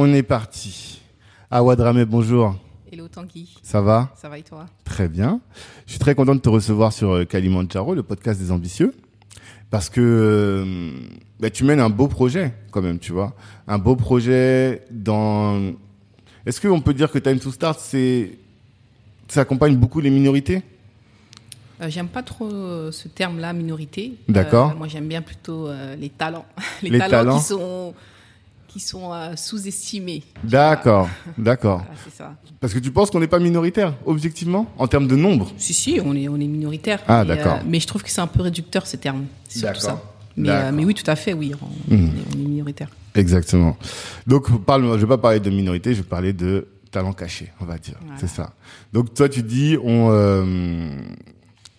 On est parti. Awadramé, bonjour. Hello Tanguy. Ça va? Ça va et toi? Très bien. Je suis très content de te recevoir sur euh, Kalimandjaro, le podcast des ambitieux, parce que euh, bah, tu mènes un beau projet quand même, tu vois. Un beau projet dans... Est-ce qu'on peut dire que Time to Start, c'est... ça accompagne beaucoup les minorités? Euh, J'aime pas trop euh, ce terme-là, minorité. D'accord. Euh, moi, j'aime bien plutôt les talents. les, Les talents, talents. qui sont, qui sont euh, sous-estimés. D'accord, d'accord. Voilà, c'est ça. Parce que tu penses qu'on n'est pas minoritaire, objectivement, en termes de nombre? Si, si, on est, on est minoritaire. Ah, d'accord. mais je trouve que c'est un peu réducteur, ce terme. C'est surtout ça. Mais, euh, mais oui, tout à fait, oui. On, on est, on est minoritaire. Exactement. Donc, parle, je vais pas parler de minorité, je vais parler de talent caché, on va dire. Voilà. C'est ça. Donc, toi, tu dis, on, euh,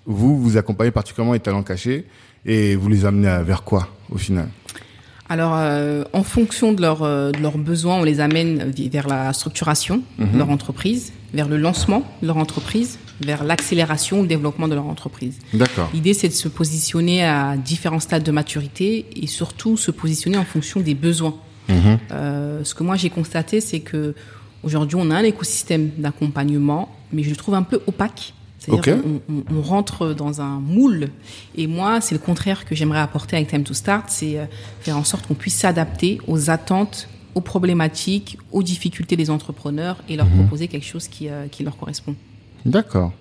vous, vous accompagnez particulièrement les talents cachés et vous les amenez à- vers quoi, au final? Alors, euh, en fonction de, leur, euh, de leurs besoins, on les amène vers la structuration Mhm. de leur entreprise, vers le lancement de leur entreprise, vers l'accélération ou le développement de leur entreprise. D'accord. L'idée, c'est de se positionner à différents stades de maturité et surtout se positionner en fonction des besoins. Mhm. Euh, ce que moi j'ai constaté, c'est que aujourd'hui, on a un écosystème d'accompagnement, mais je le trouve un peu opaque. C'est-à-dire on, on rentre dans un moule. Et moi, c'est le contraire que j'aimerais apporter avec Time to Start, c'est euh, faire en sorte qu'on puisse s'adapter aux attentes, aux problématiques, aux difficultés des entrepreneurs et leur proposer quelque chose qui, euh, qui leur correspond. D'accord.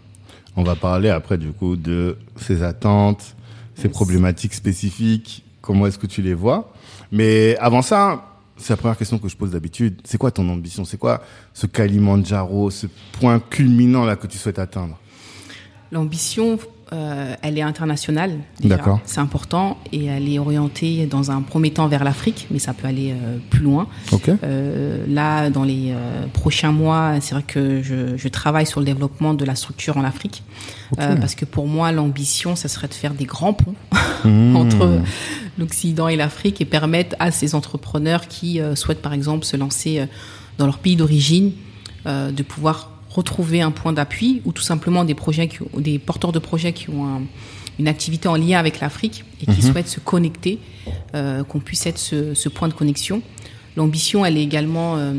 On va parler après, du coup, de ces attentes, ces Yes. problématiques spécifiques, comment est-ce que tu les vois? Mais avant ça, c'est la première question que je pose d'habitude. C'est quoi ton ambition? C'est quoi ce Kalimandjaro, ce point culminant là que tu souhaites atteindre? L'ambition, euh, elle est internationale. D'accord. C'est important et elle est orientée dans un premier temps vers l'Afrique, mais ça peut aller euh, plus loin. Ok. Euh, là, dans les euh, prochains mois, c'est vrai que je, je travaille sur le développement de la structure en Afrique, Euh, parce que pour moi, l'ambition, ça serait de faire des grands ponts Mmh. entre l'Occident et l'Afrique et permettre à ces entrepreneurs qui euh, souhaitent, par exemple, se lancer dans leur pays d'origine, euh, de pouvoir retrouver un point d'appui ou tout simplement des projets, qui, des porteurs de projets qui ont un- une activité en lien avec l'Afrique et qui souhaitent se connecter, euh, qu'on puisse être ce, ce point de connexion. L'ambition, elle est également euh,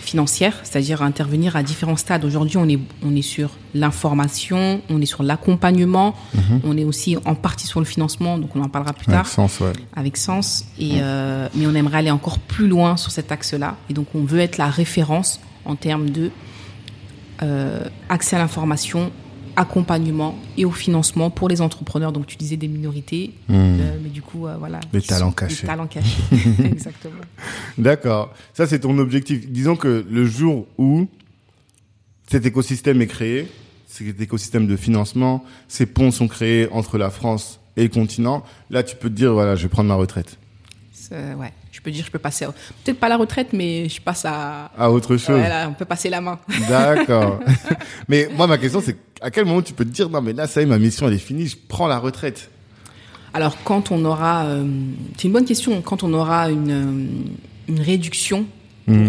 financière, c'est-à-dire intervenir à différents stades. Aujourd'hui, on est, on est sur l'information, on est sur l'accompagnement, on est aussi en partie sur le financement, donc on en parlera plus tard Avec sens, ouais. avec sens. Et, euh, mais on aimerait aller encore plus loin sur cet axe-là. Et donc, on veut être la référence en termes de accès à l'information, accompagnement et au financement pour les entrepreneurs. Donc, tu disais des minorités, euh, mais du coup, euh, voilà. Les talents les cachés. talents cachés, exactement. D'accord. Ça, c'est ton objectif. Disons que le jour où cet écosystème est créé, cet écosystème de financement, ces ponts sont créés entre la France et le continent, là, tu peux te dire, voilà, je vais prendre ma retraite. Ouais, je peux dire, je peux passer, peut-être pas à la retraite, mais je passe à. À autre chose. On peut passer la main. D'accord. mais moi, ma question, c'est à quel moment tu peux te dire, non, mais là, ça y est, ma mission, elle est finie, je prends la retraite? Alors, quand on aura, euh, c'est une bonne question, quand on aura une, euh, une réduction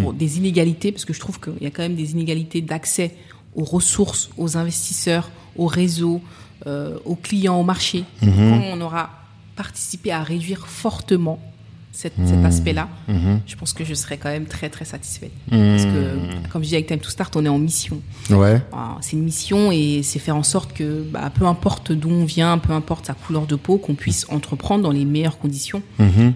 pour des inégalités, parce que je trouve qu'il y a quand même des inégalités d'accès aux ressources, aux investisseurs, aux réseaux, euh, aux clients, au marché. Quand on aura participé à réduire fortement cet, cet aspect-là, je pense que je serai quand même très très satisfaite. Parce que, comme je dis avec Time to Start, on est en mission. Ouais. C'est une mission et c'est faire en sorte que, bah, peu importe d'où on vient, peu importe sa couleur de peau, qu'on puisse entreprendre dans les meilleures conditions.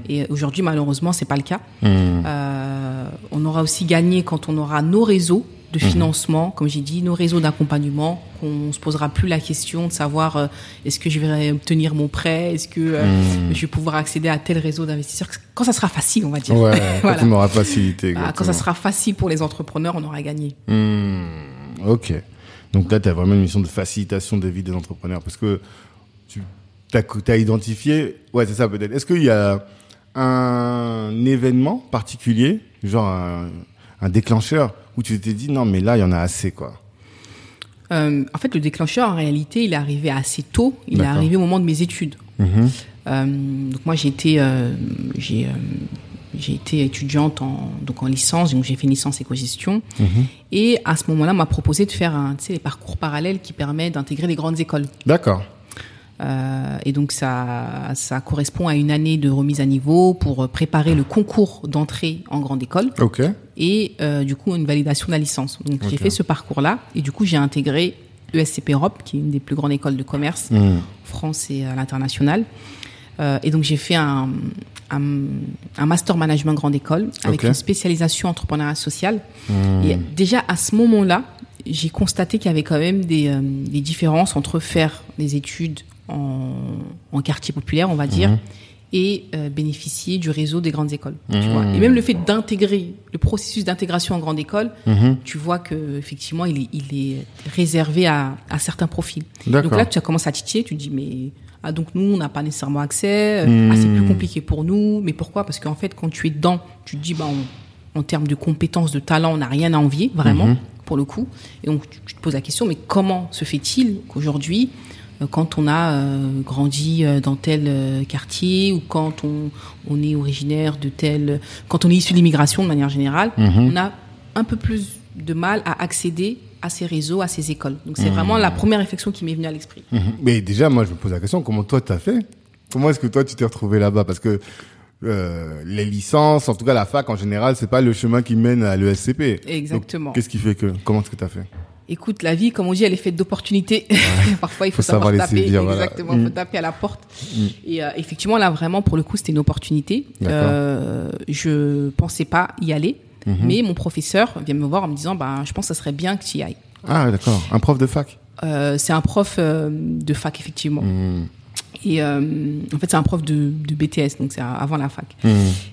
Et aujourd'hui, malheureusement, c'est pas le cas. Euh, on aura aussi gagné quand on aura nos réseaux de financement, comme j'ai dit, nos réseaux d'accompagnement, qu'on se posera plus la question de savoir euh, est-ce que je vais obtenir mon prêt, est-ce que euh, je vais pouvoir accéder à tel réseau d'investisseurs. Quand ça sera facile, on va dire. Ouais, Voilà. quand on aura facilité. Quand ça sera facile pour les entrepreneurs, on aura gagné. Hmm, ok. Donc là, tu as vraiment une mission de facilitation de vie des entrepreneurs parce que tu as, identifié, ouais, c'est ça peut-être. Est-ce qu'il y a un événement particulier, genre un, un déclencheur où tu t'es dit non, mais là, il y en a assez, quoi. Euh, en fait, le déclencheur, en réalité, il est arrivé assez tôt. Il est arrivé au moment de mes études. Mhm. Euh, donc moi, j'ai été, euh, j'ai, j'ai été étudiante en, donc en licence, donc j'ai fait une licence éco-gestion. Mhm. Et à ce moment-là, on m'a proposé de faire un, tu sais, les parcours parallèles qui permettent d'intégrer les grandes écoles. D'accord. Euh, et donc ça, ça correspond à une année de remise à niveau pour euh, préparer le concours d'entrée en grande école Ok. et euh, du coup une validation de la licence. Donc j'ai fait ce parcours-là et du coup j'ai intégré ESCP Europe, qui est une des plus grandes écoles de commerce Mhm. en France et à l'international. Euh, et donc j'ai fait un, un, un master management grande école avec une spécialisation entrepreneuriat social. Mhm. Et déjà à ce moment-là, j'ai constaté qu'il y avait quand même des, euh, des différences entre faire des études en, en quartier populaire, on va dire, Mhm. et euh, bénéficier du réseau des grandes écoles. tu Mhm. vois. Et même le fait d'intégrer le processus d'intégration en grande école, Mhm. tu vois que effectivement il est, il est réservé à, à certains profils. Donc là, tu as commencé à titiller, tu te dis mais ah donc nous on n'a pas nécessairement accès, Hmm. ah c'est plus compliqué pour nous, mais pourquoi? Parce qu'en fait quand tu es dedans, tu te dis bah on- en termes de compétences, de talent, on n'a rien à envier vraiment pour le coup. Et donc tu, te poses la question mais comment se fait-il qu'aujourd'hui euh, quand on a euh, grandi euh, dans tel euh, quartier ou quand on, on est originaire de tel, quand on est issu de l'immigration de manière générale, Mhm. on a un peu plus de mal à accéder à ces réseaux, à ces écoles. Donc c'est Mhm. vraiment la première réflexion qui m'est venue à l'esprit. Mhm. Mais déjà, moi, je me pose la question, comment toi, t'as fait? Comment est-ce que toi, tu t'es retrouvé là-bas? Parce que euh, les licences, en tout cas la fac en général, c'est pas le chemin qui mène à l'ESCP. Exactement. Qu'est-ce qui fait que Comment est-ce que t'as fait? Écoute, la vie, comme on dit, elle est faite d'opportunités. Parfois, il faut, Faut savoir taper. voilà. Exactement, il Mm. faut taper à la porte. Et euh, effectivement, là, vraiment, pour le coup, c'était une opportunité. Euh, je pensais pas y aller, Mhm. mais mon professeur vient me voir en me disant, bah, je pense que ça serait bien que tu y ailles. Ah, d'accord. Un prof de fac? Euh, c'est un prof euh, de fac, effectivement. Et euh, en fait, c'est un prof de, de BTS, donc c'est avant la fac. Mhm.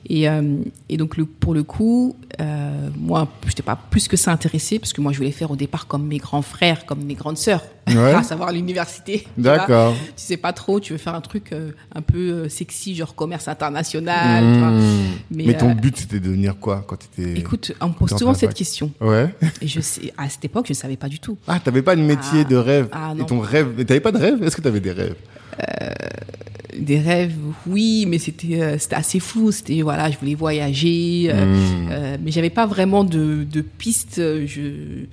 Et, euh, et donc, le, pour le coup, euh, moi, je n'étais pas plus que ça intéressée, parce que moi, je voulais faire au départ comme mes grands frères, comme mes grandes sœurs, Ouais. à savoir l'université. tu. D'accord. Tu sais pas trop, tu veux faire un truc euh, un peu euh, sexy, genre commerce international, tu vois. Mhm. Mais, Mais ton euh, but, c'était de devenir quoi quand t'étais Écoute, on me pose souvent cette question. Ouais. Et je sais, à cette époque, je ne savais pas du tout. Ah, t'avais pas de métier Ah. de rêve Ah, Et non. ton rêve Mais T'avais pas de rêve? Est-ce que t'avais des rêves? Des rêves, oui, mais c'était euh, c'était assez flou. C'était voilà, je voulais voyager, euh, euh, mais j'avais pas vraiment de, de piste. Je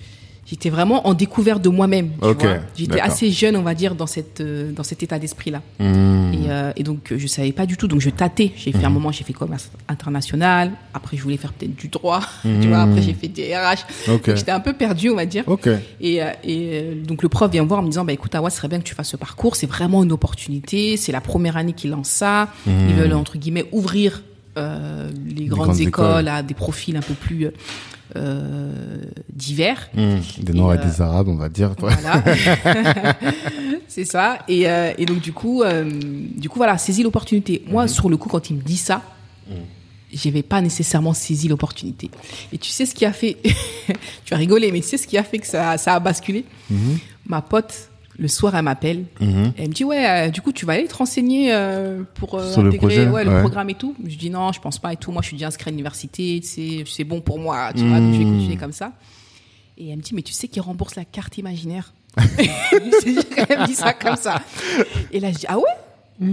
j'étais vraiment en découverte de moi-même. tu Ok, vois. J'étais assez jeune, on va dire, dans cette euh, dans cet état d'esprit là. Mhm. Et, euh, et donc euh, je savais pas du tout. Donc je tâtais. J'ai fait un moment, j'ai fait commerce international. Après, je voulais faire peut-être du droit. tu vois. Après, j'ai fait des RH. Ok. Donc j'étais un peu perdue, on va dire. Et, et donc le prof vient me voir en me disant bah écoute Awa, ce serait bien que tu fasses ce parcours, c'est vraiment une opportunité, c'est la première année qu'ils lancent ça, ils veulent entre guillemets ouvrir euh, les, grandes, grandes écoles, écoles. à des profils un peu plus divers. Mhm. Des Noirs et, Et, euh, des Arabes, on va dire. Voilà, c'est ça. Et, euh, et donc du coup, euh, du coup voilà, saisis l'opportunité. Moi, sur le coup, quand il me dit ça, j'avais pas nécessairement saisi l'opportunité. Et tu sais ce qui a fait, tu vas rigoler, mais tu sais ce qui a fait que ça, ça a basculé? Ma pote, le soir, elle m'appelle. Mhm. Elle me dit ouais, euh, du coup, tu vas aller te renseigner euh, pour euh, Sur le intégrer projet, ouais, le ouais. programme et tout. Je dis non, je pense pas et tout. Moi, je suis déjà inscrit à l'université, c'est c'est bon pour moi, tu vois. Donc, je vais Mhm. continuer comme ça. Et elle me dit mais tu sais qu'ils remboursent la carte imaginaire. elle me dit ça comme ça. Et là, je dis ah ouais?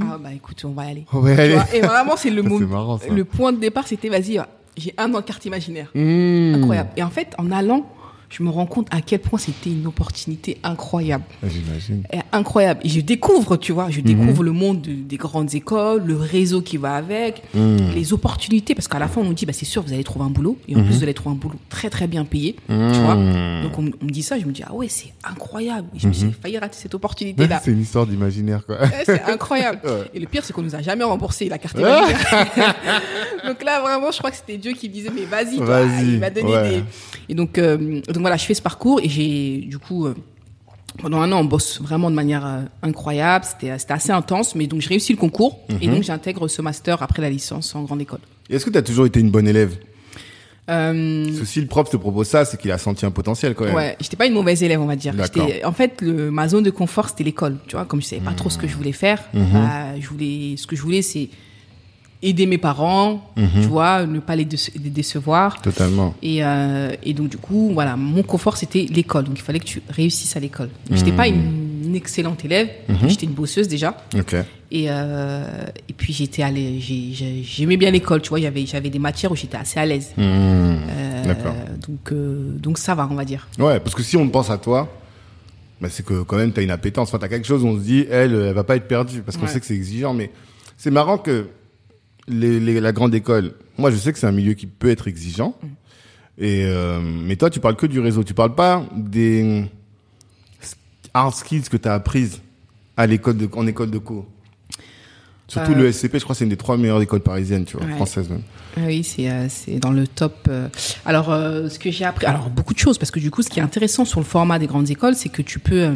Ah bah écoute, on va y aller. On va y Tu aller. vois, et vraiment, c'est le marrant. Le point de départ, c'était vas-y, j'ai un an de carte imaginaire. Mhm. Incroyable. Et en fait, en allant, je me rends compte à quel point c'était une opportunité incroyable. Ah, J'imagine. Incroyable. Et je découvre, tu vois, je découvre le monde de- des grandes écoles, le réseau qui va avec, Mhm. les opportunités. Parce qu'à la fin, on nous dit, bah, c'est sûr, vous allez trouver un boulot. Et en plus, vous allez trouver un boulot très, très bien payé. Tu vois. Donc, on, on me dit ça, je me dis, ah ouais, c'est incroyable. Et je me suis failli rater cette opportunité-là. C'est une histoire d'imaginaire, quoi. C'est incroyable. Ouais. Et le pire, c'est qu'on nous a jamais remboursé la carte imaginaire. donc là, vraiment, je crois que c'était Dieu qui me disait, mais vas-y, Vas-y, il m'a donné ouais. des. Et donc, euh, donc voilà, je fais ce parcours et j'ai, du coup, euh, pendant un an, on bosse vraiment de manière euh, incroyable. C'était, c'était assez intense, mais donc je réussis le concours et Mhm. donc j'intègre ce master après la licence en grande école. Et Est-ce que tu as toujours été une bonne élève? Euh, Parce que si le prof te propose ça, c'est qu'il a senti un potentiel, quand même. Ouais, j'étais pas une mauvaise élève, on va dire. J'étais- En fait, le, ma zone de confort, c'était l'école. Tu vois, comme je savais pas trop ce que je voulais faire, Mhm. bah, je voulais, ce que je voulais, c'est aider mes parents, tu vois, ne pas les, déce- les décevoir. Totalement. Et, euh, et donc du coup, voilà, mon confort c'était l'école. Donc il fallait que tu réussisses à l'école. Donc, J'étais pas une, une excellente élève, j'étais une bosseuse déjà. Ok. Et, euh, et puis j'étais allée, j'ai- j'ai- j'aimais bien l'école, tu vois. J'avais j'avais des matières où j'étais assez à l'aise. Mmh. Euh, D'accord. donc euh, donc ça va, on va dire. Ouais, parce que si on pense à toi, bah c'est que quand même t'as une appétence. Enfin, t'as quelque chose où on se dit, elle, elle va pas être perdue, parce qu'on Ouais. sait que c'est exigeant. Mais c'est marrant que les, les- la grande école, moi je sais que c'est un milieu qui peut être exigeant. Mm. Et euh, mais toi, tu parles que du réseau. Tu parles pas des hard skills que t'as apprises à l'école de, en école de co. Surtout Euh, le SCP, je crois, que c'est une des trois meilleures écoles parisiennes, tu vois, Ouais. françaises même. Ah Oui, c'est euh, dans le top. euh. Alors, euh, ce que j'ai appris, alors beaucoup de choses, parce que du coup, ce qui est intéressant sur le format des grandes écoles, c'est que tu peux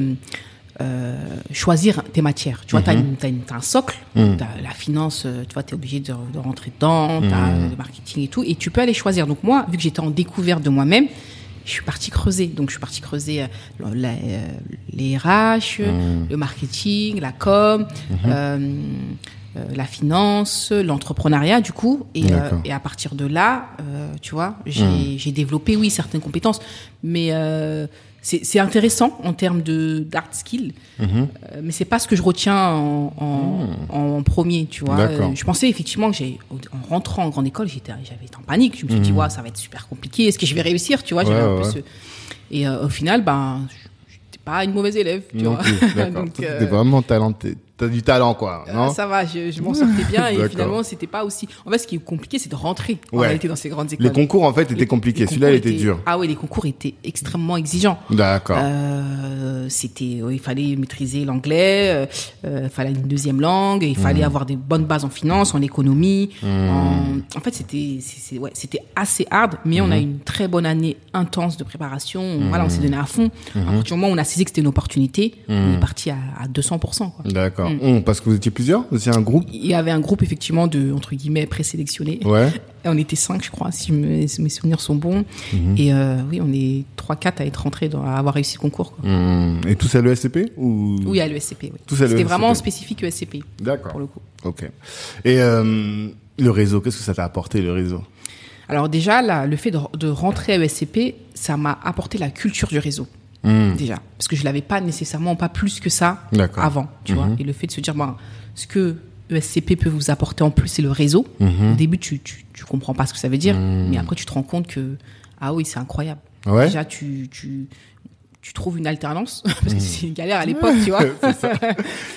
euh, choisir tes matières. Tu vois, t'as une- t'as un socle, Mhm. t'as la finance, euh, tu vois, t'es obligé de, de rentrer dedans, t'as euh, le marketing et tout, et tu peux aller choisir. Donc moi, vu que j'étais en découverte de moi-même, je suis partie creuser. Donc je suis partie creuser euh, la- euh, les RH, le marketing, la com. euh, la finance, l'entrepreneuriat du coup, et, euh, et à partir de là, euh, tu vois, j'ai développé oui certaines compétences, mais euh, c'est c'est intéressant en termes de d'art skill, euh, mais c'est pas ce que je retiens en, en, en premier, tu vois. Euh, je pensais effectivement que j'ai en rentrant en grande école, j'étais j'avais été en panique, je me suis dit ouais ça va être super compliqué, est-ce que je vais réussir, tu vois, j'avais Ouais, un peu ouais. ce- et euh, au final ben j'étais pas une mauvaise élève, tu Non vois. plus. Donc, Toi, euh, T'es vraiment talenté. T'as du talent, quoi. euh, Non ça va, je, je m'en sortais bien et finalement c'était pas aussi. En fait, ce qui est compliqué, c'est de rentrer en Ouais. réalité dans ces grandes écoles. Les concours, en fait, étaient Les- compliqués. Celui-là, il était dur. Ah oui, les concours étaient extrêmement exigeants. D'accord. Euh, c'était, il fallait maîtriser l'anglais, euh, il fallait une deuxième langue, il fallait Mmh. avoir des bonnes bases en finance, en économie. En, en fait, c'était, ouais, c'était assez hard, mais Mmh. on a eu une très bonne année intense de préparation. Voilà, on s'est donné à fond. À partir du moment où on a saisi que c'était une opportunité, on est parti à, à 200%. Quoi. D'accord. Mm. Hum, parce que vous étiez plusieurs Vous étiez un groupe Il y avait un groupe effectivement de entre guillemets présélectionnés. Ouais. Et on était cinq, je crois, si mes, souvenirs sont bons. Mhm. Et euh, oui, on est trois, quatre à être rentrés, dans, à avoir réussi le concours. Quoi. Hum, Et tous à l'ESCP ou? Oui, à l'ESCP. Oui. Tous à C'était vraiment spécifique ESCP D'accord. pour le coup. Ok. Et euh, le réseau, qu'est-ce que ça t'a apporté le réseau? Alors déjà, là, le fait de, de rentrer à ESCP, ça m'a apporté la culture du réseau. Hum, Déjà, parce que je l'avais pas nécessairement, pas plus que ça avant, tu vois. Et le fait de se dire, ben, ce que ESCP peut vous apporter en plus, c'est le réseau. Mhm. Au début, tu, tu, tu comprends pas ce que ça veut dire, mais après, tu te rends compte que, ah oui, c'est incroyable. Ouais. Déjà, tu, tu, tu trouves une alternance, parce que c'est une galère à l'époque, tu vois. Ça.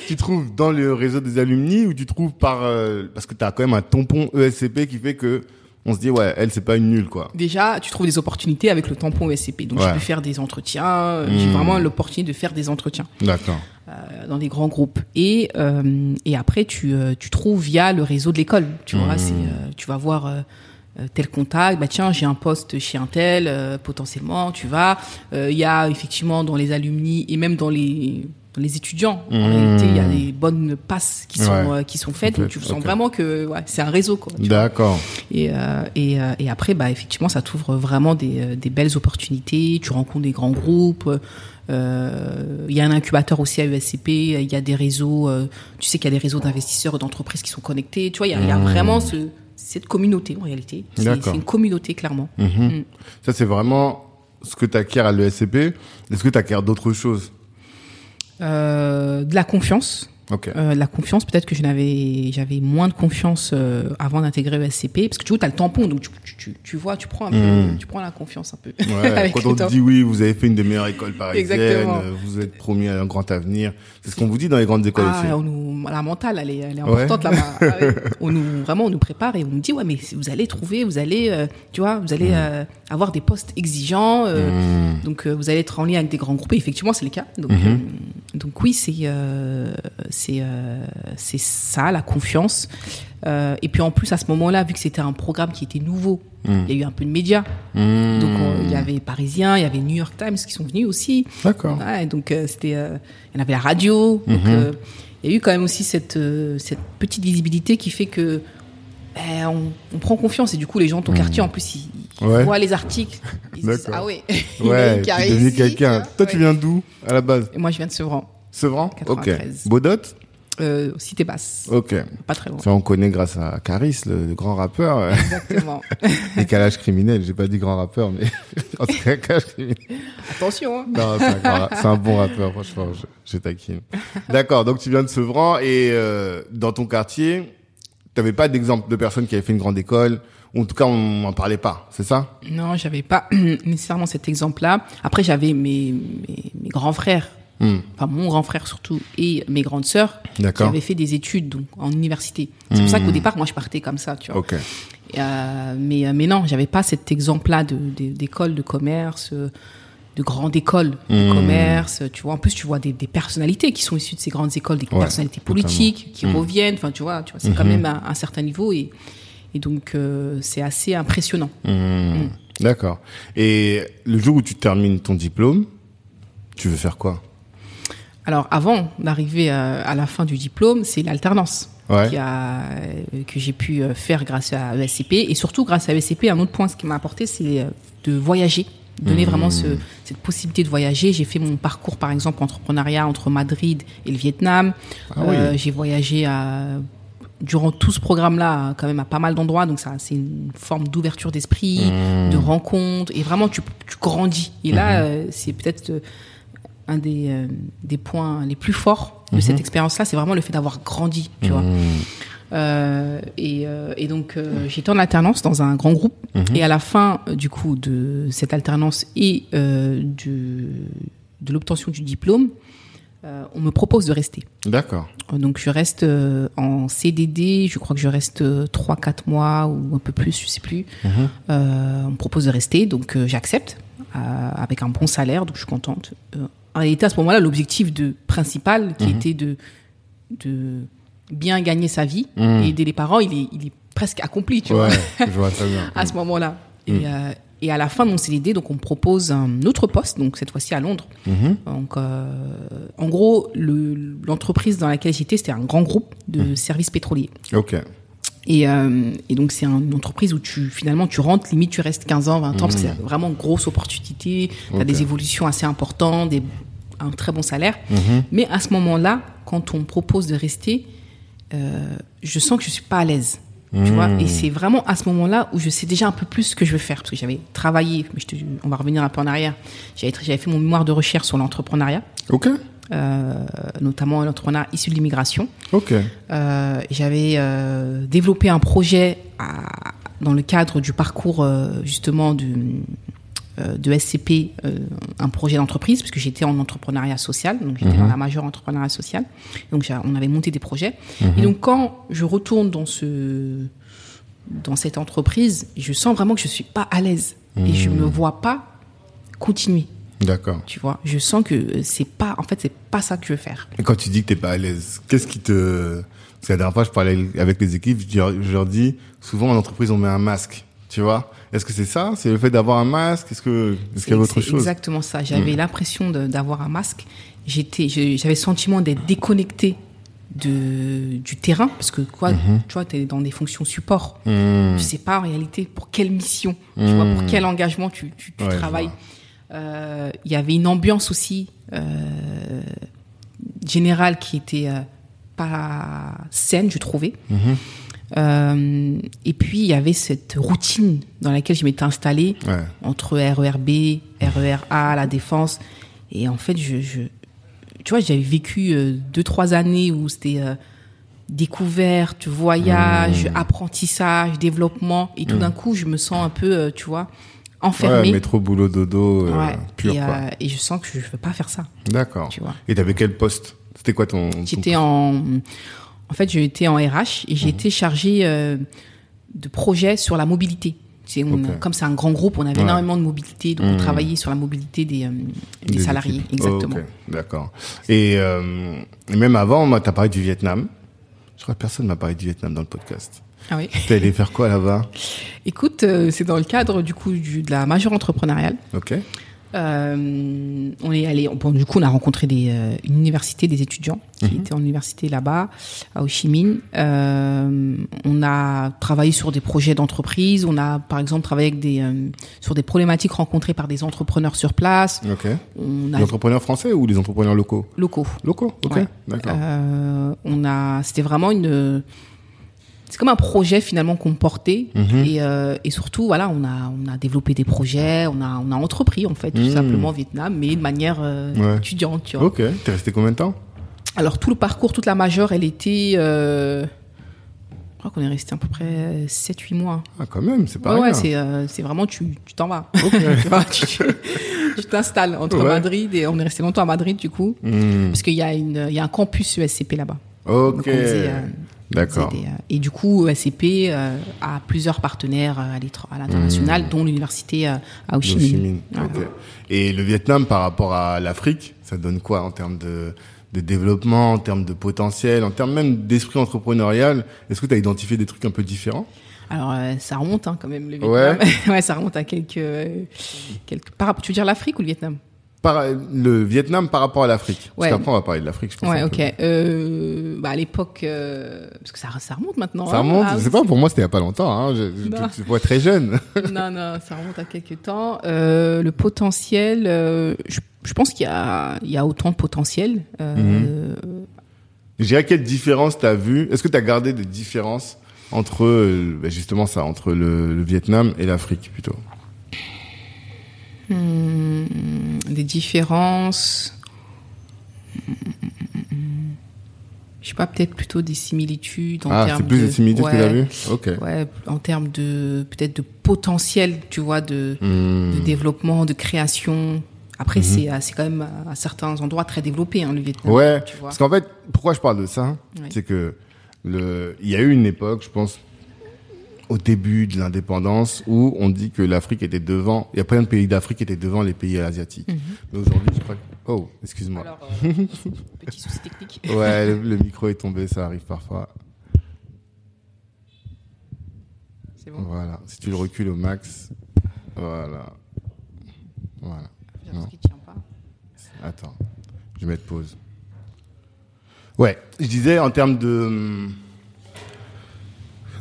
tu trouves dans le réseau des alumni ou tu trouves par euh, parce que t'as quand même un tampon ESCP qui fait que on se dit ouais elle c'est pas une nulle quoi. Déjà, tu trouves des opportunités avec le tampon ESCP. Donc, Ouais. je peux faire des entretiens. euh, J'ai vraiment l'opportunité de faire des entretiens D'accord. euh, dans des grands groupes. Et, euh, et après, tu, euh, tu trouves via le réseau de l'école. Tu vois, c'est, euh, tu vas voir tel contact. Bah tiens, j'ai un poste chez un tel, euh, potentiellement, tu vas. Euh, Il y a effectivement dans les alumni et même dans les les étudiants. En réalité, il y a des bonnes passes qui sont Ouais. euh, qui sont faites. Donc, tu sens vraiment que ouais, c'est un réseau. Tu. D'accord. Et, euh, et, euh, et après, bah, effectivement, ça t'ouvre vraiment des, des belles opportunités. Tu rencontres des grands groupes. Il y a un incubateur aussi à ESCP. Il y a des réseaux. tu sais qu'il y a des réseaux d'investisseurs et d'entreprises qui sont connectés. Tu vois, il y a, y a vraiment ce, cette communauté en réalité. C'est une communauté clairement. Mhm. Mm. Ça c'est vraiment ce que t'acquiers à l'ESCP. Est-ce que t'acquiers d'autres choses? De la confiance. Ok. Euh, la confiance, peut-être que je n'avais, j'avais moins de confiance euh, avant d'intégrer ESCP, parce que tu vois, t'as le tampon, donc tu, tu, tu, tu vois, tu prends un peu, Mm. tu prends la confiance un peu. Ouais, quand le on te dit oui, vous avez fait une des meilleures écoles parisiennes, Exactement. euh, vous êtes promis à un grand avenir. C'est ce qu'on vous dit dans les grandes écoles Ah, aussi. on nous, la mentale, elle est, elle est Ouais. importante là-bas. Ah. On nous, vraiment, on nous prépare et on nous dit, ouais, mais vous allez trouver, vous allez, euh, tu vois, vous allez euh, avoir des postes exigeants, euh, Mm. donc vous allez être en lien avec des grands groupes. Et effectivement, c'est le cas. Donc, Mhm. donc oui, c'est, c'est, c'est ça, la confiance. Euh, et puis en plus, à ce moment-là, vu que c'était un programme qui était nouveau, Mm. il y a eu un peu de médias. Mm. Donc il y avait Parisien, il y avait New York Times qui sont venus aussi. D'accord. Ouais, donc euh, c'était, euh, il y en avait la radio. Donc euh, il y a eu quand même aussi cette cette petite visibilité qui fait que ben, on, on prend confiance et du coup les gens de ton quartier en plus ils, ils. Ouais. voient les articles, ils se disent ah ouais, il Ouais, une qui a tu es devenu quelqu'un. Toi, tu viens d'où à la base? Et moi je viens de Sevran. Sevran? 93. Ok. Bodot Euh, Cité Basse. Ok. Pas très loin. Ça, on connaît grâce à Caris, le, le grand rappeur. Exactement. Décalage criminel. J'ai pas dit grand rappeur, mais en tout cas, décalage criminel. Attention. Hein. Non, c'est un, c'est bon rappeur, franchement, je, je taquine. D'accord, donc tu viens de Sevran et euh, dans ton quartier, t'avais pas d'exemple de personnes qui avaient fait une grande école, ou en tout cas, on n'en parlait pas, c'est ça? Non, j'avais pas nécessairement cet exemple-là. Après, j'avais mes, mes, mes grands frères, Hmm, enfin mon grand frère surtout, et mes grandes sœurs qui avaient fait des études donc en université. C'est pour ça qu'au départ, moi, je partais comme ça, tu vois. Euh, mais euh, mais non, j'avais pas cet exemple-là de de- d'école de commerce, euh, de grande école de Hmm. commerce. Tu vois, en plus, tu vois des, des personnalités qui sont issues de ces grandes écoles, des Ouais, personnalités totalement. politiques qui Hmm. reviennent. Enfin, tu vois, tu vois, c'est quand même un, un certain niveau et et donc euh, c'est assez impressionnant. Hmm, D'accord. Et le jour où tu termines ton diplôme, tu veux faire quoi? Alors, avant d'arriver à, à la fin du diplôme, c'est l'alternance Ouais. qui a, euh, que j'ai pu euh, faire grâce à ESCP. Et surtout, grâce à ESCP, un autre point, ce qui m'a apporté, c'est euh, de voyager. Donner Mmh. vraiment ce, cette possibilité de voyager. J'ai fait mon parcours, par exemple, entrepreneuriat entre Madrid et le Vietnam. Ah oui. Euh, j'ai voyagé à, durant tout ce programme-là, quand même à pas mal d'endroits. Donc, ça, c'est une forme d'ouverture d'esprit, Mmh. de rencontre. Et vraiment, tu, tu grandis. Et là, euh, c'est peut-être euh, un des, euh, des points les plus forts de cette expérience-là, c'est vraiment le fait d'avoir grandi, tu vois. Hmm, Euh, et, euh, et donc, euh, j'étais en alternance dans un grand groupe. Et à la fin, du coup, de cette alternance et euh, de, de l'obtention du diplôme, on me propose de rester. D'accord. Donc, je reste en CDD. Je crois que je reste euh, 3-4 mois ou un peu plus, je sais plus. On me propose de rester, donc j'accepte avec un bon salaire, donc je suis contente. En réalité, à ce moment-là, l'objectif de principal, qui était de de bien gagner sa vie Mhm. et aider les parents, il est il est presque accompli, tu Ouais, vois, je vois très bien. à ce moment-là. Et, euh, et à la fin de mon CDD, donc on me propose un autre poste, donc cette fois-ci à Londres. Mhm. Donc, euh, en gros, le- l'entreprise dans laquelle j'étais, c'était un grand groupe de services pétroliers. Ok. Et, euh, et donc c'est un- une entreprise où tu finalement tu rentres, limite tu restes 15 ans, 20 ans, parce que c'est vraiment une grosse opportunité, tu as des évolutions assez importantes, des, un très bon salaire. Mhm. Mais à ce moment-là, quand on me propose de rester, euh, je sens que je suis pas à l'aise. Tu vois, et c'est vraiment à ce moment-là où je sais déjà un peu plus ce que je veux faire, parce que j'avais travaillé, mais je te- on va revenir un peu en arrière, j'avais j'avais fait mon mémoire de recherche sur l'entrepreneuriat, Ok. euh, notamment l'entrepreneuriat issu de l'immigration. Ok. Euh, j'avais euh, développé un projet à- dans le cadre du parcours justement du, de SCP, euh, un projet d'entreprise, puisque j'étais en entrepreneuriat social, donc j'étais dans la majeure entrepreneuriat social. Donc on avait monté des projets. Et donc quand je retourne dans ce dans cette entreprise, je sens vraiment que je suis pas à l'aise et je me vois pas continuer. D'accord. Tu vois, je sens que c'est pas, en fait, c'est pas ça que je veux faire. Et quand tu dis que t'es pas à l'aise, qu'est-ce qui te... Parce que la dernière fois, je parlais avec les équipes, je leur dis, souvent en entreprise, on met un masque, tu vois? Est-ce que c'est ça? C'est le fait d'avoir un masque? Est-ce que est-ce qu'il y a autre chose? Exactement ça. J'avais l'impression de- d'avoir un masque. J'étais, j'avais le sentiment d'être déconnecté de du terrain parce que quoi, Mhm. tu vois, t'es dans des fonctions support. Hmm. Tu sais pas en réalité pour quelle mission, tu vois, pour quel engagement tu, tu, tu Ouais, je travailles. Euh, Il y avait une ambiance aussi euh, générale qui était euh, pas saine, je trouvais. Euh, et puis il y avait cette routine dans laquelle je m'étais installée Ouais. entre RERB, RERA, la défense. Et en fait, je, je tu vois, j'avais vécu euh, deux trois années où c'était euh, découverte, voyage, Mmh. apprentissage, développement, et tout d'un coup, je me sens un peu, euh, tu vois, enfermée. Ouais, métro, boulot, dodo, Ouais. pur, et, quoi. et je sens que je veux pas faire ça. D'accord. tu vois. Et t'avais quel poste? C'était quoi ton... ton- J'étais en, en fait, j'étais en RH et Mmh. j'étais chargée euh, de projets sur la mobilité. C'est on. Comme c'est un grand groupe, on avait Ouais. énormément de mobilité, donc on Mhm. travaillait sur la mobilité des, euh, des, des salariés. équipes. Exactement. Oh. D'accord. Et, euh, et même avant, moi, t'as parlé du Vietnam. Je crois que personne m'a parlé du Vietnam dans le podcast. Ah oui. T'es allé faire quoi là-bas? Écoute, c'est dans le cadre du coup du, de la majeure entrepreneuriale. Ok. Euh, on est allé, bon, du coup, on a rencontré des, euh, une université, des étudiants qui Mhm. étaient en université là-bas, à Ho Chi Minh. Euh, on a travaillé sur des projets d'entreprise. On a, par exemple, travaillé avec des, euh, sur des problématiques rencontrées par des entrepreneurs sur place. Ok. On a Les entrepreneurs français ou les entrepreneurs locaux? Locaux. Locaux, ok. Ouais. D'accord. Euh, on a, c'était vraiment une, c'est comme un projet finalement qu'on portait Mhm. et, euh, et surtout voilà, on a on a développé des projets, on a on a entrepris en fait tout Mhm. simplement au Vietnam, mais de manière euh, Ouais. étudiante, tu vois. Ok. T'es resté combien de temps? Alors tout le parcours, toute la majeure, elle était, euh, je crois qu'on est resté à peu près 7-8 mois. Ah, quand même, c'est pas Ouais, ouais, c'est euh, c'est vraiment tu tu t'en vas. Ok. tu t'installes entre Ouais. Madrid et on est resté longtemps à Madrid du coup Hmm. parce qu'il y a une il y a un campus ESCP là-bas. Ok. Donc, on faisait, D'accord. Euh, Et du coup, ESCP euh, a plusieurs partenaires euh, à l'international, dont l'université à Ho Chi Mmh. Minh. Minh, Voilà. ok. Et le Vietnam par rapport à l'Afrique, ça donne quoi en termes de, de développement, en termes de potentiel, en termes même d'esprit entrepreneurial? Est-ce que tu as identifié des trucs un peu différents? Alors, euh, ça remonte hein, quand même, le Ouais. Vietnam. Ouais. ça remonte à quelques... euh, quelques... Par... Tu veux dire l'Afrique ou le Vietnam? Par, Le Vietnam par rapport à l'Afrique. Ouais. Parce qu'après, on va parler de l'Afrique, je pense. Ouais, ok. Euh, bah, à l'époque... euh, Parce que ça, ça remonte maintenant. Ça hein. remonte, je sais pas, pour moi, c'était il y a pas longtemps. Hein. Je, je vois très jeune. non, non, ça remonte à quelques temps. Euh, le potentiel, je, je pense qu'il y a, il y a autant de potentiel. Euh, Je dirais quelle différence t'as vu? Est-ce que t'as gardé des différences entre ben, justement ça, entre le, le Vietnam et l'Afrique plutôt? Hmm, des différences. Je sais pas, peut-être plutôt des similitudes en Ah, termes c'est plus de, des similitudes ouais, que t'as vu Ok. Ouais, en termes de peut-être de potentiel, tu vois, de, Hmm. de développement, de création. Après, c'est euh, c'est quand même à certains endroits très développé, hein, le Vietnam. Ouais, tu vois. parce qu'en fait, pourquoi je parle de ça Ouais. C'est que le, il y a eu une époque, je pense, au début de l'indépendance, où on dit que l'Afrique était devant. Il y a plein de pays d'Afrique qui étaient devant les pays asiatiques. Mhm. Mais aujourd'hui, je crois. que- Oh, excuse-moi. Euh, petit souci technique. Ouais, le, le micro est tombé, ça arrive parfois. C'est bon. Voilà, si tu le recules au max, voilà, voilà. Non. tient pas. Attends, je vais mettre pause. Ouais, je disais en termes de.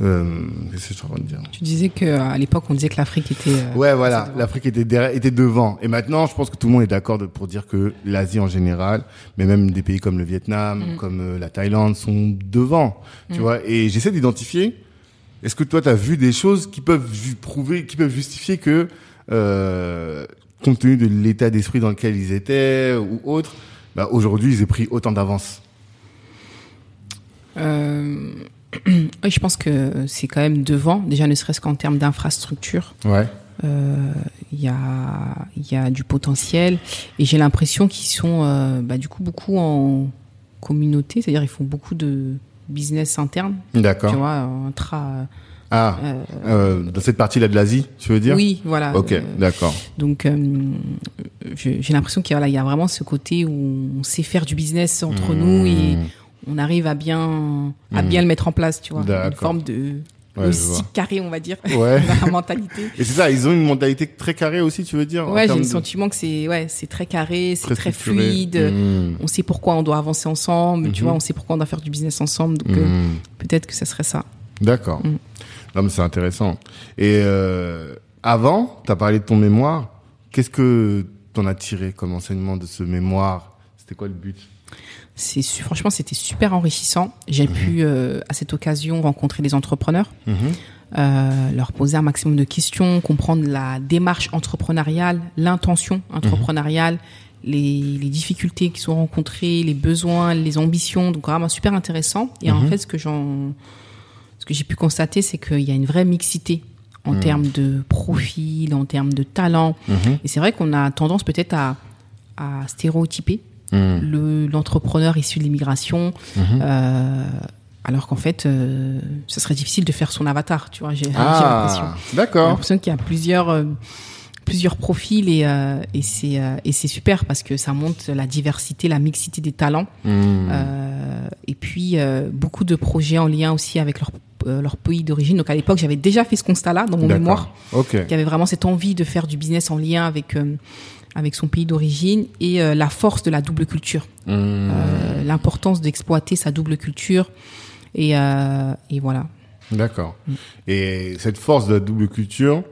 Euh, Qu'est-ce que je suis en train de dire Tu disais que euh, à l'époque, on disait que l'Afrique était. euh, Ouais, voilà, l'Afrique était, derrière- était devant. Et maintenant, je pense que tout le monde est d'accord pour dire que l'Asie en général, mais même des pays comme le Vietnam, Mm. comme euh, la Thaïlande, sont devant. Tu vois, et j'essaie d'identifier. Est-ce que toi, tu as vu des choses qui peuvent prouver, qui peuvent justifier que, euh, compte tenu de l'état d'esprit dans lequel ils étaient ou autre, bah, aujourd'hui, ils aient pris autant d'avance? Euh, oui, je pense que c'est quand même devant, déjà ne serait-ce qu'en termes d'infrastructure. Ouais. Euh, Il y, a, il y a du potentiel et j'ai l'impression qu'ils sont euh, bah, du coup beaucoup en communauté, c'est-à-dire ils font beaucoup de business interne, tu D'accord. vois, intra. Ah, euh, euh, dans cette partie-là de l'Asie, tu veux dire? Oui, voilà. Ok, Euh, d'accord. donc euh, j'ai l'impression qu'il y a, y vraiment ce côté où on sait faire du business entre nous et. On arrive à bien à Mhm. bien le mettre en place, tu vois, une forme de Ouais, aussi carré, on va dire, Ouais. la mentalité. Et c'est ça, ils ont une mentalité très carrée aussi, tu veux dire Ouais, j'ai le de- sentiment que c'est ouais, c'est très carré, c'est très, fluide. Mmh. On sait pourquoi on doit avancer ensemble, tu Mhm. vois, on sait pourquoi on doit faire du business ensemble. Donc euh, Mmh. peut-être que ça serait ça. D'accord. Non, mais c'est intéressant. Et euh, avant, tu as parlé de ton mémoire. Qu'est-ce que t'en as tiré comme enseignement de ce mémoire? C'était quoi le but? C'est franchement c'était super enrichissant. Mhm. J'ai pu euh, à cette occasion rencontrer des entrepreneurs, Mhm. euh, leur poser un maximum de questions, comprendre la démarche entrepreneuriale, l'intention entrepreneuriale, les, les difficultés qui sont rencontrées, les besoins, les ambitions. Donc vraiment super intéressant. Et en Mhm. fait ce que j'en ce que j'ai pu constater, c'est qu'il y a une vraie mixité en Mhm. termes de profil, en termes de talent. Mhm. Et c'est vrai qu'on a tendance peut-être à, à stéréotyper Le- l'entrepreneur issu de l'immigration, Mhm. euh, alors qu'en fait, euh, ce serait difficile de faire son avatar, tu vois. J'ai l'impression. Ah, J'ai d'accord. l'impression qu'il y a plusieurs, euh, plusieurs profils et, euh, et c'est et c'est super parce que ça montre la diversité, la mixité des talents. Euh, et puis beaucoup de projets en lien aussi avec leur leur pays d'origine. Donc à l'époque, j'avais déjà fait ce constat-là dans mon mémoire, Ok. qu'il y avait vraiment cette envie de faire du business en lien avec avec son pays d'origine et euh, la force de la double culture, Mmh. Euh, l'importance d'exploiter sa double culture et euh, et voilà. D'accord. Et cette force de la double culture,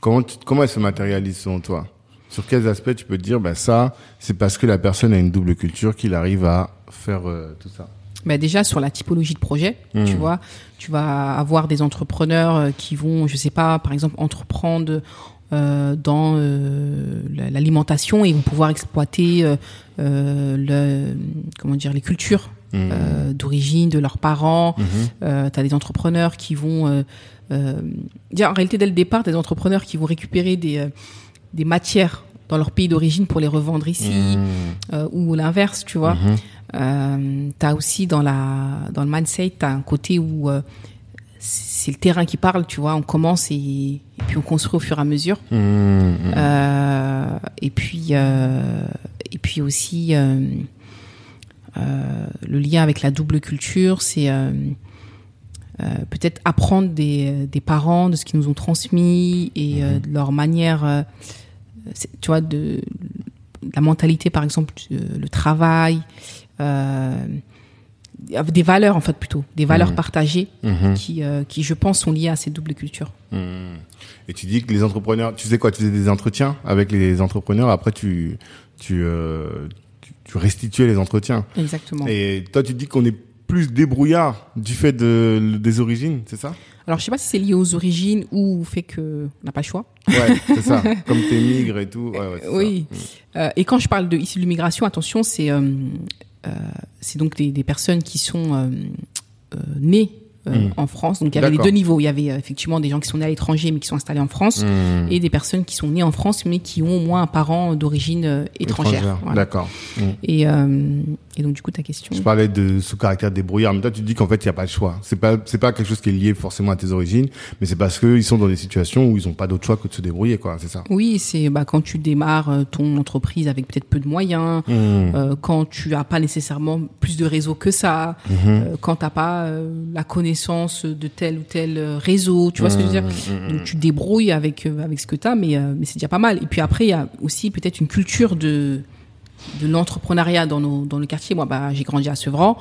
comment, tu- comment elle se matérialise selon toi? Sur quels aspects tu peux te dire, bah ça, c'est parce que la personne a une double culture qu'il arrive à faire tout ça? Bah déjà sur la typologie de projet, Mhm. tu vois, tu vas avoir des entrepreneurs qui vont, je sais pas, par exemple entreprendre dans euh, la- l'alimentation et vont pouvoir exploiter euh, euh, le, comment dire les cultures euh, d'origine de leurs parents. Euh, tu as des entrepreneurs qui vont, euh, euh, en réalité dès le départ, des entrepreneurs qui vont récupérer des euh, des matières dans leur pays d'origine pour les revendre ici euh, ou l'inverse, tu vois. Mhm. Euh, t'as aussi dans la dans le mindset, t'as un côté où euh, c'est le terrain qui parle, tu vois. On commence et, et puis on construit au fur et à mesure. Mhm. Euh, et puis euh, et puis aussi euh, euh, le lien avec la double culture, c'est euh, euh, peut-être apprendre des, des parents de ce qu'ils nous ont transmis et euh, de leur manière, euh, tu vois, de, de la mentalité, par exemple, euh, le travail, euh, des valeurs en fait plutôt, des valeurs Mhm. partagées Mhm. qui, euh, qui, je pense, sont liées à ces doubles cultures. Mhm. Et tu dis que les entrepreneurs, tu faisais quoi? Tu faisais des entretiens avec les entrepreneurs? Après, tu tu euh, tu, tu restituais les entretiens. Exactement. Et toi, tu dis qu'on est plus débrouillard du fait de, des origines, c'est ça? Alors, je sais pas si c'est lié aux origines ou au fait que on n'a pas le choix. Ouais, c'est ça. Comme t'es migres et tout. Ouais, ouais, Oui. Euh, et quand je parle de issus de l'immigration, attention, c'est euh, euh, c'est donc des, des personnes qui sont euh, euh, nées euh, Mm. en France. Donc il y avait les deux niveaux. Il y avait euh, effectivement des gens qui sont nés à l'étranger mais qui sont installés en France. Mhm. et des personnes qui sont nées en France mais qui ont au moins un parent d'origine euh, étrangère. Étrangère. Voilà. D'accord. Mhm. Et, euh, et donc du coup ta question. Je parlais de ce caractère débrouillard, mais toi tu dis qu'en fait il n'y a pas le choix. C'est pas c'est pas quelque chose qui est lié forcément à tes origines, mais c'est parce qu'ils sont dans des situations où ils n'ont pas d'autre choix que de se débrouiller, quoi. C'est ça? Oui, c'est bah, quand tu démarres ton entreprise avec peut-être peu de moyens, euh, quand tu as pas nécessairement plus de réseau que ça, euh, quand t'as pas la connaissance de tel ou tel euh, réseau, tu vois ce que je veux dire? Mhm. Donc tu débrouilles avec euh, avec ce que t'as, mais euh, mais c'est déjà pas mal. Et puis après il y a aussi peut-être une culture de de l'entrepreneuriat dans nos dans le quartier. Moi, bah j'ai grandi à Sevran.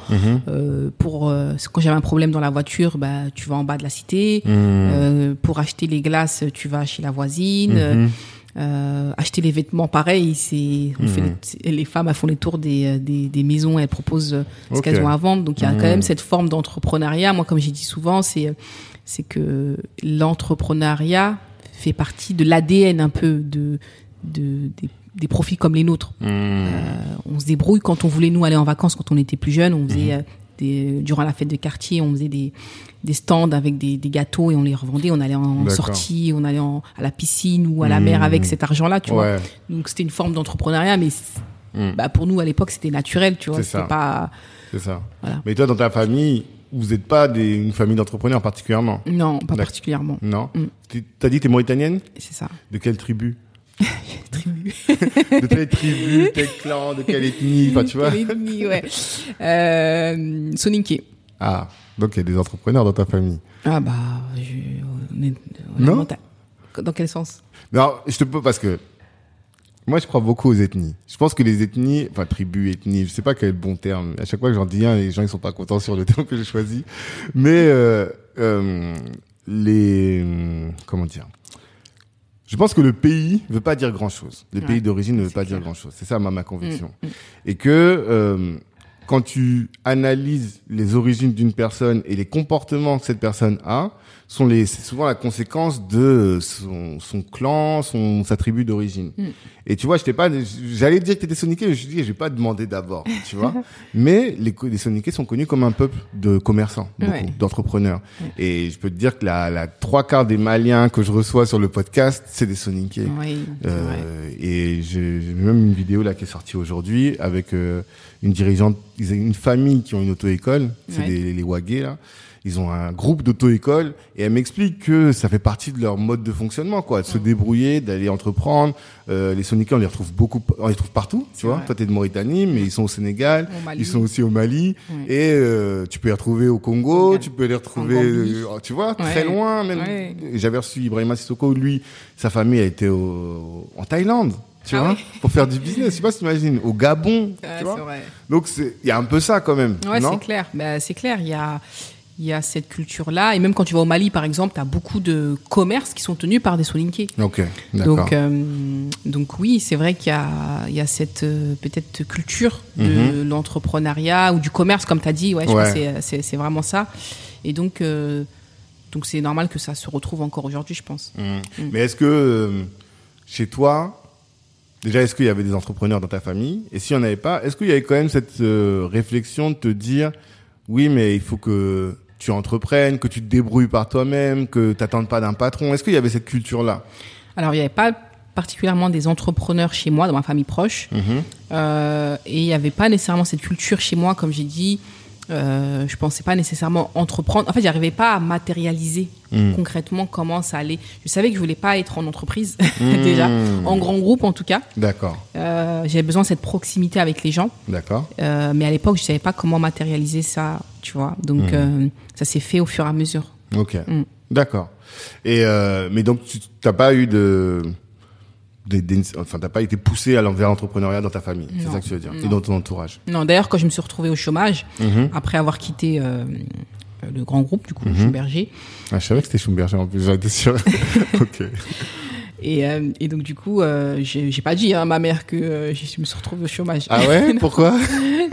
Euh, pour euh, quand j'avais un problème dans la voiture, bah tu vas en bas de la cité. Euh, pour acheter les glaces, tu vas chez la voisine. Euh, acheter les vêtements, pareil, c'est on fait Mhm. les, les femmes elles font les tours des, euh, des, des maisons, elles proposent euh, ce qu'elles ont à vendre. Donc il y a Mhm. quand même cette forme d'entrepreneuriat. Moi, comme j'ai dit souvent, c'est c'est que l'entrepreneuriat fait partie de l'ADN un peu de, de des, des profils comme les nôtres. Mhm. Euh, on se débrouille quand on voulait nous aller en vacances quand on était plus jeune. On faisait Mhm. Des, durant la fête de quartier, on faisait des, des stands avec des, des gâteaux et on les revendait. On allait en sortie, on allait en, à la piscine ou à la Mhm. mer avec cet argent-là, tu vois. Donc c'était une forme d'entrepreneuriat, mais Mhm. bah, pour nous à l'époque c'était naturel, tu vois. C'est pas C'est ça. Voilà. Mais toi, dans ta famille, vous n'êtes pas des, une famille d'entrepreneurs particulièrement? Non, pas particulièrement. Non Mm. Tu T'as dit que t'es mauritanienne? C'est ça. De quelle tribu? Tribu. De quelle tribu, quel clan, de quelle ethnie Enfin, tu vois Quelle ethnie, ouais. Euh, Soninké. Ah, donc il y a des entrepreneurs dans ta famille. Ah bah, je, on est- on est Non. Dans quel sens? Non, je te peux parce que moi je crois beaucoup aux ethnies. Je pense que les ethnies, enfin tribus, ethnies, je sais pas quel est le bon terme. À chaque fois que j'en dis un, les gens ils sont pas contents sur le terme que j'ai choisi. Mais euh, euh, les comment dire? Je pense que le pays veut pas dire grand chose. Le Ouais, pays d'origine ne veut pas dire clair. grand chose. C'est ça ma, ma conviction. Mm, mm. Et que euh, quand tu analyses les origines d'une personne et les comportements que cette personne a, sont les, c'est souvent la conséquence de son, son clan, son, sa tribu d'origine. Mm. Et tu vois, je t'ai pas, j'allais dire que t'étais soniqué, mais je me suis dit, vais pas demander d'abord, tu vois. mais les, les soniqués sont connus comme un peuple de commerçants, Ouais. d'entrepreneurs. Et je peux te dire que la, la trois quarts des Maliens que je reçois sur le podcast, c'est des soniqués. Oui. Euh, et j'ai j'ai même une vidéo là qui est sortie aujourd'hui avec euh, une dirigeante, une famille qui ont une auto-école, c'est Ouais. les Wagé là. Ils ont un groupe d'auto-école et elle m'explique que ça fait partie de leur mode de fonctionnement, quoi, de se débrouiller, d'aller entreprendre. Euh, les Soniquais, on les retrouve beaucoup, on les trouve partout, tu vois. vrai. Toi, t'es de Mauritanie, mais ils sont au Sénégal, Au ils sont aussi au Mali, Ouais. et euh, tu peux les retrouver au Congo, tu peux les retrouver, euh, tu vois, Ouais. très loin. Même, Ouais. j'avais reçu Ibrahima Sissoko, lui, sa famille a été au, en Thaïlande. Tu Ah vois, pour faire du business, je sais pas si tu imagines, au Gabon, tu vois. c'est vrai. Donc il y a un peu ça quand même, Ouais, c'est clair. Bah, c'est clair. Il y a, il y a cette culture-là. Et même quand tu vas au Mali, par exemple, tu as beaucoup de commerces qui sont tenus par des Soninké. Ok, d'accord. Donc, euh, donc oui, c'est vrai qu'il y a, il y a cette euh, peut-être culture de l'entrepreneuriat ou du commerce, comme tu as dit. Ouais, je Mhm. Ouais. c'est- c'est, c'est vraiment ça. Et donc, euh, donc c'est normal que ça se retrouve encore aujourd'hui, je pense. Mm. Mais est-ce que euh, chez toi, déjà, est-ce qu'il y avait des entrepreneurs dans ta famille? Et s'il n'y en avait pas, est-ce qu'il y avait quand même cette euh, réflexion de te dire, oui, mais il faut que tu entreprennes, que tu te débrouilles par toi-même, que tu n'attendes pas d'un patron Est-ce qu'il y avait cette culture-là? Alors, il n'y avait pas particulièrement des entrepreneurs chez moi, dans ma famille proche. Mhm. Euh, et il n'y avait pas nécessairement cette culture chez moi, comme j'ai dit. Euh, je pensais pas nécessairement entreprendre. En fait, j'arrivais pas à matérialiser Mm. concrètement comment ça allait. Je savais que je voulais pas être en entreprise déjà, Mm. en grand groupe en tout cas. D'accord, Euh, J'avais besoin de cette proximité avec les gens, d'accord. Euh, mais à l'époque, je savais pas comment matérialiser ça, tu vois. Donc, ça s'est fait au fur et à mesure. Ok, Mm. d'accord. Et euh, mais donc tu n'as pas eu de, des- des- enfin t'as pas été poussé à vers l'entrepreneuriat dans ta famille, c'est ça que tu veux dire, et dans ton entourage? Non, d'ailleurs, quand je me suis retrouvée au chômage, Mhm. après avoir quitté euh, le grand groupe, du coup, Mhm. Schumberger, Ah, je savais que c'était Schumberger en plus, j'en étais sûr. ok. Et, euh, et donc, du coup, euh, j'ai pas dit hein, à ma mère que euh, je me suis retrouvée au chômage. Ah ouais? Pourquoi?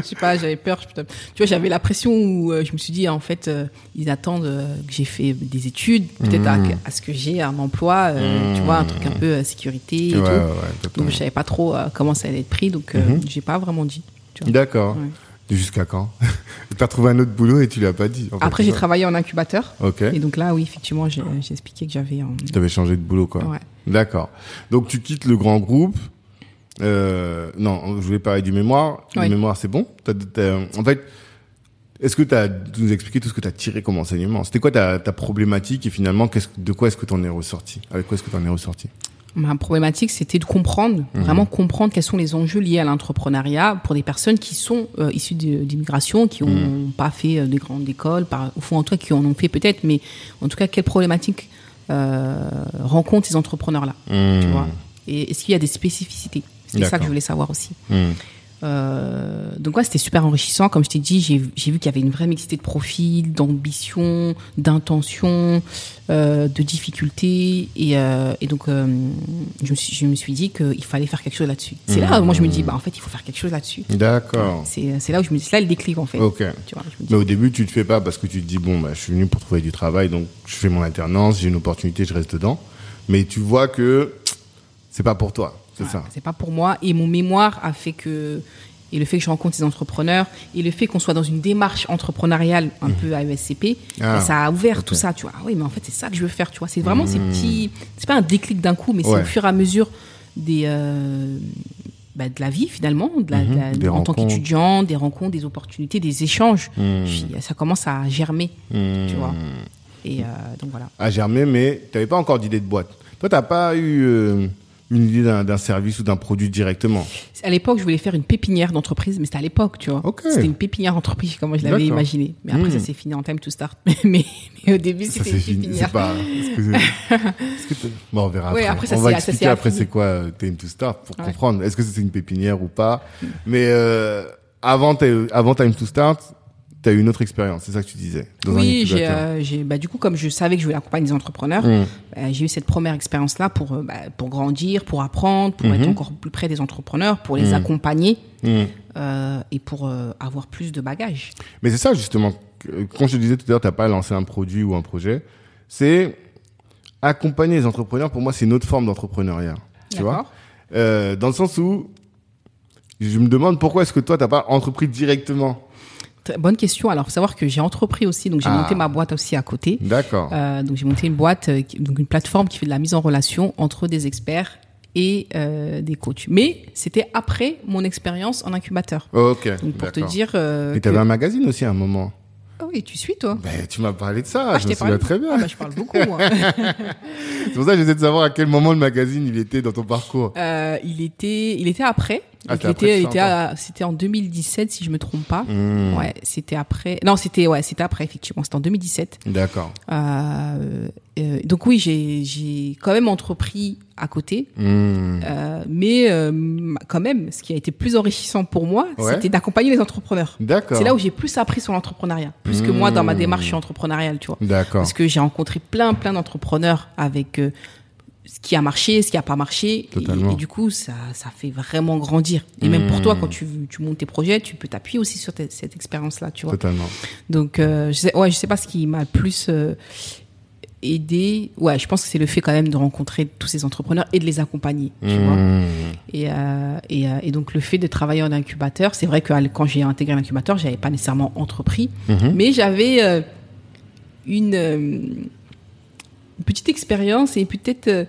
Je sais pas, j'avais peur. Tu vois, j'avais la pression où euh, je me suis dit, en fait, ils attendent que j'ai fait des études, peut-être à, Mmh. à ce que j'ai un emploi, tu vois, un truc un peu sécurité et Ouais, tout. ouais, Donc, je savais pas trop comment ça allait être pris, donc Mhm. j'ai pas vraiment dit. D'accord. Ouais. Jusqu'à quand T'as trouvé un autre boulot et tu l'as pas dit. en fait, Après, j'ai travaillé en incubateur. Ok. Et donc là, oui, effectivement, j'ai j'ai expliqué que j'avais un. Tu avais changé de boulot, quoi. Ouais. D'accord. Donc tu quittes le grand groupe. Euh, non, je voulais parler du mémoire. Oui. Le mémoire, c'est bon. T'as- en fait, est-ce que tu as nous expliqué tout ce que tu as tiré comme enseignement? C'était quoi ta, ta problématique et finalement, de quoi est-ce que tu en es ressorti? Avec quoi est-ce que tu en es ressorti? Ma problématique, c'était de comprendre, Mhm. vraiment comprendre quels sont les enjeux liés à l'entrepreneuriat pour des personnes qui sont euh, issues de- d'immigration, qui n'ont Mhm. pas fait euh, des grandes écoles, par, au fond, en tout cas, qui en ont fait peut-être, mais en tout cas, quelles problématiques euh, rencontrent ces entrepreneurs-là, tu vois? Et est-ce qu'il y a des spécificités? C'est ça que je voulais savoir aussi. Euh, donc ouais, c'était super enrichissant. Comme je t'ai dit, j'ai vu qu'il y avait une vraie mixité de profils, d'ambition, d'intention, euh, de difficultés. Et, euh, et donc, je, me suis, je me suis dit qu'il fallait faire quelque chose là-dessus. C'est là où moi, je me dis, bah, en fait, il faut faire quelque chose là-dessus. D'accord. C'est là où je me dis, c'est là le déclic, en fait. Ok. Tu vois, je me dis, Mais au début, tu te fais pas parce que tu te dis bon, bah, je suis venu pour trouver du travail, donc je fais mon alternance, j'ai une opportunité, je reste dedans. Mais tu vois que c'est pas pour toi, c'est ça. C'est pas pour moi. Et mon mémoire a fait que. Et le fait que je rencontre ces entrepreneurs, et le fait qu'on soit dans une démarche entrepreneuriale un peu à ESCP, Ah, ça a ouvert tout ça, tu vois. Ah oui, mais en fait, c'est ça que je veux faire, tu vois. C'est vraiment ces petits. C'est pas un déclic d'un coup, mais c'est au fur et à mesure des. euh, bah, de la vie finalement, de la, de la- Mhm. Des en tant qu'étudiant, des rencontres, des opportunités, des échanges. Mhm. Puis, ça commence à germer, tu vois. Et euh, donc voilà. À germer, mais tu n'avais pas encore d'idée de boîte. Toi, t'as pas eu euh, une idée d'un d'un service ou d'un produit directement. À l'époque, je voulais faire une pépinière d'entreprise, mais c'était à l'époque, tu vois. Ok. C'était une pépinière d'entreprise, comme je l'avais D'accord. imaginé. Mais après, Hmm. ça s'est fini en time to start. mais, mais au début, Ça c'était une fini. pépinière. C'est pas. est-ce que bon, on verra Ouais, après. après, ça on va expliquer après c'est quoi euh, Time to Start pour Ouais. comprendre. Est-ce que c'est une pépinière ou pas? Mais euh, avant, avant Time to Start, tu as eu une autre expérience. C'est ça que tu disais. dans Oui, j'ai, euh, j'ai, bah, du coup, comme je savais que je voulais accompagner des entrepreneurs, Hmm. bah, j'ai eu cette première expérience-là pour, euh, bah, pour grandir, pour apprendre, pour être encore plus près des entrepreneurs, pour les Mhm. accompagner euh, et pour euh, avoir plus de bagages. Mais c'est ça justement. Quand je te disais tout à l'heure, t'as pas lancé un produit ou un projet, c'est accompagner les entrepreneurs. Pour moi, c'est une autre forme d'entrepreneuriat. Tu vois Euh, Dans le sens où je me demande pourquoi est-ce que toi t'as pas entrepris directement. Bonne question. Alors, faut savoir que j'ai entrepris aussi, donc j'ai Ah. monté ma boîte aussi à côté. D'accord. Euh, donc j'ai monté une boîte, euh, donc une plateforme qui fait de la mise en relation entre des experts et euh, des coachs. Mais c'était après mon expérience en incubateur. ok. Donc pour te dire, Et que- t'avais un magazine aussi à un moment. Ah oui, tu suis toi Ben, tu m'as parlé de ça, Ah, je je me souviens parlé très bien. Ah bah, je parle beaucoup, moi. C'est pour ça que j'essaie de savoir à quel moment le magazine il était dans ton parcours. Il était, il était après. Ah, c'était en 2017 si je me trompe pas. Hmm, Ouais, c'était après. Non, c'était ouais, c'était après effectivement. C'était en 2017. D'accord. Euh, euh, donc oui, j'ai j'ai quand même entrepris à côté, Hmm, euh, mais euh, quand même, ce qui a été plus enrichissant pour moi, Ouais. c'était d'accompagner les entrepreneurs. D'accord. C'est là où j'ai plus appris sur l'entrepreneuriat, plus que moi dans ma Mmh. démarche entrepreneuriale, tu vois. D'accord. Parce que j'ai rencontré plein, plein d'entrepreneurs avec euh, qui a marché, ce qui a pas marché. Et, Totalement. et du coup, ça, ça fait vraiment grandir. Et même pour toi, quand tu, tu montes tes projets, tu peux t'appuyer aussi sur te- cette expérience-là, tu vois. Totalement. Donc, euh, je sais, ouais, je sais pas ce qui m'a le plus euh, aidé. Ouais, je pense que c'est le fait quand même de rencontrer tous ces entrepreneurs et de les accompagner, tu vois. Hmm, Et, euh, et, et donc le fait de travailler en incubateur, c'est vrai que quand j'ai intégré l'incubateur, j'avais pas nécessairement entrepris, mhm. mais j'avais une, une petite expérience et peut-être euh,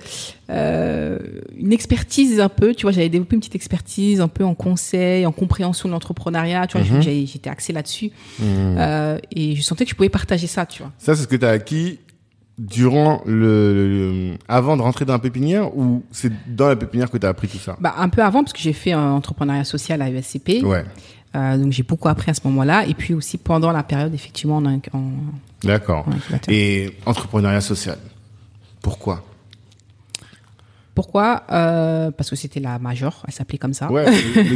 euh, une expertise un peu. Tu vois, j'avais développé une petite expertise un peu en conseil, en compréhension de l'entrepreneuriat. Tu vois, Mhm. j'étais axé là-dessus Hmm. euh, et je sentais que je pouvais partager ça. Tu vois. Ça, c'est ce que tu as acquis durant le, le- avant de rentrer dans la pépinière ou c'est dans la pépinière que tu as appris tout ça? Bah, un peu avant, parce que j'ai fait un entrepreneuriat social à USCP. Ouais. Euh, donc j'ai beaucoup appris à ce moment-là. Et puis aussi pendant la période, effectivement, en, en, D'accord. Et entrepreneuriat social. Pourquoi? Pourquoi? Euh, Parce que c'était la major, elle s'appelait comme ça. Ouais,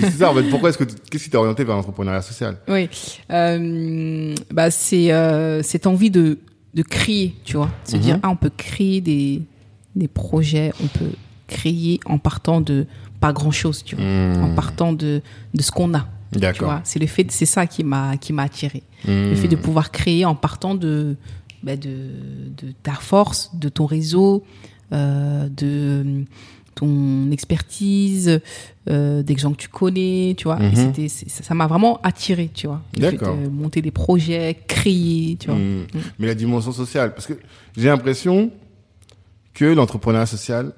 c'est ça en fait. Pourquoi est-ce que tu- qu'est-ce qui t'a orienté vers l'entrepreneuriat social? Oui. Euh, bah, c'est euh, cette envie de, de créer, tu vois. Se Mhm. dire, ah, on peut créer des, des projets, on peut créer en partant de pas grand-chose, tu vois. Hmm. En partant de, de ce qu'on a. D'accord. c'est le fait, c'est ça qui m'a qui m'a attiré. Le fait de pouvoir créer en partant de bah, de, de ta force, de ton réseau, euh, de ton expertise, euh, des gens que tu connais, tu vois. Et Mhm. ça m'a vraiment attiré, tu vois. D'accord. de monter des projets, créer, tu vois. Hmm. Mais la dimension sociale, parce que j'ai l'impression que l'entrepreneuriat social,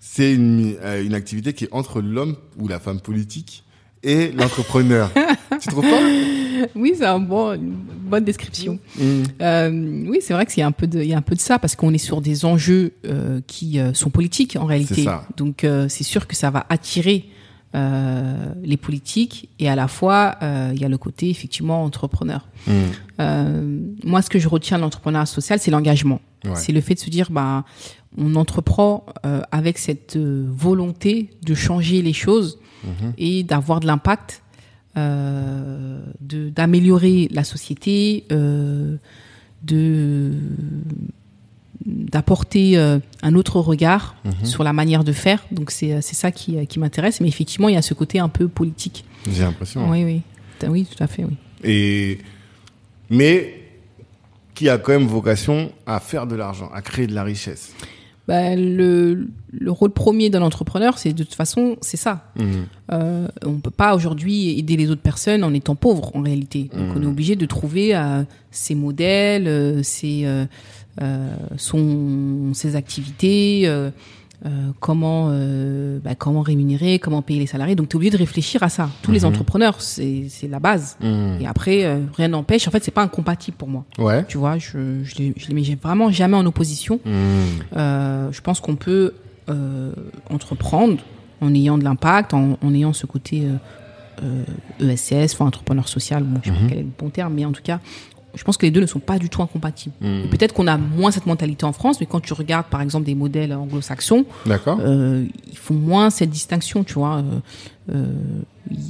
c'est une, euh, une activité qui est entre l'homme ou la femme politique et l'entrepreneur. tu trouves pas? Oui, c'est un bon, une bonne description. Hmm. Euh, oui, c'est vrai qu'il y a un peu de, il y a un peu de ça parce qu'on est sur des enjeux euh, qui euh, sont politiques en réalité. C'est ça. Donc c'est sûr que ça va attirer euh, les politiques et à la fois euh, il y a le côté effectivement entrepreneur. Euh, moi, ce que je retiens de l'entrepreneuriat social, c'est l'engagement. Ouais. C'est le fait de se dire, bah, on entreprend avec cette volonté de changer les choses Et d'avoir de l'impact, euh, d'améliorer la société, euh, de d'apporter euh, un autre regard Mhm. sur la manière de faire. Donc c'est c'est ça qui qui m'intéresse. Mais effectivement, il y a ce côté un peu politique. J'ai l'impression. Oui, oui, oui, tout à fait, oui. Et mais qui a quand même vocation à faire de l'argent, à créer de la richesse. Bah, le, le rôle premier d'un entrepreneur, c'est de toute façon, c'est ça. Mhm. Euh, on peut pas aujourd'hui aider les autres personnes en étant pauvre en réalité. Donc Mhm. on est obligé de trouver euh, ses modèles, euh, ses, euh, son, ses activités, euh, comment, euh, bah, comment rémunérer, comment payer les salariés. Donc tu es obligé de réfléchir à ça. Tous les Mhm. entrepreneurs, c'est c'est la base. Mhm. Et après, euh, rien n'empêche. En fait, c'est pas incompatible pour moi. Ouais. Tu vois, je, je, les, je les mets vraiment jamais en opposition. Mhm. Euh, je pense qu'on peut euh, entreprendre en ayant de l'impact, en, en ayant ce côté euh, euh, ESS, enfin entrepreneur social, bon, je sais pas quel est le bon terme, mais en tout cas, je pense que les deux ne sont pas du tout incompatibles. Et Peut-être qu'on a moins cette mentalité en France, mais quand tu regardes par exemple des modèles anglo-saxons, euh, ils font moins cette distinction, tu vois. Euh, euh,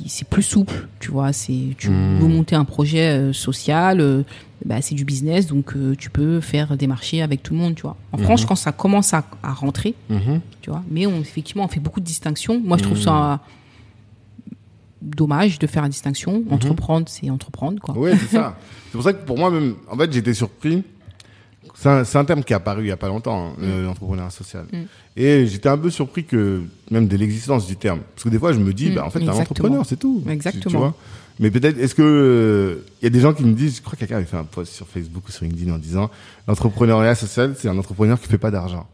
c'est plus souple, tu vois. C'est tu Mhm. veux monter un projet euh, social, euh, bah, c'est du business, donc euh, tu peux faire des marchés avec tout le monde, tu vois. En Mhm. France, quand ça commence à, à rentrer, Mhm. tu vois, mais on, effectivement, on fait beaucoup de distinctions. Moi, je trouve ça dommage de faire la distinction. Mhm. Entreprendre, c'est entreprendre, quoi. Ouais, c'est ça. C'est pour ça que pour moi même, en fait, j'étais surpris. C'est un, terme qui est apparu il y a pas longtemps, hein, le- l'entrepreneuriat social. Mm. Et j'étais un peu surpris que même de l'existence du terme, parce que des fois je me dis, Mm, bah en fait, t'es un exactement. entrepreneur, c'est tout. Tu- Tu, Exactement. vois Mais peut-être, est-ce que il y a des gens qui me disent, je crois que quelqu'un avait fait un post sur Facebook ou sur LinkedIn en disant, l'entrepreneuriat social, c'est un entrepreneur qui fait pas d'argent.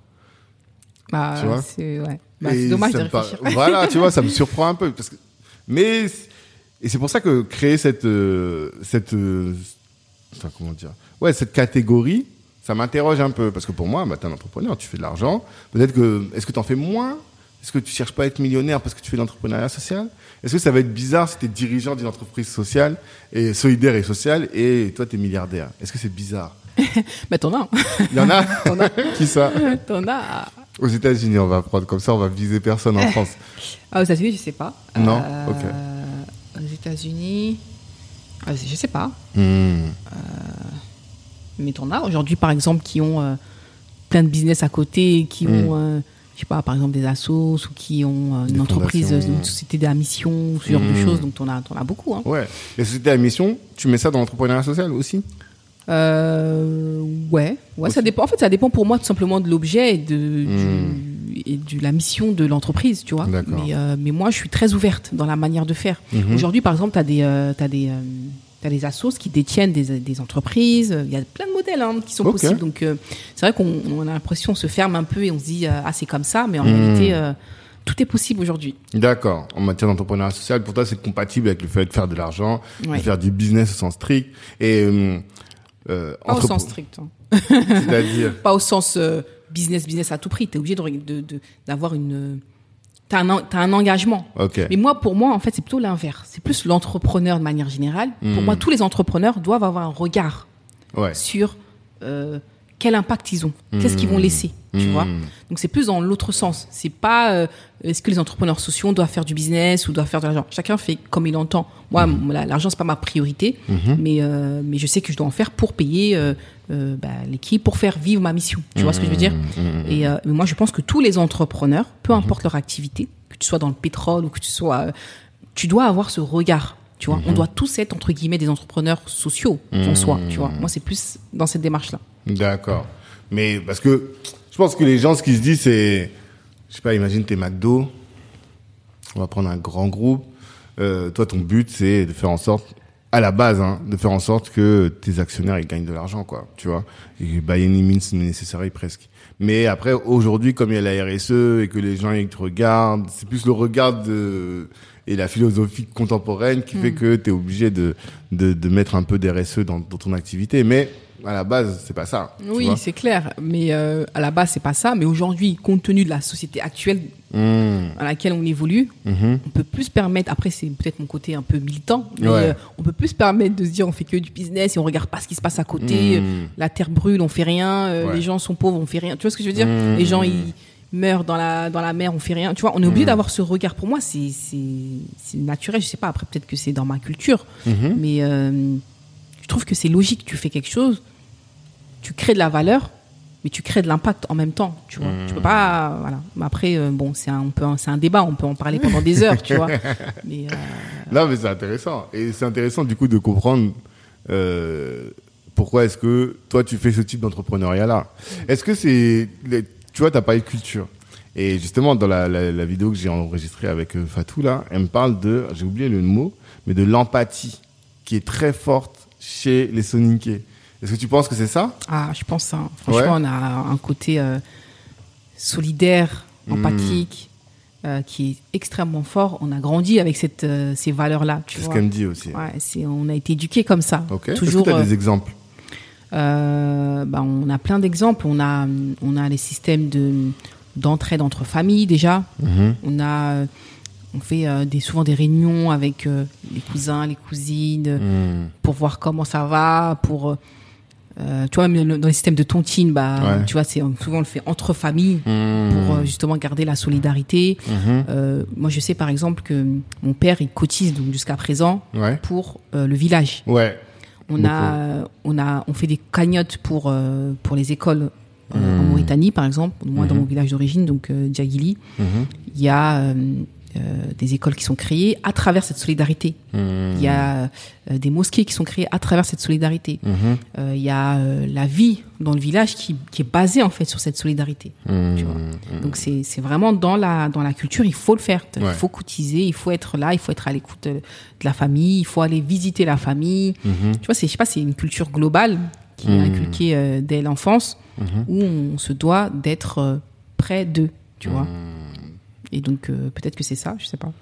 Bah, c'est ouais. Bah, dommage de me par- réfléchir. Voilà, tu vois, ça me surprend un peu. Parce que... Mais, et c'est pour ça que créer cette, euh, cette, euh, enfin, comment dire Ouais, cette catégorie, ça m'interroge un peu parce que pour moi, bah, t'es un entrepreneur, tu fais de l'argent. Peut-être que est-ce que t'en fais moins? Est-ce que tu cherches pas à être millionnaire parce que tu fais de l'entrepreneuriat social? Est-ce que ça va être bizarre si t'es dirigeant d'une entreprise sociale et solidaire et sociale et toi t'es milliardaire? Est-ce que c'est bizarre? Mais t'en as. hein. Il y en a? T'en as. Qui ça? T'en as. Aux États-Unis, on va prendre comme ça, on va viser personne en France. Ah, aux États-Unis, je sais pas. Non Euh, Ok. Aux États-Unis, ah, je sais pas. Hmm. Mais t'en as aujourd'hui, par exemple, qui ont euh, plein de business à côté, qui Mm. ont, euh, je sais pas, par exemple, des assos ou qui ont euh, Des une entreprise, une société de la mission, ce genre Mm. de choses. Donc t'en as, t'en as beaucoup. Hein. Ouais. Les sociétés à mission, tu mets ça dans l'entrepreneuriat social aussi? Euh, ouais, ouais, ça dépend. En fait, ça dépend pour moi tout simplement de l'objet et de, Mm. du- et de la mission de l'entreprise, tu vois. Mais, euh, mais moi, je suis très ouverte dans la manière de faire. Mhm. Aujourd'hui, par exemple, tu as des, euh, t'as des, euh, t'as des assos qui détiennent des, des entreprises. Il y a plein de modèles hein, qui sont possibles. Donc, euh, c'est vrai qu'on on a l'impression, on se ferme un peu et on se dit, euh, ah, c'est comme ça. Mais en Mhm. réalité, euh, tout est possible aujourd'hui. D'accord. En matière d'entrepreneuriat social, pour toi, c'est compatible avec le fait de faire de l'argent, Ouais. de faire du business au sens strict. Et euh, euh, Pas au sens strict. hein. C'est-à-dire pas au sens euh, business, business à tout prix. Tu es obligé de- de- de- d'avoir une. Tu as, un engagement. Mais moi, pour moi, en fait, c'est plutôt l'inverse. C'est plus l'entrepreneur de manière générale. Pour moi, tous les entrepreneurs doivent avoir un regard Ouais. sur euh, quel impact ils ont, qu'est-ce qu'ils vont laisser, tu vois. Donc c'est plus dans l'autre sens. C'est pas euh, est-ce que les entrepreneurs sociaux doivent faire du business ou doivent faire de l'argent? Chacun fait comme il entend. Moi, Mm. la- l'argent c'est pas ma priorité, Mhm. mais euh, mais je sais que je dois en faire pour payer euh, bah, l'équipe, pour faire vivre ma mission. Tu vois ce que je veux dire? Mhm. Et mais moi, je pense que tous les entrepreneurs, peu importe leur activité, que tu sois dans le pétrole ou que tu sois, tu dois avoir ce regard. Tu vois, on doit tous être entre guillemets des entrepreneurs sociaux en soi. Tu vois, moi c'est plus dans cette démarche-là. D'accord. Mais parce que je pense que les gens, ce qu'ils se disent, c'est, je sais pas, imagine t'es McDo, on va prendre un grand groupe. Euh, toi, ton but, c'est de faire en sorte, à la base, hein, de faire en sorte que tes actionnaires ils gagnent de l'argent, quoi. Tu vois, et by any means necessary presque. Mais après, aujourd'hui, comme il y a la RSE et que les gens ils te regardent, c'est plus le regard de et la philosophie contemporaine qui fait que tu es obligé de, de de mettre un peu d'RSE dans, dans ton activité. Mais à la base, c'est pas ça. Oui, c'est clair. Mais euh, à la base, c'est pas ça. Mais aujourd'hui, compte tenu de la société actuelle Mmh, à laquelle on évolue, mhm. on peut plus se permettre. Après, c'est peut-être mon côté un peu militant, mais Ouais. euh, on peut plus se permettre de se dire on fait que du business et on regarde pas ce qui se passe à côté. Mmh. La terre brûle, on fait rien. euh, Ouais. Les gens sont pauvres, on fait rien. Tu vois ce que je veux dire? Mmh. Les gens ils meurent dans la dans la mer, on fait rien. Tu vois, on est obligé d'avoir ce regard. Pour moi, c'est naturel. Je sais pas. Après, peut-être que c'est dans ma culture, Mhm. mais euh, trouve que c'est logique. Tu fais quelque chose, tu crées de la valeur, mais tu crées de l'impact en même temps. Tu vois, tu peux pas. Voilà. Après, euh, bon, c'est un, c'est un débat. On peut en parler pendant des heures, tu vois. Mais euh, Non, mais c'est intéressant. Et c'est intéressant, du coup, de comprendre euh, pourquoi est-ce que toi, tu fais ce type d'entrepreneuriat-là. Est-ce que c'est... Tu vois, t'as parlé de culture. Et justement, dans la, la, la vidéo que j'ai enregistrée avec Fatou, là, elle me parle de... J'ai oublié le mot, mais de l'empathie, qui est très forte chez les Soninkés. Est-ce que tu penses que c'est ça? Ah, je pense, hein, franchement, Ouais. on a un côté euh, solidaire, Hmm. empathique, euh, qui est extrêmement fort. On a grandi avec cette, euh, ces valeurs-là. C'est ce qu'elle me dit aussi. Ouais, on a été éduqués comme ça. Ok. Est-ce Toujours. que tu as des exemples? bah, on a plein d'exemples. On a, on a les systèmes de d'entraide entre familles déjà. Mhm. On a, on fait euh, des, souvent des réunions avec euh, les cousins, les cousines, Mhm. pour voir comment ça va, pour, euh, tu vois, même dans les systèmes de tontine, bah, Ouais. tu vois, c'est souvent on le fait entre familles Mhm. pour euh, justement garder la solidarité. Mhm. Euh, moi, je sais par exemple que mon père il cotise donc jusqu'à présent Ouais. pour euh, le village. Ouais. On a, on a, on fait des cagnottes pour euh, pour les écoles euh, en Mauritanie, par exemple. Moi, dans Mhm. mon village d'origine, donc euh, Djagili, Mhm. il y a euh, euh, des écoles qui sont créées à travers cette solidarité. Mhm. Il y a euh, des mosquées qui sont créées à travers cette solidarité. Mhm. Euh, il y a euh, la vie dans le village qui, qui est basée en fait sur cette solidarité. Tu vois. Mhm. Donc c'est vraiment dans la dans la culture, il faut le faire. Il faut cotiser, il faut être là, il faut être à l'écoute de, de la famille, il faut aller visiter la famille. Tu vois, c'est je sais pas, c'est une culture globale qui est inculquée euh, dès l'enfance où on se doit d'être euh, près d'eux, tu vois. Et donc euh, peut-être que c'est ça, je sais pas.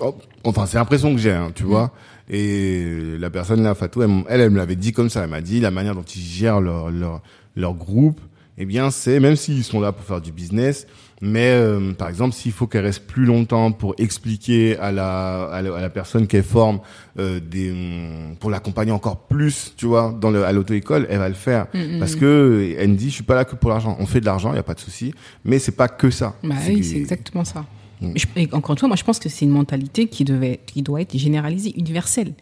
oh, enfin, c'est l'impression que j'ai, hein, tu vois. Et la personne là, Fatou, elle, elle, elle me l'avait dit comme ça. Elle m'a dit la manière dont ils gèrent leur leur leur groupe, eh bien, c'est même s'ils sont là pour faire du business, mais euh, par exemple, s'il faut qu'elle reste plus longtemps pour expliquer à la à la, à la personne qu'elle forme euh, des hum, pour l'accompagner encore plus, tu vois, dans le à l'auto-école, elle va le faire Mm, mm, parce mm. que elle me dit je suis pas là que pour l'argent. On fait de l'argent, il y a pas de souci, mais c'est pas que ça. Bah oui, c'est exactement ça. Mm. Je- et encore une fois, moi, je pense que c'est une mentalité qui devait, qui doit être généralisée, universelle.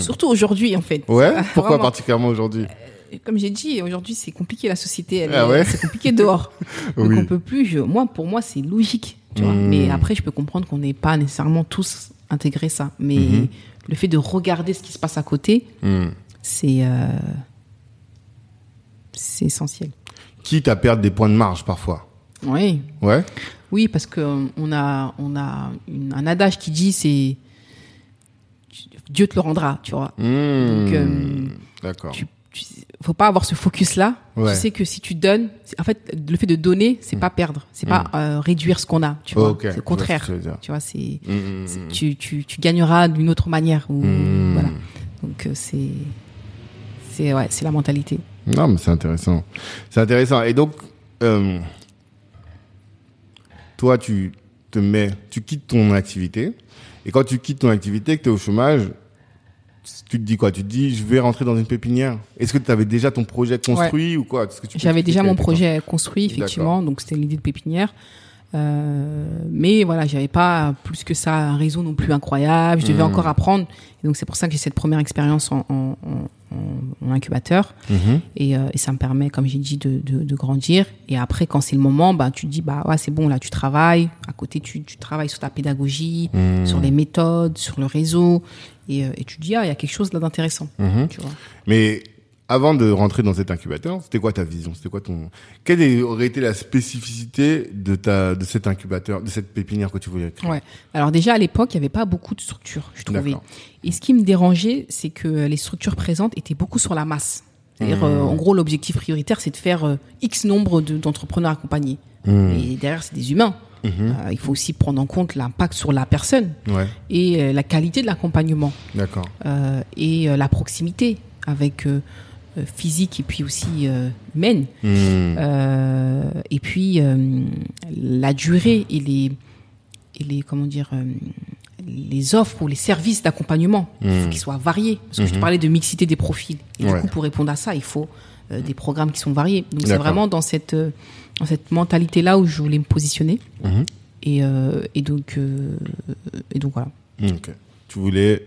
Surtout aujourd'hui, en fait. Ouais. Pourquoi particulièrement aujourd'hui? Comme j'ai dit, aujourd'hui, c'est compliqué la société. elle Ah est- ouais C'est compliqué dehors. Donc Oui. on peut plus. je- moi, pour moi, c'est logique. Tu vois. Mais après, je peux comprendre qu'on n'ait pas nécessairement tous intégré ça. Mais Mhm. le fait de regarder ce qui se passe à côté, Hmm. c'est euh, c'est essentiel. Quitte à perdre des points de marge parfois. Oui. Ouais. Oui, parce que euh, on a, on a une- un adage qui dit c'est Dieu te le rendra, tu vois. Hmm. Donc, euh, D'accord. Tu, tu- faut pas avoir ce focus là. Ouais. Tu sais que si tu donnes, en fait, le fait de donner, c'est pas perdre, c'est pas euh, réduire ce qu'on a, tu vois. C'est le contraire. tu vois, c'est c'est- hmm. tu, tu, tu gagneras d'une autre manière. Ou. Voilà. Donc euh, c'est c'est ouais, c'est la mentalité. Non, mais c'est intéressant. C'est intéressant. Et donc, euh, toi, tu te mets, tu quittes ton activité. Et quand tu quittes ton activité, que tu es au chômage, tu te dis quoi Tu te dis, je vais rentrer dans une pépinière. Est-ce que tu avais déjà ton projet construit ou quoi? J'avais déjà mon projet construit effectivement, donc c'était l'idée de pépinière. Euh, mais voilà, j'avais pas plus que ça un réseau non plus incroyable. Je devais Mhm. encore apprendre. Et donc c'est pour ça que j'ai cette première expérience en, en, en- en- en incubateur. Mhm. Et, euh, et ça me permet, comme j'ai dit, de, de, de grandir. Et après, quand c'est le moment, bah, tu te dis, bah ouais, c'est bon, là, tu travailles. À côté, tu, tu travailles sur ta pédagogie, Mhm. sur les méthodes, sur le réseau. Et, euh, et tu te dis, ah, il y a quelque chose là d'intéressant. Mhm. Mais avant de rentrer dans cet incubateur, c'était quoi ta vision? C'était quoi ton Quelle aurait été la spécificité de ta de cet incubateur, de cette pépinière que tu voulais créer? Ouais. Alors déjà, à l'époque, il n'y avait pas beaucoup de structures, je trouvais. Et ce qui me dérangeait, c'est que les structures présentes étaient beaucoup sur la masse. C'est-à-dire, Mmh. en gros, l'objectif prioritaire, c'est de faire euh, X nombre de- d'entrepreneurs accompagnés. Mmh. Et derrière, c'est des humains. Mhm. Euh, il faut aussi prendre en compte l'impact sur la personne Ouais, et euh, la qualité de l'accompagnement d'accord. euh, et la proximité avec physique et puis aussi humaine. Euh, et puis la durée et les et les comment dire les offres ou les services d'accompagnement il faut qu'ils soient variés parce que je te Mhm. parlais de mixité des profils et Ouais. du coup pour répondre à ça il faut euh, des programmes qui sont variés donc c'est vraiment dans cette euh, dans cette mentalité là où je voulais me positionner et euh, et donc et donc voilà. Tu voulais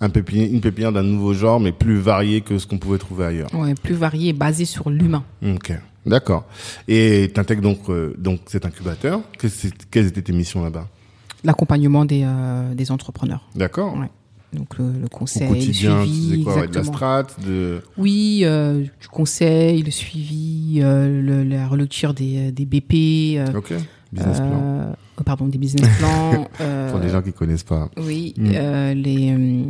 un une pépinière d'un nouveau genre, mais plus variée que ce qu'on pouvait trouver ailleurs. ouais, plus varié et basé sur l'humain Ok. D'accord. Et tu intègres donc, donc cet incubateur. Que quelles étaient tes missions là-bas? L'accompagnement des euh, des entrepreneurs D'accord. Ouais. donc le, le Au conseil quotidien, le suivi quoi De la exactement. de... Oui, euh, du conseil, le suivi, euh, le- la relecture des, des BP, euh, Ok. Business plan. euh, oh, pardon, des business plans. euh, Pour les gens qui connaissent pas. oui, Mm. euh, les, euh,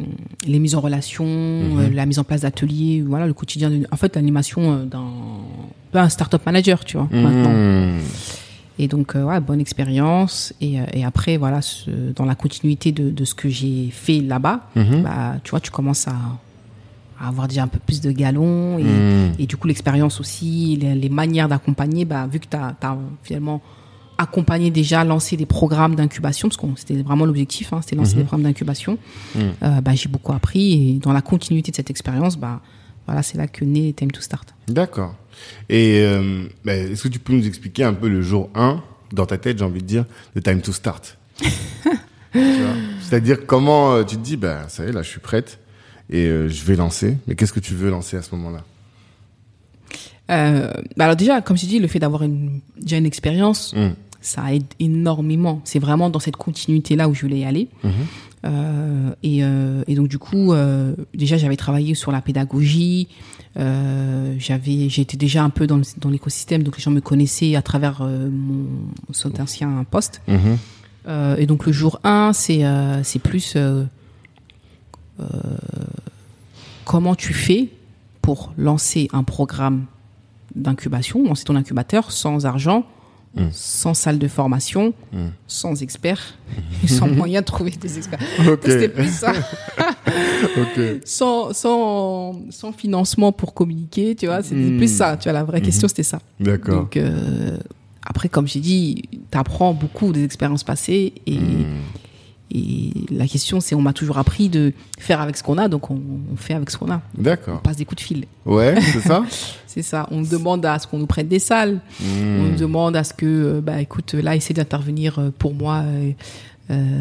les mises en relation, Mhm. euh, la mise en place d'ateliers, voilà, le quotidien. en fait, l'animation euh, d'un un startup manager, tu vois, maintenant. Et donc, euh, ouais, bonne expérience. Et, euh, et après, voilà, ce- dans la continuité de, de ce que j'ai fait là-bas, Mhm. bah, tu vois, tu commences à, à avoir déjà un peu plus de galons. Et, Mhm. et du coup, l'expérience aussi, les, les manières d'accompagner, bah, vu que tu as, finalement accompagné déjà, lancé des programmes d'incubation, parce que c'était vraiment l'objectif, hein, c'était lancer Mhm. des programmes d'incubation, euh, bah, j'ai beaucoup appris. Et dans la continuité de cette expérience, bah, voilà, c'est là que naît Time to Start. D'accord. Et euh, ben, est-ce que tu peux nous expliquer un peu le jour 1, dans ta tête, j'ai envie de dire, de Time to Start C'est-à-dire comment euh, tu te dis, ben, ça y est, là, je suis prête et euh, je vais lancer. Mais qu'est-ce que tu veux lancer à ce moment-là? Bah alors déjà, comme je dis, le fait d'avoir une, déjà une expérience, Mhm. ça aide énormément. C'est vraiment dans cette continuité-là où je voulais y aller. Mhm. Euh, et, euh, et donc du coup, euh, déjà j'avais travaillé sur la pédagogie. J'avais, j'étais déjà un peu dans, le- dans l'écosystème, donc les gens me connaissaient à travers mon, cet ancien poste. Mhm. Et donc le jour 1, c'est c'est plus comment tu fais pour lancer un programme d'incubation, lancer ton incubateur sans argent, mm. sans salle de formation, mm. sans experts, sans moyen de trouver des experts. C'était plus ça. sans, sans, sans financement pour communiquer, tu vois, c'était plus ça. Tu vois, la vraie mm-hmm. question, c'était ça. D'accord. Donc, euh, après, comme j'ai dit, tu apprends beaucoup des expériences passées et, et la question, c'est on m'a toujours appris de faire avec ce qu'on a, donc on, fait avec ce qu'on a. D'accord. On passe des coups de fil. Ouais, c'est ça. c'est ça. On demande à ce qu'on nous prête des salles. Hmm. On nous demande à ce que, euh, bah, écoute, là, essaie d'intervenir euh, pour moi euh,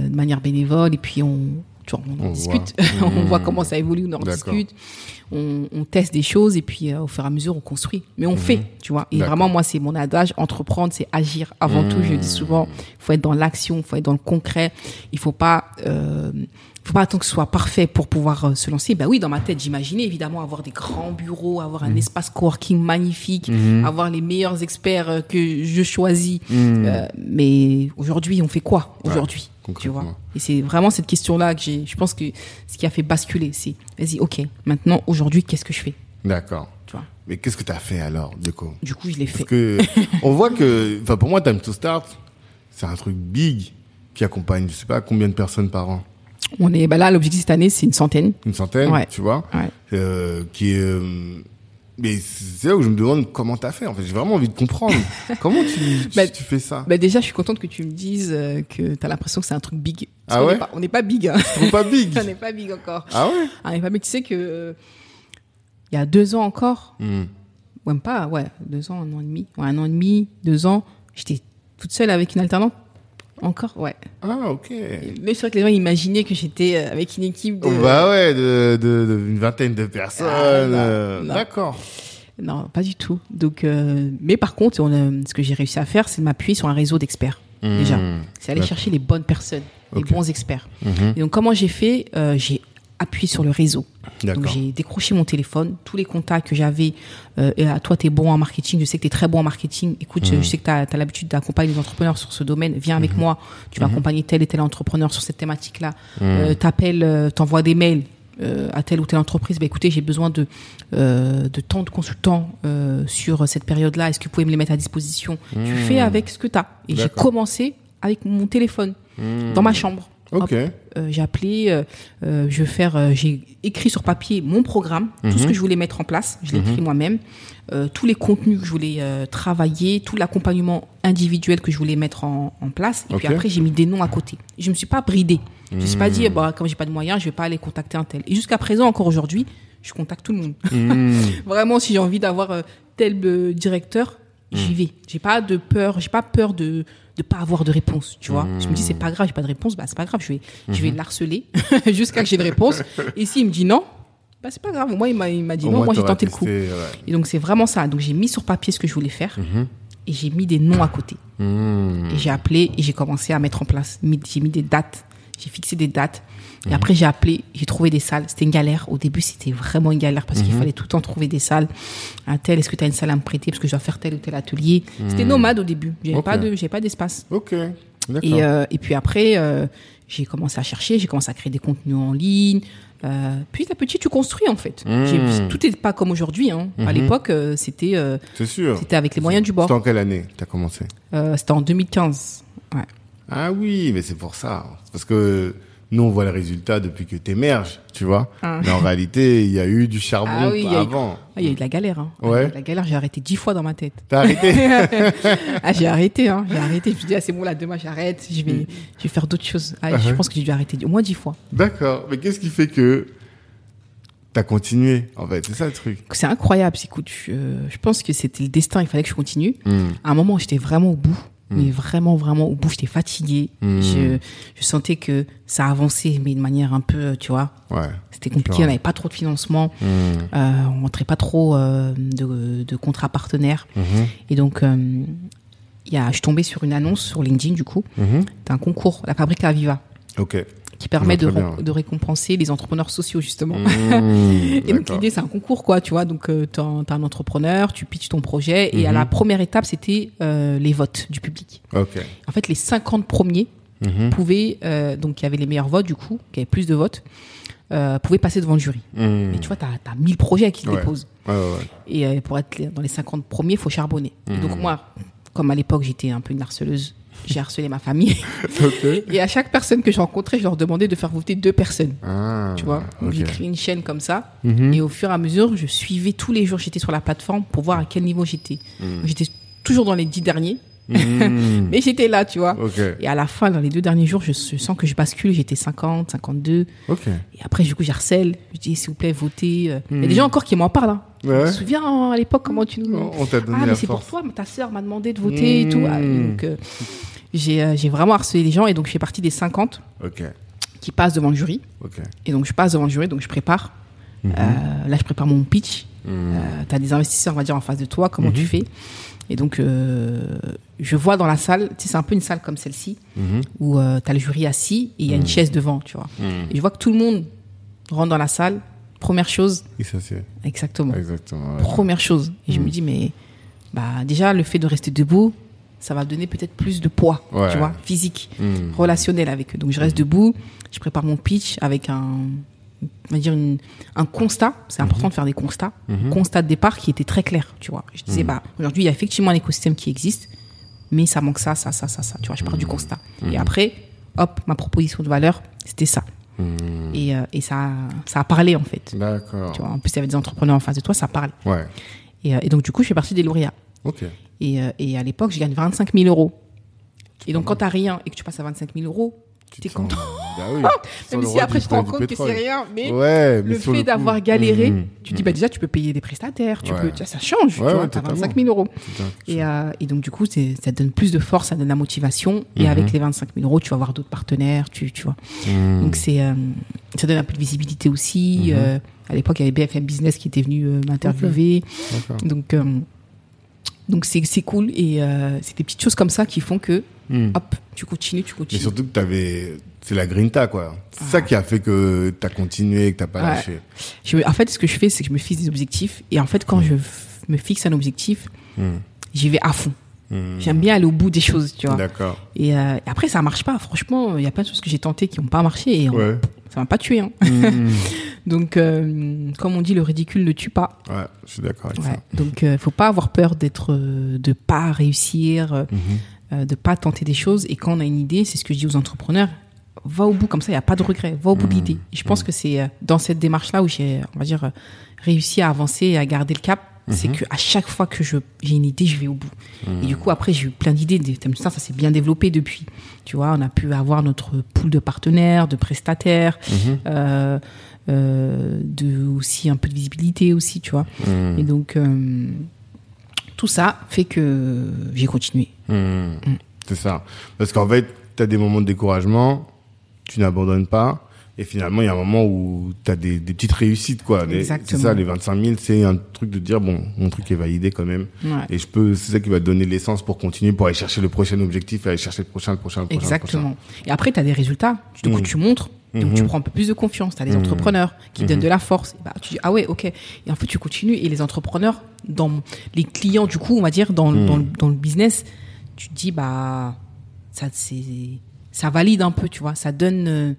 de manière bénévole, et puis on, on, discute, on voit hmm. comment ça évolue, on en discute, on, on, teste des choses et puis euh, au fur et à mesure on construit. Mais on hmm. fait, tu vois. Et vraiment moi c'est mon adage, entreprendre c'est agir avant tout. Je dis hmm. souvent, il faut être dans l'action, il faut être dans le concret. Il faut pas, euh, faut pas attendre que ce soit parfait pour pouvoir euh, se lancer. Ben oui, dans ma tête j'imaginais évidemment avoir des grands bureaux, avoir un espace coworking magnifique, avoir les meilleurs experts euh, que je choisis. mais aujourd'hui on fait quoi aujourd'hui? Tu vois Et c'est vraiment cette question-là que j'ai, je pense que ce qui a fait basculer, c'est, vas-y, ok, maintenant, aujourd'hui, qu'est-ce que je fais? D'accord. Tu vois Mais qu'est-ce que tu as fait alors, du coup? Du coup, je l'ai fait. Parce que on voit que, enfin, pour moi, Time to Start, c'est un truc big qui accompagne, je sais pas combien de personnes par an? On est, bah là, l'objectif cette année, c'est une centaine. Une centaine, tu vois, ouais. euh, qui est euh, mais c'est là où je me demande comment t'as fait. En fait, j'ai vraiment envie de comprendre. comment tu, tu, bah, tu, fais ça bah Déjà, je suis contente que tu me dises euh, que t'as l'impression que c'est un truc big. ah ouais On n'est pas, big. Hein. On n'est pas big. on n'est pas big encore. Ah ouais ah, On n'est pas big. Tu sais que euh, il y a deux ans encore, hmm. même pas, ouais, deux ans, un an et demi, ouais, un an et demi, deux ans, j'étais toute seule avec une alternante encore, ouais. Ah, ok. Mais c'est vrai que les gens imaginaient que j'étais euh, avec une équipe de. bah ouais, de, de, une vingtaine de personnes. Ah, euh, d'accord. Non, pas du tout. Donc, euh, mais par contre, on ce que j'ai réussi à faire, c'est de m'appuyer sur un réseau d'experts. Mmh. déjà, c'est aller chercher les bonnes personnes, les bons experts. Mmh. Et donc, comment j'ai fait? J'ai appuyer sur le réseau. Donc j'ai décroché mon téléphone, tous les contacts que j'avais. Euh, et à toi, tu es bon en marketing, je sais que tu es très bon en marketing. Écoute, je, mhm. sais que tu as, l'habitude d'accompagner les entrepreneurs sur ce domaine. Viens avec mhm. moi, tu vas mhm. accompagner tel et tel entrepreneur sur cette thématique-là. Euh, T'appelles, euh, t'envoies des mails. Euh, à telle ou telle entreprise, bah, écoutez, j'ai besoin de, euh, de tant de consultants euh, sur cette période-là, est-ce que vous pouvez me les mettre à disposition? Tu fais avec ce que tu as. Et j'ai commencé avec mon téléphone, dans ma chambre. Ok. Euh, j'ai appelé, euh, euh, je vais faire, j'ai écrit sur papier mon programme, tout ce mhm. que je voulais mettre en place, je l'ai écrit mhm. moi-même, tous les contenus que je voulais travailler, tout l'accompagnement individuel que je voulais mettre en, en place, et puis après j'ai mis des noms à côté. Je me suis pas bridé, je me suis pas dit, bah comme j'ai pas de moyens, je vais pas aller contacter un tel. Et jusqu'à présent, encore aujourd'hui, je contacte tout le monde. Mhm. Vraiment, si j'ai envie d'avoir tel directeur, j'y vais. J'ai pas de peur, j'ai pas peur de de pas avoir de réponse, tu vois. Je me dis c'est pas grave, j'ai pas de réponse, bah c'est pas grave, je vais je vais mhm. l'harceler jusqu'à que j'ai une réponse. Et s'il me dit non, bah c'est pas grave. Moi il m'a il m'a dit non, moi j'ai tenté le coup. Et donc c'est vraiment ça. Donc j'ai mis sur papier ce que je voulais faire. Mhm. Et j'ai mis des noms à côté. Mhm. Et j'ai appelé et j'ai commencé à mettre en place. J'ai mis des dates. J'ai fixé des dates. Et mhm. après, j'ai appelé, j'ai trouvé des salles. C'était une galère. Au début, c'était vraiment une galère parce qu'il mhm. fallait tout le temps trouver des salles. Un tel, est-ce que tu as une salle à me prêter? Parce que je dois faire tel ou tel atelier. C'était mhm. nomade au début. J'avais pas de, j'ai pas d'espace. Ok. Et, euh, et puis après, euh, j'ai commencé à chercher, j'ai commencé à créer des contenus en ligne. Euh, puis la petite, tu construis en fait. Tout n'est pas comme aujourd'hui. Hein. À l'époque, euh, c'était. C'était avec les moyens du bord. C'était en quelle année tu as commencé C'était en 2015. Ouais. Ah oui, mais c'est pour ça. Parce que nous, on voit le résultat depuis que tu émerges, tu vois. Ah. Mais en réalité, il y a eu du charbon ah oui, avant. Il y, a eu de la galère. Hein. Ouais. La galère, j'ai arrêté dix fois dans ma tête. T'as arrêté ah, J'ai arrêté, hein. J'ai arrêté. Je me suis dit, ah, c'est bon, là, demain, j'arrête. Je vais, je vais faire d'autres choses. Ah, Je uh-huh. pense que j'ai dû arrêter au moins dix fois. D'accord. Mais qu'est-ce qui fait que T'as continué, en fait, c'est ça le truc. C'est incroyable. Écoute, je, je pense que c'était le destin. Il fallait que je continue. Hmm. À un moment, j'étais vraiment au bout. Mm. mais vraiment, vraiment au bout, j'étais fatiguée. Mm. Je, je sentais que ça avançait, mais de manière un peu, tu vois. Ouais. C'était compliqué, on n'avait pas trop de financement, mm. euh, on rentrait pas trop euh, de, de contrats partenaires. Mm-hmm. Et donc, euh, y a, je suis tombée sur une annonce sur LinkedIn, du coup, mm-hmm. d'un concours, la Fabrique à Viva. Ok qui permet de, de, récompenser les entrepreneurs sociaux justement. Mmh, et donc l'idée c'est un concours quoi, tu vois. Donc euh, tu as un entrepreneur, tu pitches ton projet et à la mmh. première étape c'était euh, les votes du public. Okay. En fait les 50 premiers mmh. pouvaient euh, donc il y avait les meilleurs votes du coup, qui avaient plus de votes. Euh, pouvaient passer devant le jury. Et tu vois, tu as, 1000 projets qui se déposent. Ouais, ouais, et pour être dans les 50 premiers, il faut charbonner. Et donc moi, comme à l'époque j'étais un peu une harceleuse, j'ai harcelé ma famille. Et à chaque personne que je rencontrais, je leur demandais de faire voter deux personnes. Ah, Tu vois, Donc, ok. j'ai créé une chaîne comme ça. Mhm. Et au fur et à mesure, je suivais tous les jours, j'étais sur la plateforme pour voir à quel niveau j'étais. Mhm. J'étais toujours dans les dix derniers, Mhm. mais j'étais là, tu vois. Et à la fin, dans les deux derniers jours, je, sens que je bascule, j'étais 50, 52. Ok. Et après, du coup, j'harcèle. Je dis, s'il vous plaît, votez. euh. Il y a des gens encore qui m'en parlent. Hein. Ouais. Je me souviens hein, à l'époque comment tu nous. On t'a donné Ah, mais c'est pour toi, mais ta sœur m'a demandé de voter et tout. Ah, donc, euh, j'ai euh, j'ai vraiment harcelé les gens et donc je fais partie des 50 Ok. qui passent devant le jury. Et donc, je passe devant le jury, donc je prépare. Mhm. Euh, là, je prépare mon pitch. Mhm. tu as des investisseurs, on va dire, en face de toi. Comment Mhm. tu fais Et donc, euh, je vois dans la salle, tu sais, c'est un peu une salle comme celle-ci, Mhm. où tu as le jury assis et il y a une Mhm. chaise devant, tu vois. Mhm. Et je vois que tout le monde rentre dans la salle. Première chose, Et ça, exactement. exactement. ouais. Première chose. Et je Mhm. me dis, mais bah, déjà, le fait de rester debout, ça va donner peut-être plus de poids, Ouais. tu vois, physique, Mhm. relationnel avec eux. Donc, je reste debout, je prépare mon pitch avec un, on va dire une- un constat. C'est important de faire des constats. Constat de départ qui était très clair, tu vois. Je disais, bah, aujourd'hui, il y a effectivement un écosystème qui existe, mais ça manque ça, ça, ça, ça, ça. Tu vois, je pars du constat. Et après, hop, ma proposition de valeur, c'était ça. Et, euh, et ça, ça a parlé, en fait. D'accord. Tu vois, en plus, il y avait des entrepreneurs en face de toi, ça parle. Ouais. Et, euh, et donc, du coup, je fais partie des lauréats. Ok. Et, euh, et à l'époque, je gagne 25 000 euros. Et donc, quand t'as rien et que tu passes à 25 000 euros, Tu t'es content. Bah oui. Même si après, je te rends compte que c'est rien, mais Ouais, mais le fait d'avoir galéré, Mhm. tu te dis, bah déjà, tu peux payer des prestataires, tu Ouais. peux, tu ça change, Ouais, tu vois, ouais, t'as totalement. 25 000 euros. Et, euh, et donc, du coup, ça donne plus de force, ça donne la motivation. Et Mhm. avec les 25 000 euros, tu vas avoir d'autres partenaires, tu, tu vois. Mhm. Donc, c'est, euh, ça donne un peu de visibilité aussi. Mhm. Euh, à l'époque, il y avait BFM Business qui était venu m'interviewer. D'accord. Donc, donc c'est, c'est cool. Et euh, c'est des petites choses comme ça qui font que, Mhm. hop, tu continues, tu Mais continues. surtout que t'avais, c'est la grinta quoi. C'est ça qui a fait que t'as continué, que t'as pas Ah. Ouais. lâché. Je me- en fait, ce que je fais, c'est que je me fixe des objectifs. Et en fait, quand je f- me fixe un objectif, Mhm. j'y vais à fond. Mhm. J'aime bien aller au bout des choses, tu vois. D'accord. Et euh, après, ça marche pas. Franchement, il y a plein de choses que j'ai tentées qui n'ont pas marché et on- Ouais. ça m'a pas tué. Hein. Mhm. Donc, euh, comme on dit, le ridicule ne tue pas. ouais, je suis d'accord avec Ouais. ça. Donc, euh, faut pas avoir peur d'être, euh, de pas réussir, Mhm. euh, de pas tenter des choses. Et quand on a une idée, c'est ce que je dis aux entrepreneurs. Va au bout, comme ça, il n'y a pas de regret. Va au bout de l'idée. Et je pense que c'est dans cette démarche-là où j'ai, on va dire, réussi à avancer et à garder le cap. C'est que à chaque fois que je, j'ai une idée, je vais au bout. Et du coup, après, j'ai eu plein d'idées. Ça, ça s'est bien développé depuis. Tu vois, on a pu avoir notre pool de partenaires, de prestataires, Mhm. euh, euh, de aussi un peu de visibilité aussi, tu vois. Mhm. Et donc, euh, tout ça fait que j'ai continué. Mhm. C'est ça. Parce qu'en fait, t'as des moments de découragement, tu n'abandonnes pas. Et finalement, il y a un moment où tu as des, des petites réussites, quoi. C'est ça, les 25 000, c'est un truc de dire, bon, mon truc est validé quand même. Ouais. Et je peux, c'est ça qui va donner l'essence pour continuer, pour aller chercher le prochain objectif, aller chercher le prochain, le prochain, le prochain. le Exactement. Et après, tu as des résultats. Du coup, Mhm. tu montres. Donc, tu Mhm. prends un peu plus de confiance. Tu as des Mhm. entrepreneurs qui Mhm. donnent de la force. Et bah, tu dis, ah ouais, ok. Et en fait, tu continues. Et les entrepreneurs, dans les clients, du coup, on va dire, dans, dans, le- dans le business, tu te dis, bah, ça, c'est, ça valide un peu, tu vois. Ça donne, euh,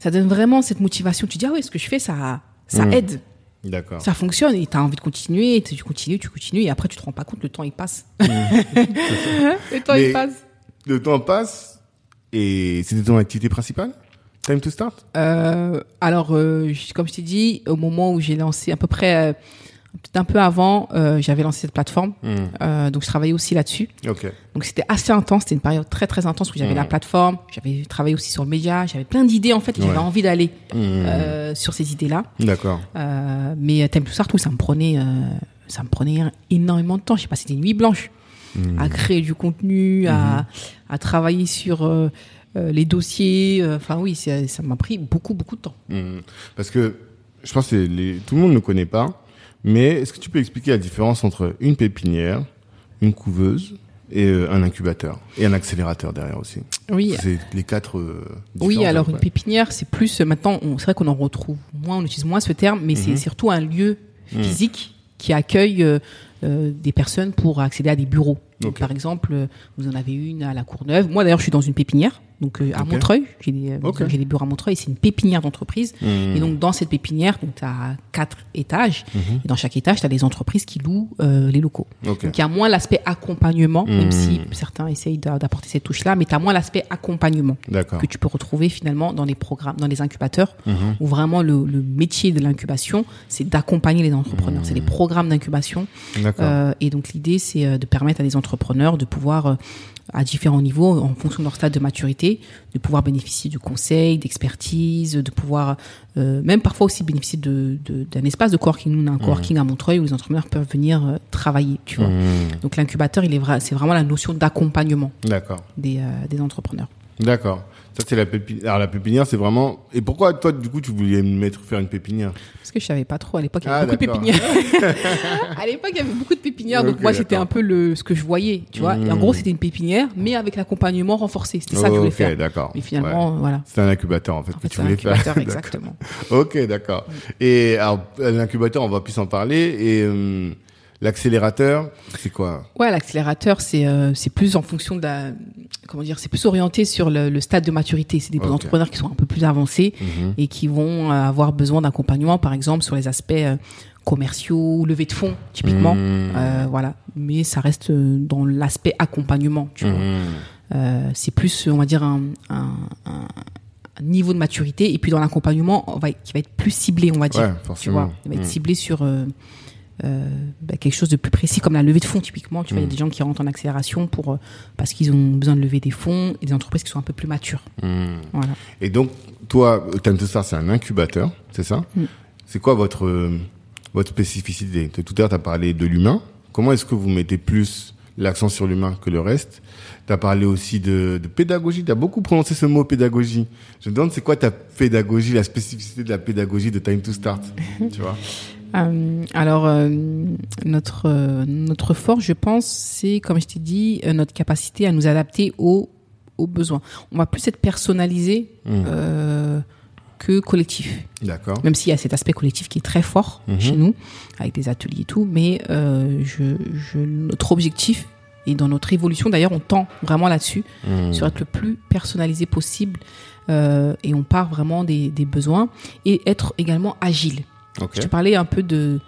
ça donne vraiment cette motivation. Tu dis, ah ouais, ce que je fais, ça, ça Mhm. aide. D'accord. Ça fonctionne. Et tu as envie de continuer. Et tu continues, tu continues. Et après, tu te rends pas compte, le temps, il passe. le temps, Mais- il passe. Le temps passe et c'était ton activité principale? Time to start? Euh, alors, euh, comme je t'ai dit, au moment où j'ai lancé, à peu près, euh, un peu avant, euh, j'avais lancé cette plateforme. Mhm. Euh, donc, je travaillais aussi là-dessus. Donc, c'était assez intense. C'était une période très, très intense où j'avais la plateforme. J'avais travaillé aussi sur le média. J'avais plein d'idées, en fait. J'avais envie d'aller Mhm. euh, sur ces idées-là. D'accord. Mais Thème tout ça, tout, ça me prenait, ça me prenait énormément de temps. J'ai passé des nuits blanches à créer du contenu, à, à travailler sur les dossiers. Enfin, oui, ça m'a pris beaucoup, beaucoup de temps. Parce que je pense que les, tout le monde ne connaît pas, mais est-ce que tu peux expliquer la différence entre une pépinière, une couveuse et euh, un incubateur et un accélérateur derrière aussi? Oui, C'est les quatre. euh, Oui, alors une pépinière, c'est plus euh, maintenant. C'est vrai qu'on en retrouve moins, on utilise moins ce terme, mais c'est Mhm. surtout un lieu Mhm. physique qui accueille euh, des personnes pour accéder à des bureaux. Donc, Par exemple, vous en avez une à la Courneuve. Moi, d'ailleurs, je suis dans une pépinière. Donc à Montreuil, j'ai des, j'ai des bureaux à Montreuil, c'est une pépinière d'entreprise. Mmh. Et donc dans cette pépinière, donc tu as quatre étages. Mmh. Et dans chaque étage, tu as des entreprises qui louent les locaux. Donc il y a moins l'aspect accompagnement, même mmh. si certains essayent d'apporter cette touche-là, mais tu as moins l'aspect accompagnement que tu peux retrouver finalement dans les programmes, dans les incubateurs, où vraiment le, le métier de l'incubation, c'est d'accompagner les entrepreneurs. C'est des programmes d'incubation. Euh, et donc l'idée, c'est euh, de permettre à des entrepreneurs de pouvoir euh, à différents niveaux, en fonction de leur stade de maturité, de pouvoir bénéficier du conseil, d'expertise, de pouvoir euh, même parfois aussi bénéficier de, d'un espace de coworking. Nous, on a un mmh. coworking à Montreuil où les entrepreneurs peuvent venir euh, travailler, tu vois. Mmh. Donc l'incubateur, il est vrai, c'est vraiment la notion d'accompagnement des, euh, des entrepreneurs. D'accord. Ça, c'est la pépinière. Alors, la pépinière, c'est vraiment. Et pourquoi, toi, du coup, tu voulais me mettre faire une pépinière? Parce que je savais pas trop. À l'époque, il y avait ah, beaucoup de pépinières. à l'époque, il y avait beaucoup de pépinières. donc, moi, c'était un peu le, ce que je voyais, tu vois. Et en gros, hmm. c'était une pépinière, mais avec l'accompagnement renforcé. C'était ça que je voulais faire. D'accord. Mais finalement, voilà. C'est un incubateur, en fait, que tu voulais faire. exactement. ok, d'accord. Et alors, l'incubateur, on va plus en parler. Et, euh, L'accélérateur, c'est quoi? Ouais, l'accélérateur, c'est euh, c'est plus en fonction de la comment dire, c'est plus orienté sur le, le, stade de maturité. C'est des entrepreneurs qui sont un peu plus avancés mhm. et qui vont euh, avoir besoin d'accompagnement, par exemple sur les aspects euh, commerciaux, levée de fonds, typiquement. Mhm. Euh, voilà, mais ça reste dans l'aspect accompagnement. Tu vois. Mhm. c'est plus, on va dire, un, un, un niveau de maturité et puis dans l'accompagnement qui va être plus ciblé on va dire ouais, tu vois il va être ciblé sur euh, bah, quelque chose de plus précis comme la levée de fonds typiquement tu vois il y a mm. des gens qui rentrent en accélération pour euh, parce qu'ils ont besoin de lever des fonds et des entreprises qui sont un peu plus matures mm. voilà. et donc toi Time to Start c'est un incubateur c'est ça mm. c'est quoi votre euh, votre spécificité? Tout à l'heure tu as parlé de l'humain comment est-ce que vous mettez plus l'accent sur l'humain que le reste? Tu as parlé aussi de, de pédagogie tu as beaucoup prononcé ce mot pédagogie je me demande c'est quoi ta pédagogie la spécificité de la pédagogie de Time to Start? Tu vois? Euh, alors, euh, notre, euh, notre force, je pense, c'est, comme je t'ai dit, notre capacité à nous adapter aux, aux besoins. On va plus être personnalisé mmh. que collectif. D'accord. Même s'il y a cet aspect collectif qui est très fort mmh. chez nous, avec des ateliers et tout, mais je, je, notre objectif, et dans notre évolution, d'ailleurs, on tend vraiment là-dessus, mmh. sur être le plus personnalisé possible, et on part vraiment des, des besoins, et être également agile. Je te parlais un peu de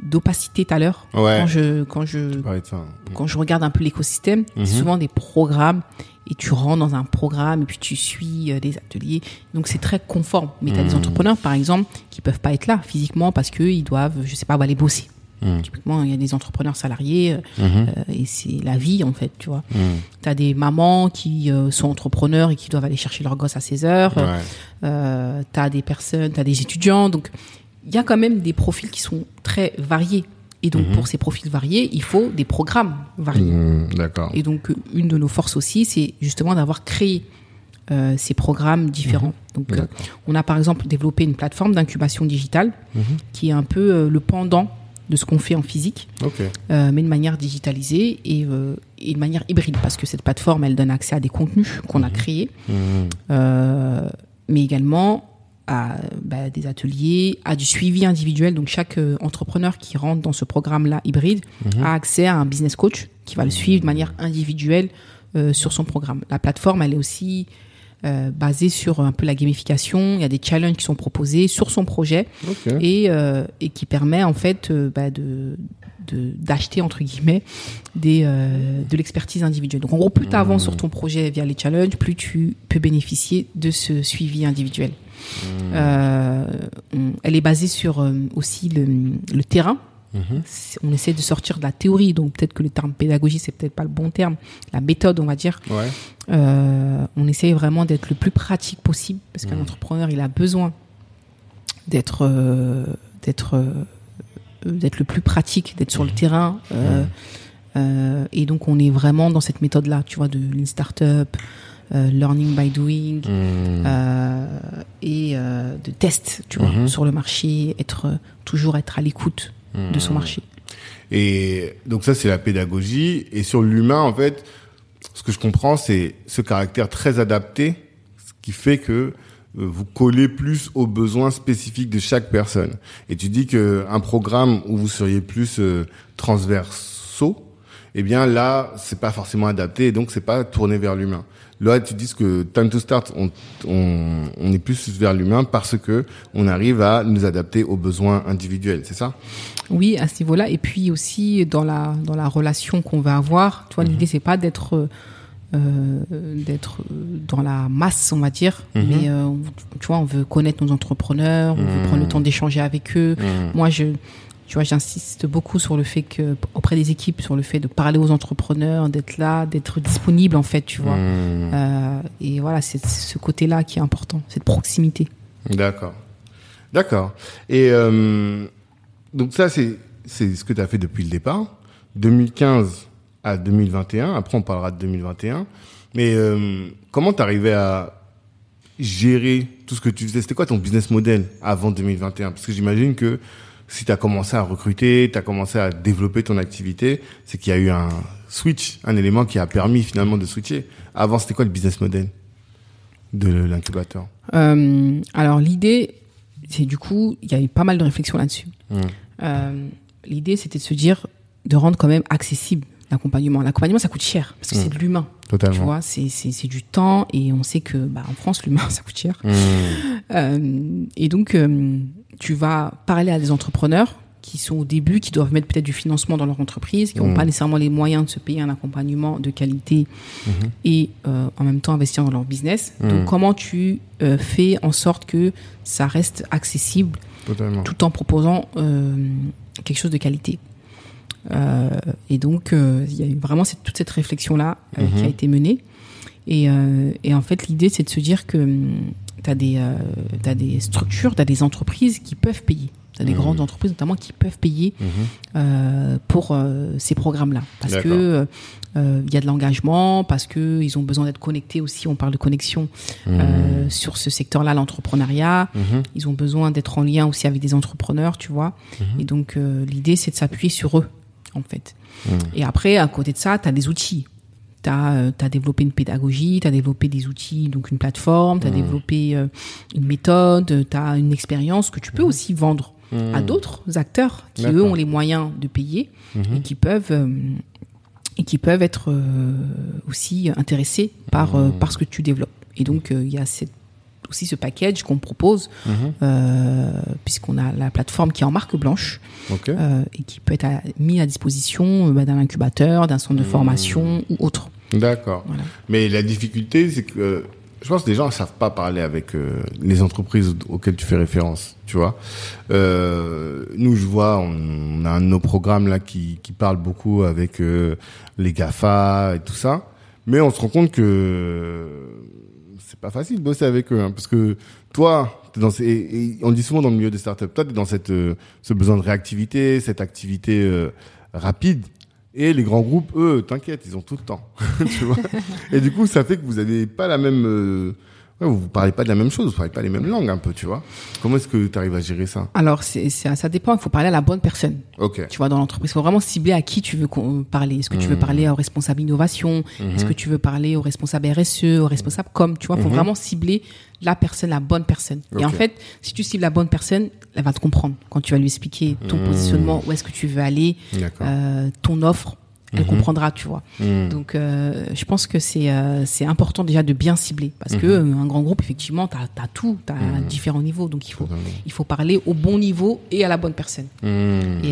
d'opacité tout à l'heure. Quand je quand je quand je regarde un peu l'écosystème, c'est mhm. souvent des programmes et tu rentres dans un programme et puis tu suis euh, des ateliers. Donc c'est très conforme. Mais tu as des mhm. entrepreneurs par exemple qui peuvent pas être là physiquement parce que ils doivent je sais pas aller bosser. Mhm. Typiquement, il y a des entrepreneurs salariés euh, euh, et c'est la vie en fait, tu vois. Tu as des mamans qui sont entrepreneurs et qui doivent aller chercher leur gosse à 16 heures. Ouais. tu as des personnes, tu as des étudiants donc il y a quand même des profils qui sont très variés. Et donc, mhm. pour ces profils variés, il faut des programmes variés. Mhm, d'accord. Et donc, une de nos forces aussi, c'est justement d'avoir créé euh, ces programmes différents. Mhm. Donc, euh, on a par exemple développé une plateforme d'incubation digitale qui est un peu euh, le pendant de ce qu'on fait en physique, mais de manière digitalisée et, et, de manière hybride, parce que cette plateforme, elle donne accès à des contenus qu'on a créés, mais également à bah, des ateliers, à du suivi individuel. Donc chaque euh, entrepreneur qui rentre dans ce programme-là hybride mhm. a accès à un business coach qui va le suivre de manière individuelle euh, sur son programme. La plateforme, elle est aussi euh, basée sur un peu la gamification. Il y a des challenges qui sont proposés sur son projet et, et qui permet en fait bah, de d'acheter entre guillemets des de l'expertise individuelle. Donc en gros, plus tu avances sur ton projet via les challenges, plus tu peux bénéficier de ce suivi individuel. Euh, elle est basée sur euh, aussi le, le terrain. Mhm. On essaie de sortir de la théorie, donc peut-être que le terme pédagogie, c'est peut-être pas le bon terme. La méthode, on va dire. Ouais. Euh, on essaie vraiment d'être le plus pratique possible, parce qu'un mhm. entrepreneur, il a besoin d'être euh, d'être euh, d'être le plus pratique, d'être sur le mhm. terrain. Et donc, on est vraiment dans cette méthode-là, tu vois, de lean startup, euh, learning by doing hmm. euh, et euh, de tests, tu vois, mhm. sur le marché, être toujours être à l'écoute de son hmm. marché. Et donc ça c'est la pédagogie et sur l'humain en fait, ce que je comprends c'est ce caractère très adapté, ce qui fait que vous collez plus aux besoins spécifiques de chaque personne. Et tu dis que un programme où vous seriez plus transversaux, eh bien là, c'est pas forcément adapté et donc c'est pas tourné vers l'humain. Là, tu dis que Time to Start, on, on, on est plus vers l'humain parce que on arrive à nous adapter aux besoins individuels, c'est ça? Oui, à ce niveau-là. Et puis aussi dans la dans la relation qu'on va avoir. Tu vois, l'idée c'est pas d'être euh, d'être dans la masse, on va dire. Mhm. Mais euh, tu vois, on veut connaître nos entrepreneurs, on veut Mhm. prendre le temps d'échanger avec eux. Mhm. Moi, je, tu vois, j'insiste beaucoup sur le fait que auprès des équipes, sur le fait de parler aux entrepreneurs, d'être là, d'être disponible en fait, tu vois. Mmh. Euh, et voilà, c'est ce côté-là qui est important, cette proximité. D'accord. D'accord. Et euh, donc ça, c'est c'est ce que tu as fait depuis le départ, 2015 à 2021. Après, on parlera de 2021. Mais euh, comment tu arrivais à gérer tout ce que tu faisais? C'était quoi ton business model avant 2021 Parce que j'imagine que si tu as commencé à recruter, tu as commencé à développer ton activité, c'est qu'il y a eu un switch, un élément qui a permis finalement de switcher. Avant, c'était quoi le business model de l'incubateur? Euh, alors l'idée, c'est du coup, il y a eu pas mal de réflexions là-dessus. Mmh. Euh, l'idée, c'était de se dire, de rendre quand même accessible l'accompagnement. L'accompagnement, ça coûte cher parce que Mm. c'est de l'humain. Tu Totalement. vois, c'est c'est c'est du temps et on sait que bah, en France, l'humain, ça coûte cher. Mmh. Euh, et donc, euh, tu vas parler à des entrepreneurs qui sont au début, qui doivent mettre peut-être du financement dans leur entreprise, qui n'ont Mhm. pas nécessairement les moyens de se payer un accompagnement de qualité Mhm. et euh, en même temps investir dans leur business. Donc, comment tu euh, fais en sorte que ça reste accessible Totalement. tout en proposant euh, quelque chose de qualité? Euh, Et donc, euh, il y a eu vraiment cette, toute cette réflexion-là euh, qui a été menée. Et, euh, et en fait, l'idée, c'est de se dire que tu as, des, euh, t'as des structures, tu as des entreprises qui peuvent payer. Tu as des Mhm. grandes entreprises notamment qui peuvent payer Mhm. euh, pour euh, ces programmes-là. Parce que il y a de l'engagement, parce que ils ont besoin d'être connectés aussi. On parle de connexion Mmh. euh, sur ce secteur-là, l'entrepreneuriat. Ils ont besoin d'être en lien aussi avec des entrepreneurs, tu vois. Et donc, euh, l'idée, c'est de s'appuyer sur eux, en fait. Et après, à côté de ça, tu as des outils. Tu as, développé une pédagogie, tu as développé des outils, donc une plateforme, tu as Mhm. développé euh, une méthode, tu as une expérience que tu peux aussi vendre Mhm. à d'autres acteurs qui, eux, ont les moyens de payer et Mhm. qui peuvent... euh, et qui peuvent être euh, aussi intéressés par, euh, Mhm. par ce que tu développes. Et donc, euh, il y a cette, aussi ce package qu'on propose Mhm. euh, puisqu'on a la plateforme qui est en marque blanche Ok. euh, et qui peut être à- mis à disposition euh, bah, d'un incubateur, d'un centre de Mmh. formation ou autre. D'accord. Voilà. Mais la difficulté, c'est que euh, je pense que les gens ne savent pas parler avec euh, les entreprises auxquelles tu fais référence. Tu vois, euh, nous, je vois, on, on a un de nos programmes là qui, qui parle beaucoup avec euh, les Gafa et tout ça, mais on se rend compte que c'est pas facile de bosser avec eux, hein, parce que toi, dans et, on dit souvent dans le milieu des startups, toi, t'es dans cette euh, ce besoin de réactivité, cette activité euh, rapide. Et les grands groupes, eux, t'inquiète, ils ont tout le temps, tu. Et du coup, ça fait que vous avez pas la même, euh, ouais, vous parlez pas de la même chose, vous parlez pas les mêmes langues un peu, tu vois. Comment est-ce que tu arrives à gérer ça? Alors, c'est, c'est- ça dépend, il faut parler à la bonne personne. Ok. Tu vois, dans l'entreprise, il faut vraiment cibler à qui tu veux parler. Est-ce que tu veux parler au responsable innovation? Est-ce que tu veux parler au responsable RSE, au responsable com? Tu vois, il faut Mhm. vraiment cibler la personne, la bonne personne. Et en fait, si tu cibles la bonne personne, elle va te comprendre. Quand tu vas lui expliquer ton positionnement, où est-ce que tu veux aller, euh, ton offre, elle Mhm. comprendra, tu vois. Hmm. Donc, euh, je pense que c'est euh, c'est important déjà de bien cibler parce que euh, un grand groupe, effectivement, t'as as tout, t'as Mhm. différents niveaux, donc il faut il faut parler au bon niveau et à la bonne personne. Et,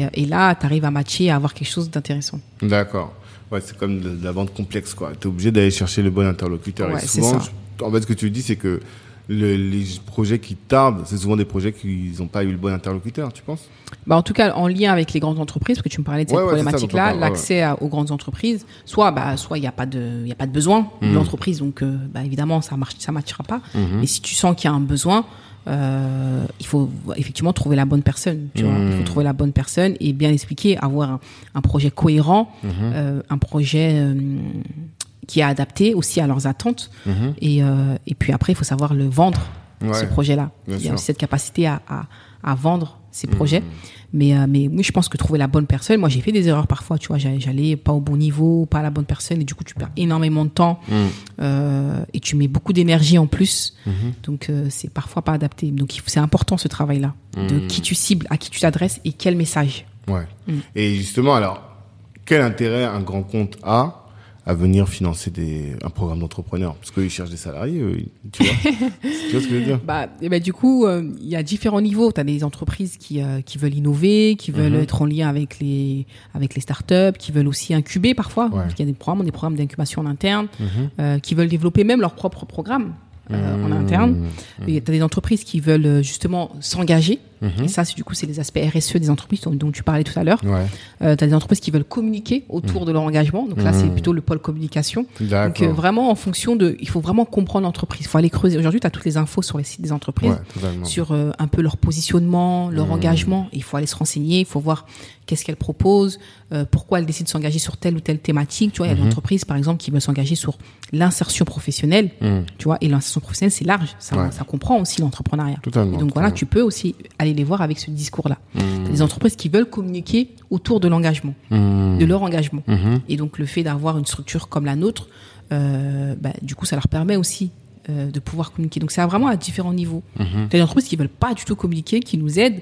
euh, et là, t'arrives à matcher, à avoir quelque chose d'intéressant. D'accord. Ouais, c'est comme de, la vente complexe, quoi. T'es obligé d'aller chercher le bon interlocuteur. Ouais, et souvent, je- en fait, ce que tu dis, c'est que le- les projets qui tardent, c'est souvent des projets qui n'ont pas eu le bon interlocuteur, tu penses? Bah, en tout cas, en lien avec les grandes entreprises, parce que tu me parlais de cette Ouais, ouais, problématique-là, ouais, l'accès aux grandes entreprises, soit bah soit il n'y a pas de il y a pas de besoin de Mhm. l'entreprise, donc euh, bah, évidemment ça marche ça matchera pas. Mhm. Et si tu sens qu'il y a un besoin, euh, il faut effectivement trouver la bonne personne. Tu vois, il Mhm. faut trouver la bonne personne et bien expliquer, avoir un, un projet cohérent, Mhm. euh, un projet euh, qui est adapté aussi à leurs attentes. Mhm. Et, euh, et puis après, il faut savoir le vendre, Ouais. ce projet-là. Il y a aussi cette capacité à, à, à vendre ces projets. Mhm. Mais, euh, mais oui, je pense que trouver la bonne personne, moi j'ai fait des erreurs parfois, tu vois, j'allais, pas au bon niveau, pas à la bonne personne, et du coup tu perds énormément de temps Mhm. euh, et tu mets beaucoup d'énergie en plus. Donc euh, c'est parfois pas adapté. Donc c'est important ce travail-là, de qui tu cibles, à qui tu t'adresses et quel message. Ouais. Mm. Et justement, alors, quel intérêt un grand compte a à venir financer des, un programme d'entrepreneur Parce qu'ils cherchent des salariés, eux, tu vois Tu vois ce que je veux dire bah, et ben, Du coup, euh, il y a différents niveaux. Tu as des entreprises qui, euh, qui veulent innover, qui veulent Mhm. être en lien avec les, avec les startups, qui veulent aussi incuber parfois. Ouais. Parce qu'il y a des programmes, des programmes d'incubation en interne, Mhm. euh, qui veulent développer même leur propre programme en interne. Tu as des entreprises qui veulent justement s'engager. Mhm. Et ça, c'est du coup, c'est les aspects RSE des entreprises dont, dont tu parlais tout à l'heure. Ouais, Euh, tu as des entreprises qui veulent communiquer autour de leur engagement. Donc là, c'est Mhm. plutôt le pôle communication. Donc euh, vraiment en fonction de, il faut vraiment comprendre l'entreprise. Il faut aller creuser. Aujourd'hui, tu as toutes les infos sur les sites des entreprises ouais, sur euh, un peu leur positionnement, leur Mhm. engagement. Il faut aller se renseigner. Il faut voir qu'est-ce qu'elles proposent, pourquoi elles décident de s'engager sur telle ou telle thématique. Tu vois, il y a Mhm. des entreprises par exemple qui veulent s'engager sur l'insertion professionnelle. Mhm. Tu vois, et l'insertion professionnelle c'est large. Ça, Ouais. ça comprend aussi l'entrepreneuriat. Donc voilà, tu peux aussi aller les voir avec ce discours-là. T'as des entreprises qui veulent communiquer autour de l'engagement, Mhm. de leur engagement. Mhm. Et donc le fait d'avoir une structure comme la nôtre, euh, bah, du coup, ça leur permet aussi euh, de pouvoir communiquer. Donc c'est vraiment à différents niveaux. A des entreprises qui veulent pas du tout communiquer, qui nous aident,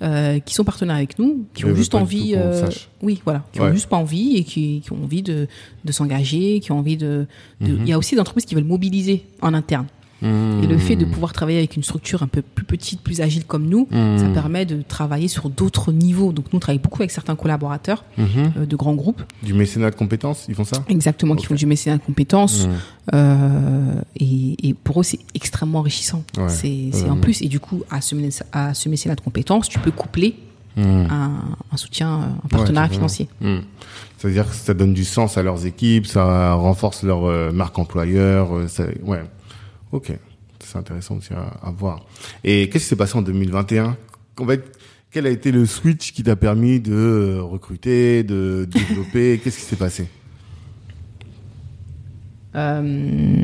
euh, qui sont partenaires avec nous, qui ont juste envie, euh, oui, voilà, qui Ouais. ont juste pas envie et qui, qui ont envie de, de s'engager, qui ont envie de. de-. Il y a aussi des entreprises qui veulent mobiliser en interne. Et le fait de pouvoir travailler avec une structure un peu plus petite, plus agile comme nous, ça permet de travailler sur d'autres niveaux. Donc nous, on travaille beaucoup avec certains collaborateurs Mhm. euh, de grands groupes, Du mécénat de compétences, ils font ça? Exactement, qui Ok. font du mécénat de compétences. Euh, et, et pour eux, c'est extrêmement enrichissant. Ouais. C'est en plus. Et du coup, à ce, mécénat- à ce mécénat de compétences, tu peux coupler un, un soutien, un partenariat financier. Mhm. C'est-à-dire que ça donne du sens à leurs équipes, ça renforce leur euh, marque employeur. euh, ça- ouais, ok, c'est intéressant aussi à, à voir. Et qu'est-ce qui s'est passé en 2021 En fait, quel a été le switch qui t'a permis de euh, recruter, de développer? Qu'est-ce qui s'est passé? Euh,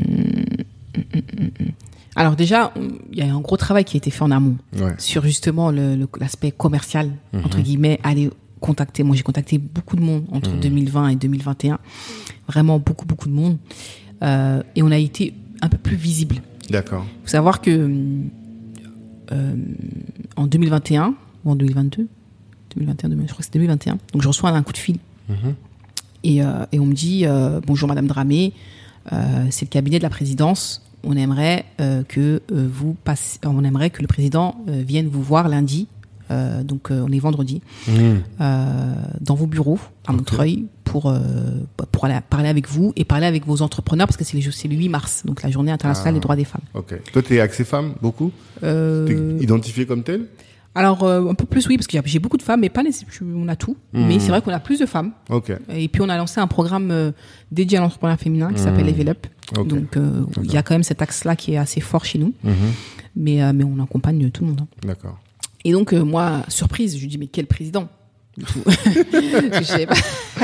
alors déjà, il y a un gros travail qui a été fait en amont Ouais. sur justement le- le- l'aspect commercial, Mhm. entre guillemets, aller contacter. Moi, j'ai contacté beaucoup de monde entre Mhm. 2020 et 2021. Vraiment beaucoup, beaucoup de monde. Euh, et on a été un peu plus visible. D'accord. faut savoir que euh, en 2021 ou en 2022, 2021, 2000, je crois que c'est 2021. Donc je reçois un coup de fil Mhm. et, euh, et on me dit euh, bonjour Madame Dramé, euh, c'est le cabinet de la présidence. On aimerait euh, que euh, vous passe- on aimerait que le président euh, vienne vous voir lundi. Euh, donc euh, on est vendredi Mhm. euh, dans vos bureaux à. Montreuil pour euh, pour aller parler avec vous et parler avec vos entrepreneurs parce que c'est le, c'est le 8 mars donc la journée internationale Ah. des droits des femmes. Ok. Toi, t'es axé femme, beaucoup? T'es identifié comme tel Alors, un peu plus, oui, parce que j'ai- beaucoup de femmes, mais pas on a tout. Mhm. Mais c'est vrai qu'on a plus de femmes. Ok. Et puis, on a lancé un programme dédié à l'entrepreneuriat féminin qui s'appelle Mhm. Level Up. Donc, il y a quand même cet axe-là qui est assez fort chez nous. Mais, mais on accompagne tout le monde. hein. D'accord. Et donc, euh, moi, surprise, je lui dis, mais quel président du tout. je savais pas,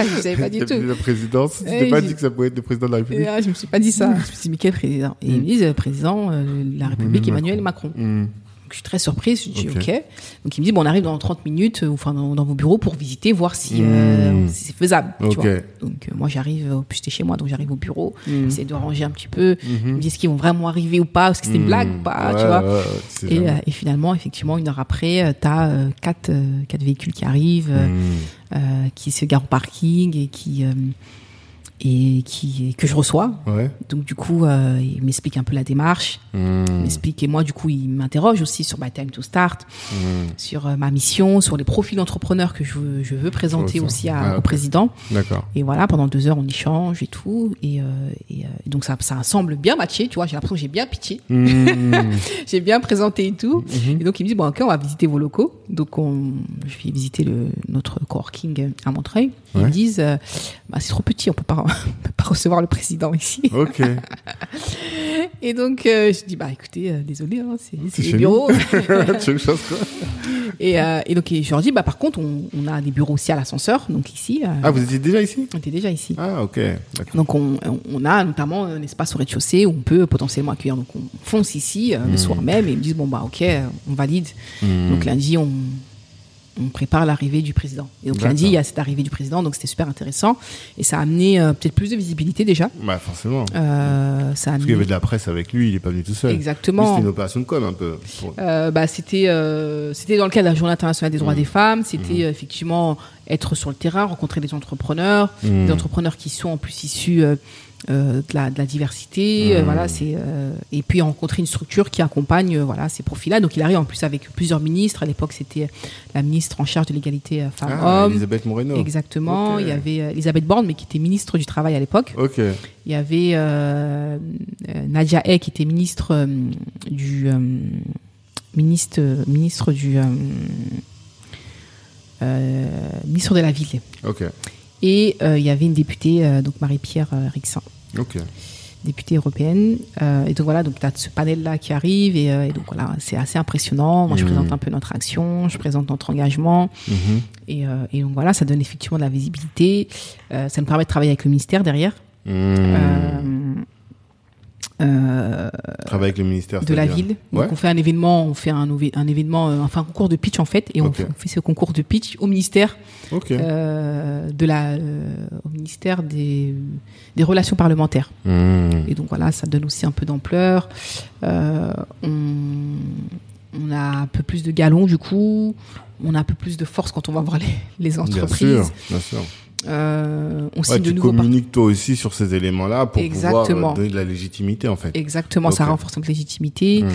je savais pas du tout. La présidence, tu t'es pas dit que ça pouvait être le président de la République ah, je me suis pas dit ça. Je me suis dit, mais quel président? Et ils me disent, euh, président euh, de la République, Emmanuel Macron. Mhm. Donc, je suis très surprise. Je dis Ok. ok. Donc il me dit bon, on arrive dans 30 minutes, euh, enfin dans, dans vos bureaux pour visiter, voir si, euh, Mmh. si c'est faisable. tu vois. Donc euh, moi j'arrive, puis j'étais chez moi, donc j'arrive au bureau, Mmh. j'essaie de ranger un petit peu. Ils Mhm. me disent qu'ils vont vraiment arriver ou pas, parce que c'était une blague ou pas, Ouais, tu vois. ouais, ouais, tu sais Et, euh, finalement, effectivement, une heure après, t'as euh, quatre, euh, quatre véhicules qui arrivent, euh, qui se garent au parking et qui euh, et qui que je reçois. Ouais. Donc du coup, euh, il m'explique un peu la démarche, il m'explique et moi du coup, il m'interroge aussi sur my time to start Mhm. sur euh, ma mission, sur les profils d'entrepreneurs que je veux, je veux présenter aussi à- Ah, au président. D'accord. Et voilà, pendant deux heures, on échange et tout. Et, euh, et, et donc, ça, ça semble bien matché, tu vois. J'ai l'impression que j'ai bien pitché, Mhm. j'ai bien présenté et tout. Mhm. Et donc, il me dit, bon, ok, on va visiter vos locaux. Donc, on, je vais visiter le, notre coworking à Montreuil. Ils Ouais. me disent, bah, c'est trop petit, on peut pas, on peut pas recevoir le président ici. Ok. Et donc, euh, je dis, bah, écoutez, euh, désolé, hein, c'est les bureaux. tu veux que et, euh, et donc, et je leur dis, bah, par contre, on, on a des bureaux aussi à l'ascenseur. Donc, ici, euh, Ah, vous étiez déjà ici? on était déjà ici. Ah, ok. D'accord. Donc on, on a notamment un espace au rez-de-chaussée où on peut potentiellement accueillir. Donc on fonce ici le soir même et ils me disent bon bah ok on valide. Mhm. Donc lundi on, on prépare l'arrivée du président. Et donc lundi il y a cette arrivée du président donc c'était super intéressant et ça a amené euh, peut-être plus de visibilité déjà. Bah, forcément. Euh, ça a Parce qu'il y amené avait de la presse avec lui, il est pas venu tout seul. Exactement. C'était une opération de com un peu. pour- Euh, bah, c'était c'était dans le cadre de la Journée internationale des droits Mmh. des femmes. C'était euh, effectivement être sur le terrain, rencontrer des entrepreneurs, Hmm. des entrepreneurs qui sont en plus issus de, la, de la diversité, euh, Hmm. voilà, c'est euh, et puis rencontrer une structure qui accompagne euh, voilà ces profils-là. Donc il arrive en plus avec plusieurs ministres. À l'époque, c'était la ministre en charge de l'égalité euh, Ah, femmes-hommes. Elisabeth Moreno. Exactement. Il y avait euh, Elisabeth Borne, mais qui était ministre du travail à l'époque. Ok. Il y avait euh, euh, Nadia Hay qui était ministre euh, du euh, ministre ministre du euh, euh, ministre de la ville. Ok. Et euh, il y avait une députée euh, donc Marie-Pierre euh, Rixin, Ok. députée européenne. Et donc voilà, donc tu as ce panel là qui arrive et, et donc voilà, c'est assez impressionnant. Moi je Mhm. présente un peu notre action, je présente notre engagement Mhm. et, et donc voilà, ça donne effectivement de la visibilité. Ça nous permet de travailler avec le ministère derrière. Hmm. Euh, Travaille avec le ministère. de la ville. Donc Ouais. on fait un événement, on fait un, événement, euh, enfin un concours de pitch en fait, et on, fait, on fait ce concours de pitch au ministère euh, de la, euh, au ministère des, des relations parlementaires. Hmm. Et donc voilà, ça donne aussi un peu d'ampleur. On, on a un peu plus de galons du coup. On a un peu plus de force quand on va voir les, les Bien entreprises. sûr. Bien sûr. Euh, on Ouais, de tu par- communiques toi aussi sur ces éléments-là pour pouvoir Exactement. euh, donner de la légitimité en fait. Exactement, ça renforce notre légitimité. Mm.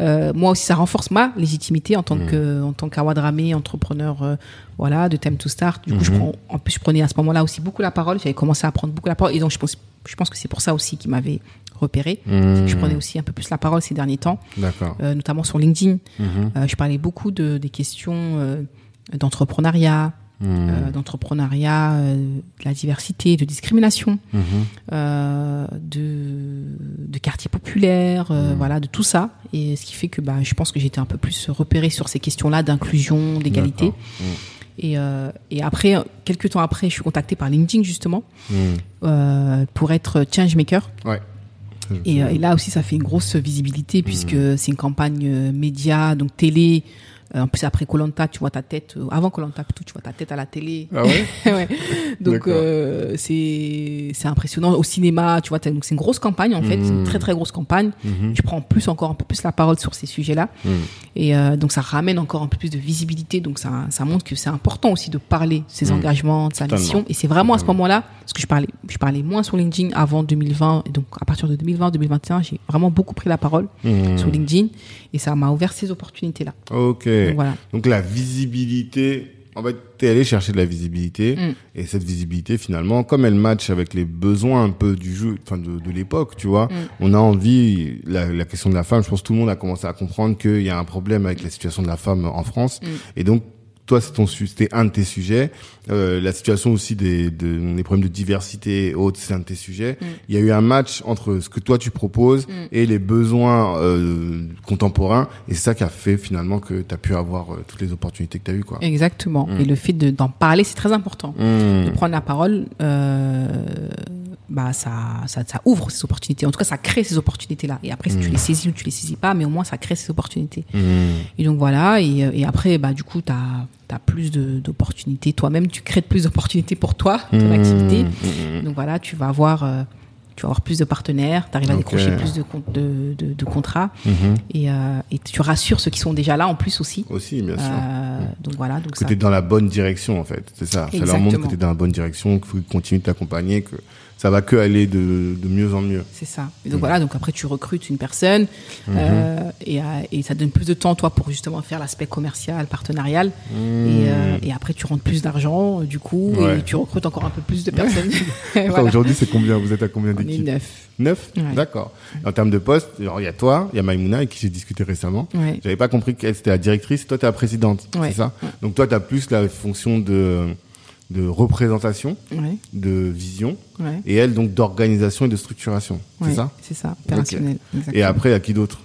Euh, moi aussi, ça renforce ma légitimité en tant Mm. que en tant qu'Awadramé, entrepreneur, euh, voilà, de Time to Start. Du coup, je prends, en plus, je prenais à ce moment-là aussi beaucoup la parole. J'avais commencé à prendre beaucoup la parole, et donc je pense, je pense que c'est pour ça aussi qu'il m'avait repéré. Hmm. Je prenais aussi un peu plus la parole ces derniers temps, notamment sur LinkedIn. Je parlais beaucoup de des questions d'entrepreneuriat, Hmm. euh, d'entrepreneuriat, euh, de la diversité, de discrimination Mhm. euh, de, de quartiers populaires, euh, Mm. voilà, de tout ça. Et ce qui fait que bah, je pense que j'étais un peu plus repérée sur ces questions-là d'inclusion, d'égalité. Hmm. Et, et après, quelques temps après, je suis contactée par LinkedIn justement Hmm. pour être changemaker. Ouais. Et, et là aussi, ça fait une grosse visibilité puisque c'est une campagne média, donc télé. Euh, en plus, après Colanta, tu vois ta tête. euh, avant Colanta, plutôt, tu vois ta tête à la télé. Ah ouais ouais. Donc euh, c'est c'est impressionnant au cinéma, tu vois. Donc c'est une grosse campagne en fait, c'est une très très grosse campagne. Mhm. Tu prends plus encore un peu plus la parole sur ces sujets-là Hmm. et euh, donc ça ramène encore un peu plus de visibilité. Donc ça ça montre que c'est important aussi de parler de ses Mm. engagements, de sa Totalement. mission. Et c'est vraiment à ce moment-là parce que je parlais je parlais moins sur LinkedIn avant 2020 et donc à partir de 2020 2021 j'ai vraiment beaucoup pris la parole Hmm. sur LinkedIn et ça m'a ouvert ces opportunités là. Ok. Donc voilà. Donc la visibilité, en fait, t'es allé chercher de la visibilité Mm. et cette visibilité finalement, comme elle match avec les besoins un peu du jeu, enfin de, de l'époque, tu vois, Mm. on a envie la, la question de la femme. Je pense que tout le monde a commencé à comprendre qu'il y a un problème avec la situation de la femme en France Mm. et donc toi, c'est ton, c'était un de tes sujets. Euh, la situation aussi des, de, des problèmes de diversité et autres, c'est un de tes sujets. Mm. Il y a eu un match entre ce que toi tu proposes Mm. et les besoins euh, contemporains. Et c'est ça qui a fait finalement que tu as pu avoir euh, toutes les opportunités que tu as eues. Quoi. Exactement. Mm. Et le fait de- d'en parler, c'est très important. De prendre la parole, euh, bah ça, ça, ça ouvre ces opportunités. En tout cas, ça crée ces opportunités-là. Et après, si tu Mm. les saisis ou tu les saisis pas, mais au moins, ça crée ces opportunités. Mm. Et donc voilà. Et, euh, et après, bah du coup, t'as as plus d'opportunités. Toi-même, tu crées plus d'opportunités pour toi, ton Mm. activité. Donc voilà, tu vas avoir, euh, tu vas avoir plus de partenaires. T'arrives à Ok. décrocher plus de, con- de, de, de contrats. Et, euh, et tu rassures ceux qui sont déjà là en plus aussi. Aussi, bien sûr. Euh, donc voilà. Donc que ça. tu es dans la bonne direction, en fait. C'est ça. Ça leur montre que Exactement. tu es dans la bonne direction, qu'il faut continuer de t'accompagner, que ça va que aller de, de mieux en mieux. C'est ça. Et donc Mm. voilà, donc après tu recrutes une personne Mhm. euh, et, euh, et ça donne plus de temps toi pour justement faire l'aspect commercial, partenarial. Mm. Et, euh, et après tu rentres plus d'argent euh, du coup Ouais. et tu recrutes encore un peu plus de personnes. Voilà. Aujourd'hui, c'est combien? Vous êtes à combien d'équipes? neuf. Neuf? Ouais. D'accord. En termes de poste, alors, il y a toi, il y a Maïmouna, avec qui j'ai discuté récemment. Ouais. J'avais pas compris qu'elle c'était la directrice, toi, tu es la présidente. C'est ça? Donc, toi, tu as plus la fonction de, de représentation, de vision, et elle, donc, d'organisation et de structuration. C'est ça C'est ça. Opérationnel. Et Exactement. après, il y a qui d'autre?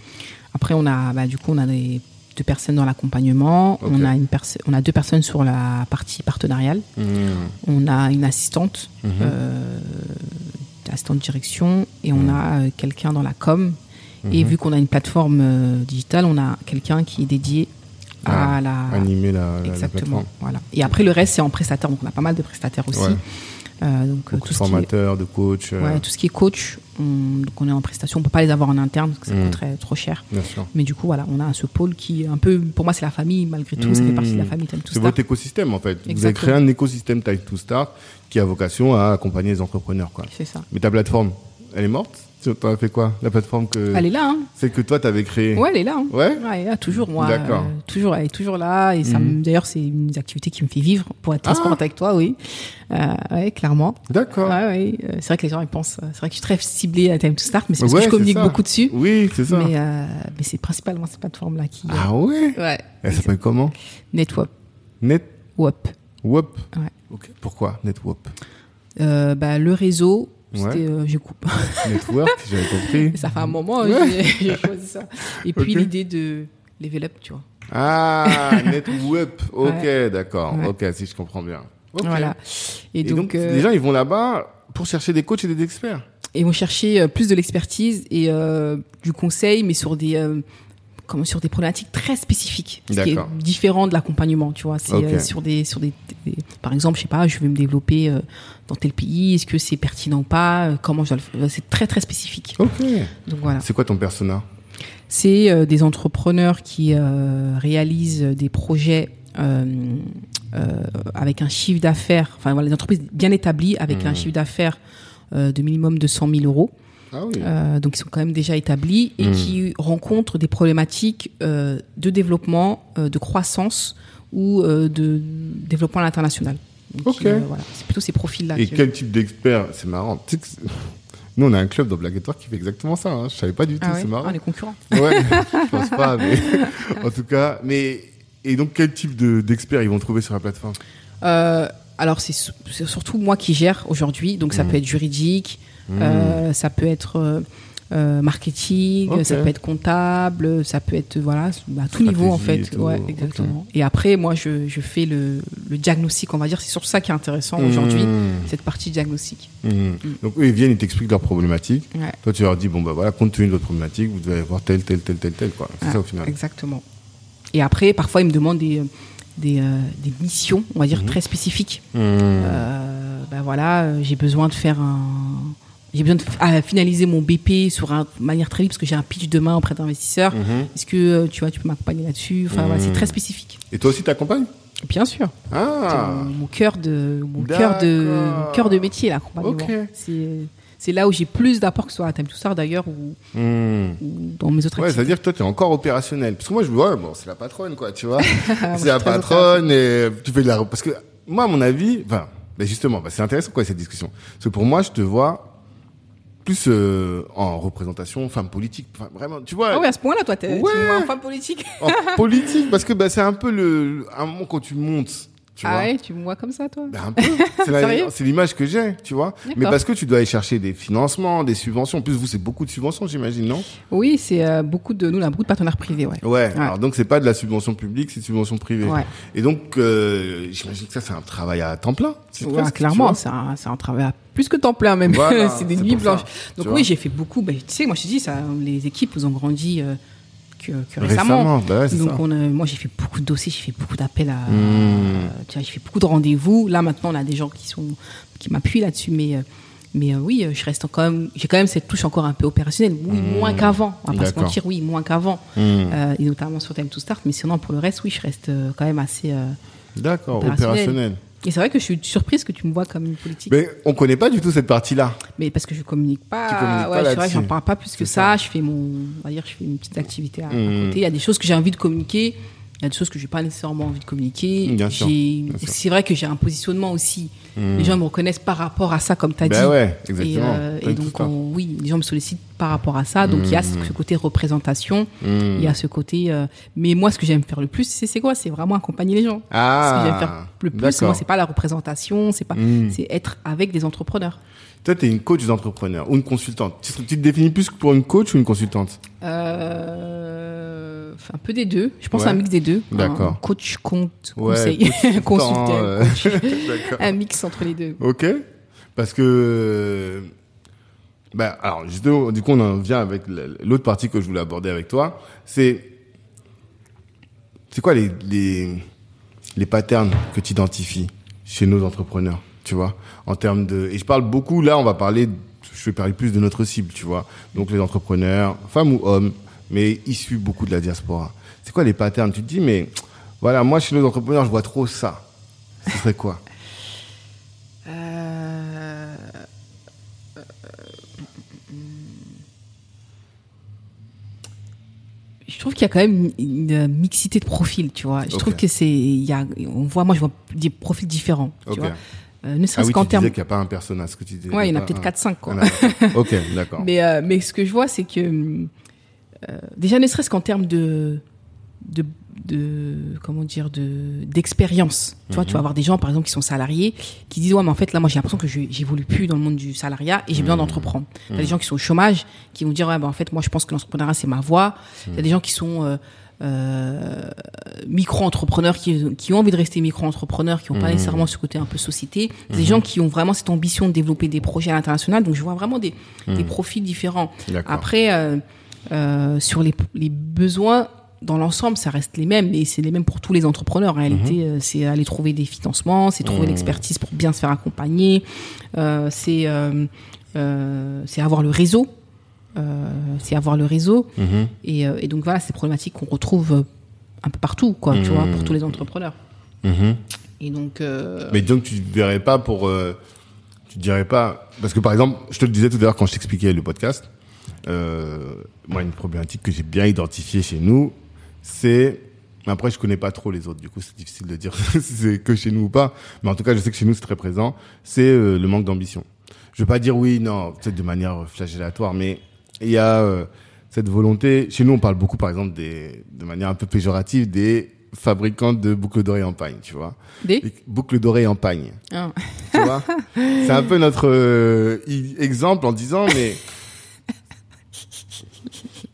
Après on a bah, du coup on a des deux personnes dans l'accompagnement. On a une on a deux personnes sur la partie partenariale. Mmh. On a une assistante, Mhm. euh, assistante direction, et on Mhm. a euh, quelqu'un dans la com. Et Mhm. vu qu'on a une plateforme euh, digitale, on a quelqu'un qui est dédié à Ah, la. Animer la, Exactement. plateforme. Voilà. Et après, le reste, c'est en prestataire. Donc, on a pas mal de prestataires aussi. Ouais. Euh, donc Beaucoup tout de formateurs, de coachs. euh, Ouais, tout ce qui est coach, on, donc on est en prestation, on peut pas les avoir en interne parce que ça Mm. coûterait trop cher. Bien sûr. Mais du coup, voilà, on a ce pôle qui un peu, pour moi, c'est la famille malgré tout, ça fait partie de la Mm. famille Time to C'est Start. votre écosystème en fait. Vous avez créé un écosystème Time to Start qui a vocation à accompagner les entrepreneurs. Quoi. C'est ça. Mais ta plateforme, elle est morte Tu en as fait quoi La plateforme que Elle est là, hein. celle que toi t'avais créée? Ouais, elle est là. hein. Ouais? Elle est là, toujours, moi. D'accord. euh, toujours, elle est toujours là. Et ça Mhm. d'ailleurs, c'est une des activités qui me fait vivre, pour être transparente Ah. avec toi, oui. Euh, ouais, clairement. D'accord. Ouais, ouais. euh, C'est vrai que les gens, ils pensent, euh, c'est vrai que je suis très ciblée à Time to Start, mais c'est parce Ouais, que je communique ça. beaucoup dessus. Oui, c'est ça. Mais, euh, mais c'est principalement cette plateforme-là qui. Ah ouais? Ouais. Elle s'appelle comment? Netwop. Net Wop. Wop. Ouais. Ok. Pourquoi Netwop? Euh, bah, le réseau, Ouais. C'était, euh, je coupe. Network, j'avais compris. ça fait un moment, hein, Ouais. j'ai choisi ça. Et puis l'idée de level up, tu vois. Ah, Netwop. Ok, Ouais. d'accord. Ok, si je comprends bien. Voilà. Et, Et donc, donc, euh, les gens, ils vont là-bas pour chercher des coachs et des experts. et vont chercher euh, plus de l'expertise et euh, du conseil, mais sur des euh, comme sur des problématiques très spécifiques, ce qui est différent de l'accompagnement, tu vois. C'est euh, sur des sur des, des- par exemple, je sais pas, je veux me développer euh, dans tel pays, est-ce que c'est pertinent ou pas, euh, comment je dois le faire, c'est très très spécifique. Ok. Donc voilà. C'est quoi ton persona? C'est des entrepreneurs qui réalisent des projets euh, euh, avec un chiffre d'affaires, enfin voilà, des entreprises bien établies avec un chiffre d'affaires de minimum de 100 000 euros. Ah oui. Euh, donc ils sont quand même déjà établis et Mhm. qui rencontrent des problématiques euh, de développement, euh, de croissance ou euh, de développement à l'international. Donc, Ok. euh, voilà, c'est plutôt ces profils-là. Et quel type d'expert C'est marrant. Tu sais que c'est- Nous, on a un club dans Black Network qui fait exactement ça. Hein. Je savais pas du tout. Ah ouais C'est marrant. Ah, les concurrents. Ouais, je pense pas, mais en tout cas, mais et donc quel type de d'experts ils vont trouver sur la plateforme? Euh, alors c'est surtout moi qui gère aujourd'hui, donc ça Mhm. peut être juridique, euh, ça peut être euh, euh, marketing, ça peut être comptable, ça peut être voilà à tout niveau en fait, et ouais après moi je, je fais le, le diagnostic, on va dire, c'est sur ça qui est intéressant aujourd'hui, Mmh. cette partie diagnostic. Mmh. Donc eux ils viennent, ils t'expliquent leurs problématiques. Ouais. Toi tu leur dis bon bah voilà, compte tenu de votre problématique, vous devez avoir tel tel tel tel tel quoi. C'est Ouais, ça au final. Exactement. Et après parfois ils me demandent des des, euh, des missions, on va dire très spécifiques. Mmh. Euh, ben voilà, j'ai besoin de faire un. J'ai besoin de finaliser mon BP sur un, de manière très vite parce que j'ai un pitch demain auprès d'investisseurs. Mhm. Est-ce que euh, tu vois, tu peux m'accompagner là-dessus? Enfin, voilà, c'est Mhm. très spécifique. Et toi aussi t'accompagnes? Bien sûr. Ah. mon, mon cœur de mon cœur de mon cœur de métier l'accompagnement. Ok. C'est c'est là où j'ai plus d'apport que ce soit à Time to Start d'ailleurs ou, Mmh. ou dans mes autres Ouais, activités. c'est-à-dire que toi, tu es encore opérationnel. Parce que moi, je vois, bon, c'est la patronne, quoi, tu vois. C'est la patronne et tu fais de la... Parce que moi, à mon avis, enfin, ben justement, ben c'est intéressant, quoi, cette discussion. Parce que pour moi, je te vois plus euh, en représentation femme politique. Enfin, vraiment, tu vois, Ah ouais, à ce point-là, toi, t'es Ouais. femme politique. en politique, parce que ben, c'est un peu le... Un moment quand tu montes, tu ah vois. ouais, tu me vois comme ça, toi Ben, un peu. C'est l'image que j'ai, tu vois. Mais parce que tu dois aller chercher des financements, des subventions. En plus, vous, c'est beaucoup de subventions, j'imagine, non? Oui, c'est euh, beaucoup de nous, on a beaucoup de partenaires privés, ouais. Ouais. Alors donc c'est pas de la subvention publique, c'est de subvention privée. Ouais. Et donc euh, j'imagine que ça c'est un travail à temps plein. Ouais, presque, clairement, c'est un, c'est un travail à plus que temps plein même. Voilà, c'est des nuits ça, blanches. Donc oui, j'ai fait beaucoup. Ben, tu sais, moi je te dis, ça, les équipes nous ont grandi euh, que, que vois. récemment. Récemment, bah ouais, Donc ça. on a, moi j'ai fait beaucoup de dossiers, j'ai fait beaucoup d'appels à, Mmh. tu vois, j'ai fait beaucoup de rendez-vous. Là maintenant on a des gens qui sont qui m'appuient là-dessus, mais euh, mais euh, oui, euh, je reste quand même, j'ai quand même cette touche encore un peu opérationnelle. Oui, moins qu'avant. On va pas se mentir, oui, moins qu'avant. Mmh. Euh, et notamment sur Time to Start. Mais sinon pour le reste, oui, je reste euh, quand même assez. euh, D'accord, opérationnel. opérationnel. Et c'est vrai que je suis surprise que tu me vois comme une politique. Mais on connaît pas du tout cette partie-là. Mais parce que je communique pas. Tu communiques pas ouais, c'est vrai que j'en parle pas plus que ça. Je fais mon, on va dire, je fais une petite activité à, à Mhm. côté. Il y a des choses que j'ai envie de communiquer. Il y a des choses que j'ai pas nécessairement envie de communiquer. C'est vrai que j'ai un positionnement aussi. Mhm. Les gens me reconnaissent par rapport à ça, comme tu as Ben dit. ouais, Et, exactement. euh, et donc, on- oui, les gens me sollicitent par rapport à ça. Donc, il y a ce, ce côté représentation. Mmh. Il y a ce côté. euh, mais moi, ce que j'aime faire le plus, c'est quoi? C'est vraiment accompagner les gens. ce que Ah, j'aime faire le plus, moi, c'est pas la représentation, c'est pas, c'est être avec des entrepreneurs. Toi, tu es une coach d'entrepreneur ou une consultante. Tu, tu te définis plus pour une coach ou une consultante? Euh, un peu des deux. Je pense Ouais. un mix des deux. D'accord. Coach, compte, Ouais, conseil, consultant, euh, coach. Un mix entre les deux. Ok. Parce que, bah, alors justement, du coup, on en vient avec l'autre partie que je voulais aborder avec toi. C'est, c'est quoi les les les patterns que tu identifies chez nos entrepreneurs tu vois, en termes de. Et je parle beaucoup là, on va parler, je vais parler plus de notre cible, tu vois. Donc les entrepreneurs, femmes ou hommes, mais issus beaucoup de la diaspora. C'est quoi les patterns? Tu te dis, mais voilà, moi chez nos entrepreneurs, je vois trop ça. Ce serait quoi? Euh, Je trouve qu'il y a quand même une, mixité de profils, tu vois. Je trouve que c'est, il y a, on voit, moi je vois des profils différents, tu vois. Euh, ne Ah serait-ce oui, qu'en tu termes, disais qu'il n'y a pas un personnage, ce que tu disais. ouais, il y en a peut-être un- 4-5 quoi. avatar. ok, d'accord. Mais, euh, mais ce que je vois, c'est que euh, déjà, ne serait-ce qu'en termes de, de, de comment dire, de d'expérience. Tu vois, tu vas avoir des gens, par exemple, qui sont salariés, qui disent ouais, mais en fait là, moi, j'ai l'impression que je j'évolue plus dans le monde du salariat et j'ai besoin d'entreprendre. Il y a des gens qui sont au chômage, qui vont dire ouais, ben en fait, moi, je pense que l'entrepreneuriat c'est ma voie. Il y a des gens qui sont euh, euh, micro-entrepreneurs qui, qui ont envie de rester micro-entrepreneurs, qui n'ont pas nécessairement ce côté un peu société. Des gens qui ont vraiment cette ambition de développer des projets à l'international. Donc, je vois vraiment des, des profils différents. Après, euh, euh, sur les, les besoins, dans l'ensemble, ça reste les mêmes, et c'est les mêmes pour tous les entrepreneurs. En réalité, euh, c'est aller trouver des financements, c'est trouver l'expertise pour bien se faire accompagner, euh, c'est c'est avoir le réseau, c'est avoir le réseau, Mhm. et, et donc voilà, c'est des problématiques qu'on retrouve un peu partout, quoi, tu vois, pour tous les entrepreneurs. Mhm. Et donc, euh, Mais donc tu verrais pas pour, euh, tu dirais pas, parce que par exemple, je te le disais tout à l'heure quand je t'expliquais le podcast, euh, moi une problématique que j'ai bien identifiée chez nous, c'est, après je connais pas trop les autres, du coup c'est difficile de dire si c'est que chez nous ou pas, mais en tout cas je sais que chez nous c'est très présent, c'est euh, le manque d'ambition. Je veux pas dire oui, non, peut-être de manière flagellatoire, mais il y a euh, cette volonté. Chez nous, on parle beaucoup, par exemple, des, de manière un peu péjorative, des fabricants de boucles d'oreilles en pagne, tu vois. des Les boucles d'oreilles en pagne. Ah. Tu vois? C'est un peu notre euh, exemple en disant, mais.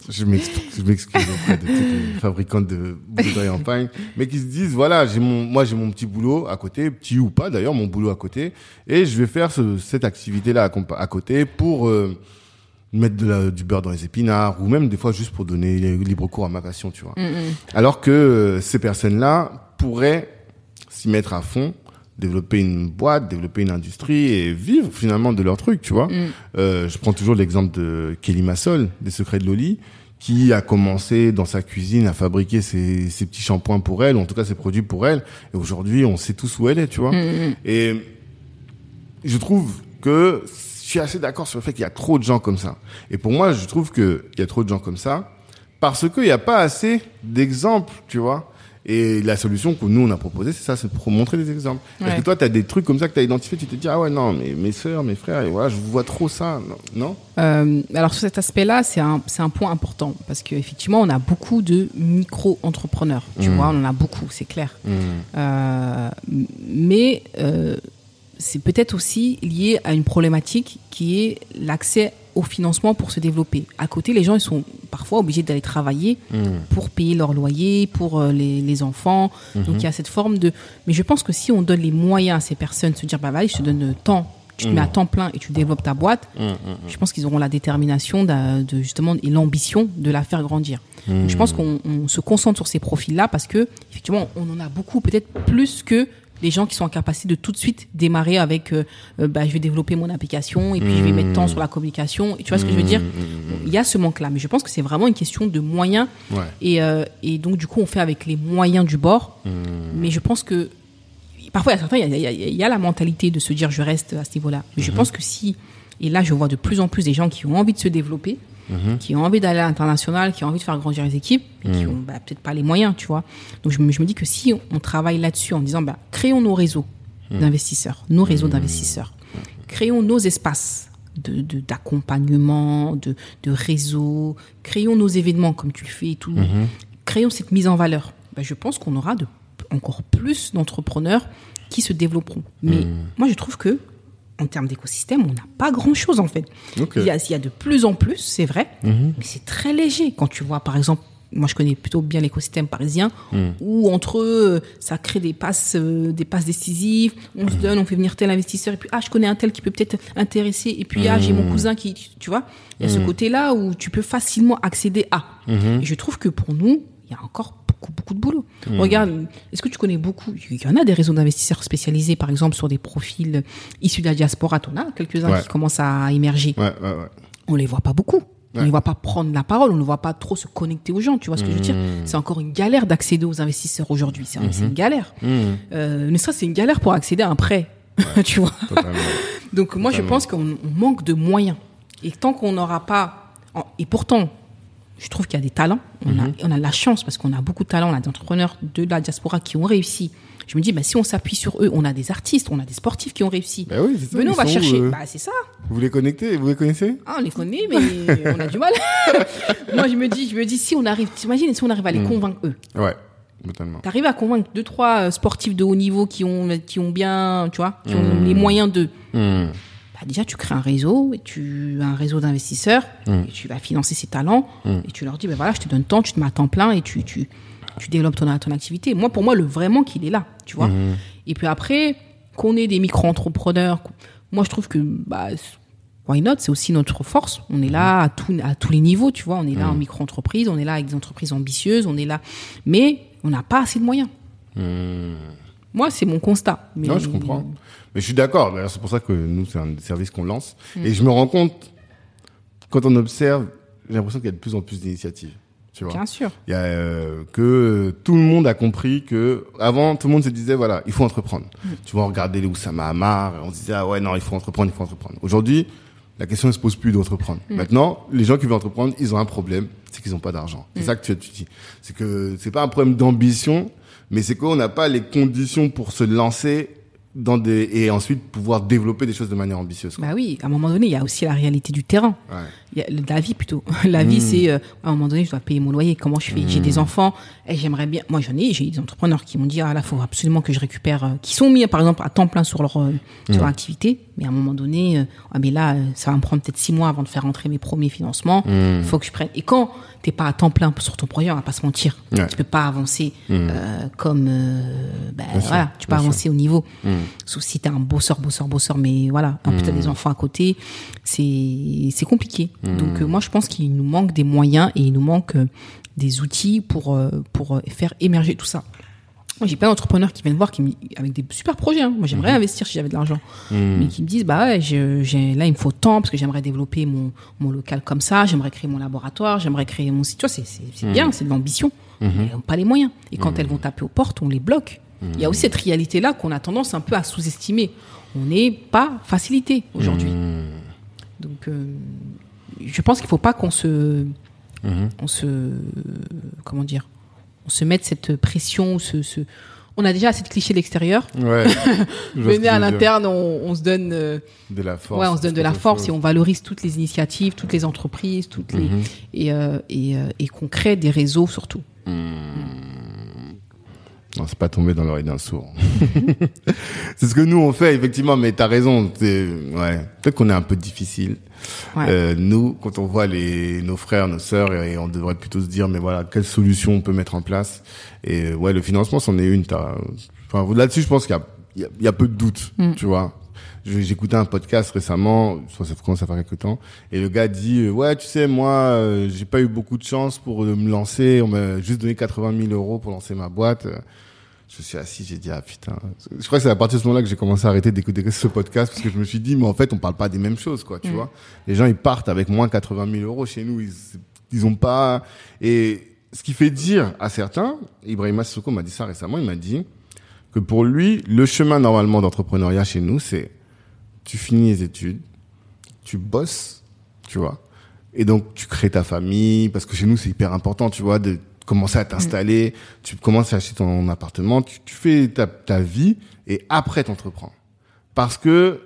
Je m'excuse, je m'excuse auprès de les fabricants de boucles d'oreilles en pagne, mais qui se disent, voilà, j'ai mon, moi j'ai mon petit boulot à côté, petit ou pas d'ailleurs, mon boulot à côté, et je vais faire ce- cette activité-là à côté pour euh, mettre de la- du beurre dans les épinards, ou même des fois juste pour donner libre cours à ma passion, tu vois. Mm, mm. Alors que euh, ces personnes-là pourraient s'y mettre à fond, développer une boîte, développer une industrie et vivre finalement de leur truc, tu vois. Mm. Euh, je prends toujours l'exemple de Kelly Massol, des Secrets de Loli, qui a commencé dans sa cuisine à fabriquer ses, ses petits shampoings pour elle, ou en tout cas ses produits pour elle. Et aujourd'hui, on sait tous où elle est, tu vois. Mm, mm. Et je trouve que je suis assez d'accord sur le fait qu'il y a trop de gens comme ça. Et pour moi, je trouve qu'il y a trop de gens comme ça parce qu'il n'y a pas assez d'exemples, tu vois. Et la solution que nous, on a proposée, c'est ça, c'est pour montrer des exemples. Est-ce Ouais. que toi, tu as des trucs comme ça que tu as identifié, tu te dis, ah ouais, non, mais mes sœurs, mes frères, et voilà, je vois trop ça. Non, Euh, alors sur cet aspect-là, c'est un, c'est un point important parce qu'effectivement, on a beaucoup de micro-entrepreneurs. Tu Mhm. vois, on en a beaucoup, c'est clair. Euh, mais euh, c'est peut-être aussi lié à une problématique qui est l'accès au financement pour se développer. À côté, les gens ils sont parfois obligés d'aller travailler pour payer leur loyer, pour euh, les, les enfants. Donc il y a cette forme de... Mais je pense que si on donne les moyens à ces personnes de se dire, bah vas-y, je te donne le temps, tu te mets à temps plein et tu développes ta boîte, je pense qu'ils auront la détermination de, justement et l'ambition de la faire grandir. Donc, je pense qu'on on se concentre sur ces profils-là parce que effectivement, on en a beaucoup, peut-être plus que les gens qui sont en capacité de tout de suite démarrer avec euh, euh, bah, je vais développer mon application et puis je vais mettre temps sur la communication. Et tu vois ce que je veux dire? Il y a ce manque là mais je pense que c'est vraiment une question de moyens. Ouais. et, euh, et donc du coup on fait avec les moyens du bord. Mais je pense que parfois il y a certains il y y a- il y a la mentalité de se dire je reste à ce niveau là mais je pense que si et là je vois de plus en plus des gens qui ont envie de se développer qui ont envie d'aller à l'international, qui ont envie de faire grandir les équipes, et qui ont bah, peut-être pas les moyens, tu vois. Donc je me, je me dis que si on, travaille là-dessus en disant, bah, créons nos réseaux d'investisseurs, nos réseaux d'investisseurs, créons nos espaces de de- d'accompagnement, de, de réseau, créons nos événements comme tu le fais et tout, créons cette mise en valeur. Bah, je pense qu'on aura de, encore plus d'entrepreneurs qui se développeront. Mais moi, je trouve que en termes d'écosystème, on n'a pas grand-chose en fait. Il, y a, il y a de plus en plus, c'est vrai, mais c'est très léger. Quand tu vois, par exemple, moi je connais plutôt bien l'écosystème parisien, où entre eux, ça crée des passes, euh, des passes décisives, on se donne, on fait venir tel investisseur, et puis ah, je connais un tel qui peut peut-être intéresser, et puis ah, j'ai mon cousin qui, tu vois, il y a ce côté-là où tu peux facilement accéder à. Et je trouve que pour nous, il y a encore beaucoup, beaucoup de boulot. Regarde, est-ce que tu connais beaucoup Il y en a des réseaux d'investisseurs spécialisés, par exemple, sur des profils issus de la diaspora. On a quelques-uns Ouais. qui commencent à émerger. Ouais, ouais. On les voit pas beaucoup. On Ouais. les voit pas prendre la parole, on ne voit pas trop se connecter aux gens, tu vois ce que je veux dire? C'est encore une galère d'accéder aux investisseurs aujourd'hui, c'est c'est une galère. Euh, mais ça, c'est une galère pour accéder à un prêt, tu vois? Totalement. donc moi, je pense qu'on on manque de moyens. Et tant qu'on n'aura pas... Et pourtant, je trouve qu'il y a des talents. On, Mhm. a, on a de la chance parce qu'on a beaucoup de talents. On a des entrepreneurs de la diaspora qui ont réussi. Je me dis, bah, si on s'appuie sur eux, on a des artistes, on a des sportifs qui ont réussi. Ben oui, c'est ça. Venez, on va chercher. euh Bah, c'est ça. Vous les connectez Vous les connaissez? Ah, on les connaît, mais on a du mal. Moi, je me dis, je me dis, si on arrive, t'imagines, si on arrive à Mhm. les convaincre eux? Ouais. T'arrives à convaincre deux, trois euh, sportifs de haut niveau qui ont, qui ont bien, tu vois, qui Mhm. ont les moyens de, Mmh. Bah déjà tu crées un réseau et tu un réseau d'investisseurs Mm. et tu vas financer ces talents et tu leur dis ben voilà je te donne temps tu te mets à temps plein et tu tu tu développes ton ton activité. Moi pour moi le vraiment qu'il est là tu vois. Mm-hmm. et puis après qu'on ait des micro entrepreneurs moi je trouve que bah why not? C'est aussi notre force. On est là à tout à tous les niveaux tu vois. On est là en micro entreprise on est là avec des entreprises ambitieuses on est là mais on n'a pas assez de moyens. Moi c'est mon constat mais Non, je comprends. Mais je suis d'accord. D'ailleurs, c'est pour ça que nous, c'est un des services qu'on lance. Et je me rends compte, quand on observe, j'ai l'impression qu'il y a de plus en plus d'initiatives. Tu vois bien sûr Il y a euh, que euh, tout le monde a compris que avant tout le monde se disait voilà il faut entreprendre. Tu vois on regardait les Oussama Hamar, on se disait ah ouais non il faut entreprendre il faut entreprendre. Aujourd'hui la question ne se pose plus d'entreprendre. Maintenant les gens qui veulent entreprendre ils ont un problème c'est qu'ils n'ont pas d'argent. C'est ça que tu, tu dis. C'est que c'est pas un problème d'ambition mais c'est qu'on n'a pas les conditions pour se lancer dans des et ensuite pouvoir développer des choses de manière ambitieuse. quoi. Bah oui, à un moment donné, il y a aussi la réalité du terrain. Ouais. Il y a le- la vie plutôt. La vie, c'est euh, à un moment donné, je dois payer mon loyer. Comment je fais? J'ai des enfants et j'aimerais bien. Moi, j'en ai. J'ai des entrepreneurs qui m'ont dit ah là, faut absolument que je récupère, euh, qui sont mis par exemple à temps plein sur leur euh, sur leur activité. Mais à un moment donné, ah mais là, ça va me prendre peut-être six mois avant de faire rentrer mes premiers financements. Il faut que je prenne. Et quand t'es pas à temps plein sur ton projet, on va pas se mentir. Ouais. Tu peux pas avancer euh, comme euh, Bien sûr, voilà, tu peux sûr. avancer au niveau. Sauf si t'es un bosseur, bosseur, bosseur, mais voilà, en plus t'as des enfants à côté, c'est c'est compliqué. Donc euh, moi je pense qu'il nous manque des moyens et il nous manque euh, des outils pour pour faire émerger tout ça. Moi j'ai plein d'entrepreneurs qui viennent voir qui me, avec des super projets. hein. Moi j'aimerais investir si j'avais de l'argent, mais qui me disent bah ouais, je- j'ai là il me faut tant parce que j'aimerais développer mon mon local comme ça, j'aimerais créer mon laboratoire, j'aimerais créer mon site. Tu vois c'est c'est c'est bien, c'est de l'ambition. Mais elles n'ont pas les moyens. Et quand elles vont taper aux portes, on les bloque. Il y a aussi cette réalité-là qu'on a tendance un peu à sous-estimer. On n'est pas facilité aujourd'hui. Donc, euh, je pense qu'il faut pas qu'on se, on se, comment dire, on se mette cette pression, ce, ce- on a déjà assez de clichés de l'extérieur. Ouais. Venez à l'interne, on, on se donne, euh, de la force. ouais, on se donne de la force chose. et on valorise toutes les initiatives, toutes les entreprises, toutes les, et, euh, et, euh, et qu'on crée des réseaux surtout. Non, c'est pas tombé dans l'oreille d'un sourd. c'est ce que nous on fait effectivement, mais t'as raison. c'est- Ouais, peut-être qu'on est un peu difficile. Ouais. Euh, nous, quand on voit les nos frères, nos sœurs, et on devrait plutôt se dire, mais voilà, quelle solution on peut mettre en place? Et euh, ouais, le financement, c'en est une. T'as, enfin, là-dessus, je pense qu'il y a, il y y a peu de doute, tu vois. J'écoutais un podcast récemment, ça commence à faire quelques temps, et le gars dit euh, ouais tu sais moi euh, j'ai pas eu beaucoup de chance pour euh, me lancer, on m'a juste donné 80 000 euros pour lancer ma boîte. Je suis assis, j'ai dit ah putain. Je crois que c'est à partir de ce moment-là que j'ai commencé à arrêter d'écouter ce podcast parce que je me suis dit mais en fait on parle pas des mêmes choses quoi, tu vois. Les gens ils partent avec moins 80 000 euros chez nous, ils ils ont pas et ce qui fait dire à certains, Ibrahima Sissoko m'a dit ça récemment, il m'a dit que pour lui le chemin normalement d'entrepreneuriat chez nous c'est tu finis les études, tu bosses, tu vois. Et donc, tu crées ta famille, parce que chez nous, c'est hyper important, tu vois, de commencer à t'installer, tu commences à acheter ton appartement, tu, tu fais ta, ta vie, et après, t'entreprends. Parce que,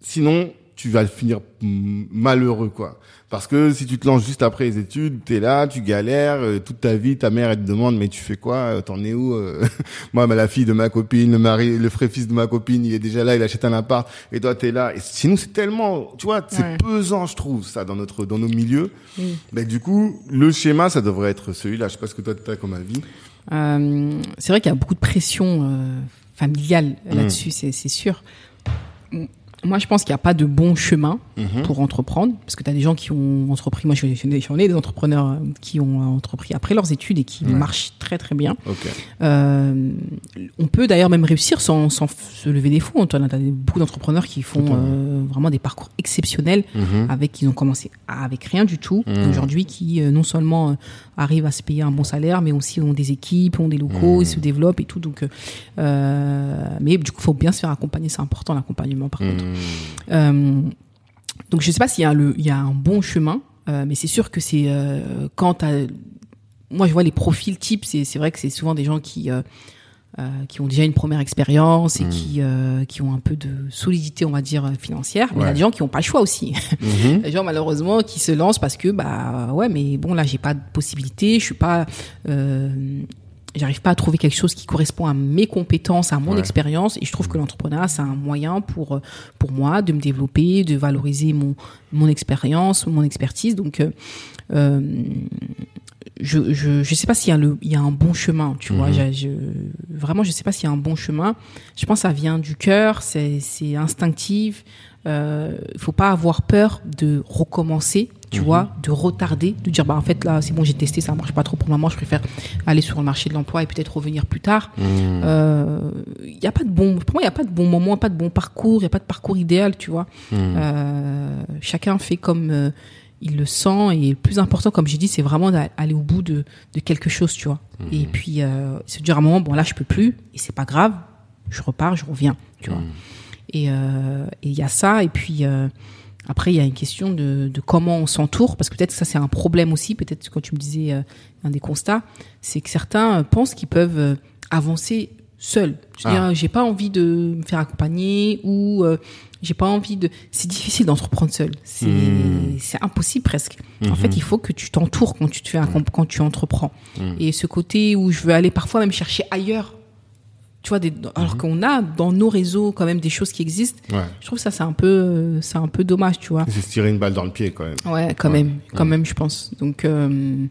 sinon, tu vas finir malheureux, quoi. Parce que si tu te lances juste après les études, t'es là, tu galères, euh, toute ta vie, ta mère, elle te demande, mais tu fais quoi Euh, T'en es où euh Moi, bah, la fille de ma copine, le mari, le frère fils de ma copine, il est déjà là, il achète un appart, et toi, t'es là. Et chez nous, c'est tellement, tu vois, c'est Ouais. pesant, je trouve, ça, dans notre, dans nos milieux. Oui. Mais du coup, le schéma, ça devrait être celui-là. Je sais pas ce que toi, t'as comme avis. Euh, c'est vrai qu'il y a beaucoup de pression euh, familiale là-dessus, c'est c'est sûr. Moi, je pense qu'il n'y a pas de bon chemin Mhm. pour entreprendre, parce que tu as des gens qui ont entrepris, moi je j'en ai des entrepreneurs euh, qui ont entrepris après leurs études et qui Ouais. marchent très très bien. Euh, on peut d'ailleurs même réussir sans, sans se lever des fonds. Tu as beaucoup d'entrepreneurs qui font euh, vraiment des parcours exceptionnels Mhm. avec qui ont commencé avec rien du tout Mhm. et aujourd'hui qui euh, non seulement euh, arrivent à se payer un bon salaire mais aussi ont des équipes ont des locaux Mhm. ils se développent et tout donc euh, euh, mais du coup faut bien se faire accompagner c'est important l'accompagnement par contre Euh, donc je sais pas s'il y a le il y a un bon chemin euh, mais c'est sûr que c'est euh, quand t'as- moi je vois les profils types c'est vrai que c'est souvent des gens qui euh, qui ont déjà une première expérience et Mhm. qui euh, qui ont un peu de solidité on va dire financière mais il y a des gens qui ont pas le choix aussi Mhm. les gens malheureusement qui se lancent parce que bah ouais mais bon là j'ai pas de possibilité je suis pas euh, j'arrive pas à trouver quelque chose qui correspond à mes compétences à mon Ouais. expérience. Et je trouve que l'entrepreneuriat c'est un moyen pour euh, pour moi de me développer de valoriser mon mon expérience mon expertise. Donc euh, euh, je, je je sais pas s'il y a le il y a un bon chemin tu vois. Mhm. je, je- vraiment je sais pas s'il y a un bon chemin. Je pense que ça vient du cœur c'est c'est instinctif euh, faut pas avoir peur de recommencer tu Mhm. vois de retarder de dire bah en fait là c'est bon j'ai testé ça marche pas trop pour le moment je préfère aller sur le marché de l'emploi et peut-être revenir plus tard. Mhm. euh, il y a pas de bon pour moi il y a pas de bon moment pas de bon parcours il y a pas de parcours idéal tu vois. Mhm. euh, chacun fait comme euh, il le sent et le plus important comme j'ai dit c'est vraiment d'aller au bout de, de quelque chose tu vois. Et puis se dire à un moment bon là je peux plus et c'est pas grave je repars je reviens tu vois Et euh, et il y a ça. Et puis euh, après il y a une question de, de comment on s'entoure. Parce que peut-être que ça c'est un problème aussi. Peut-être quand tu me disais euh, un des constats c'est que certains euh, pensent qu'ils peuvent euh, avancer seuls. Je veux Ah. dire j'ai pas envie de me faire accompagner ou euh, j'ai pas envie de c'est difficile d'entreprendre seul. C'est Hmm. c'est impossible presque. En Mhm. fait il faut que tu t'entoures quand tu te fais un- quand tu entreprends. Mhm. et ce côté où je veux aller parfois même chercher ailleurs tu vois des, alors Mhm. qu'on a dans nos réseaux quand même des choses qui existent Ouais. je trouve ça c'est un peu euh, c'est un peu dommage tu vois C'est se tirer une balle dans le pied quand même. ouais quand Ouais. même quand Ouais. même je pense donc euh,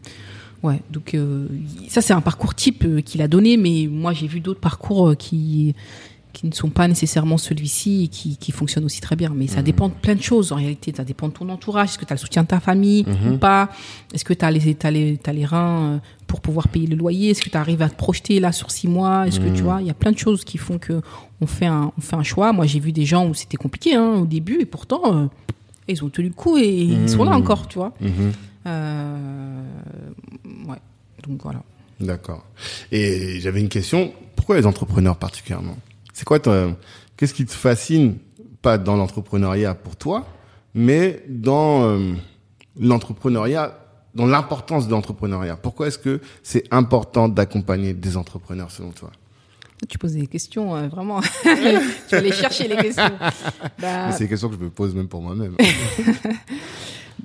ouais donc euh, ça c'est un parcours type qu'il a donné mais moi j'ai vu d'autres parcours qui qui ne sont pas nécessairement celui-ci et qui, qui fonctionnent aussi très bien. Mais ça Mhm. dépend de plein de choses en réalité. Ça dépend de ton entourage. Est-ce que tu as le soutien de ta famille Mhm. ou pas? Est-ce que tu as les, reins euh, pour pouvoir payer le loyer? Est-ce que tu arrives à te projeter là sur six mois? Est-ce que Mhm. tu vois Il y a plein de choses qui font que on fait un, on fait un choix. Moi, j'ai vu des gens où c'était compliqué hein, au début et pourtant, euh, ils ont tenu le coup et ils sont là Mhm. encore, tu vois. Mhm. Euh, ouais, donc voilà. D'accord. Et j'avais une question. Pourquoi les entrepreneurs particulièrement? C'est quoi ton- Qu'est-ce qui te fascine pas dans l'entrepreneuriat pour toi, mais dans euh, l'entrepreneuriat, dans l'importance de l'entrepreneuriat? Pourquoi est-ce que c'est important d'accompagner des entrepreneurs selon toi? Tu poses des questions, euh, vraiment. tu vas aller chercher les questions. Bah, C'est des questions que je me pose même pour moi-même.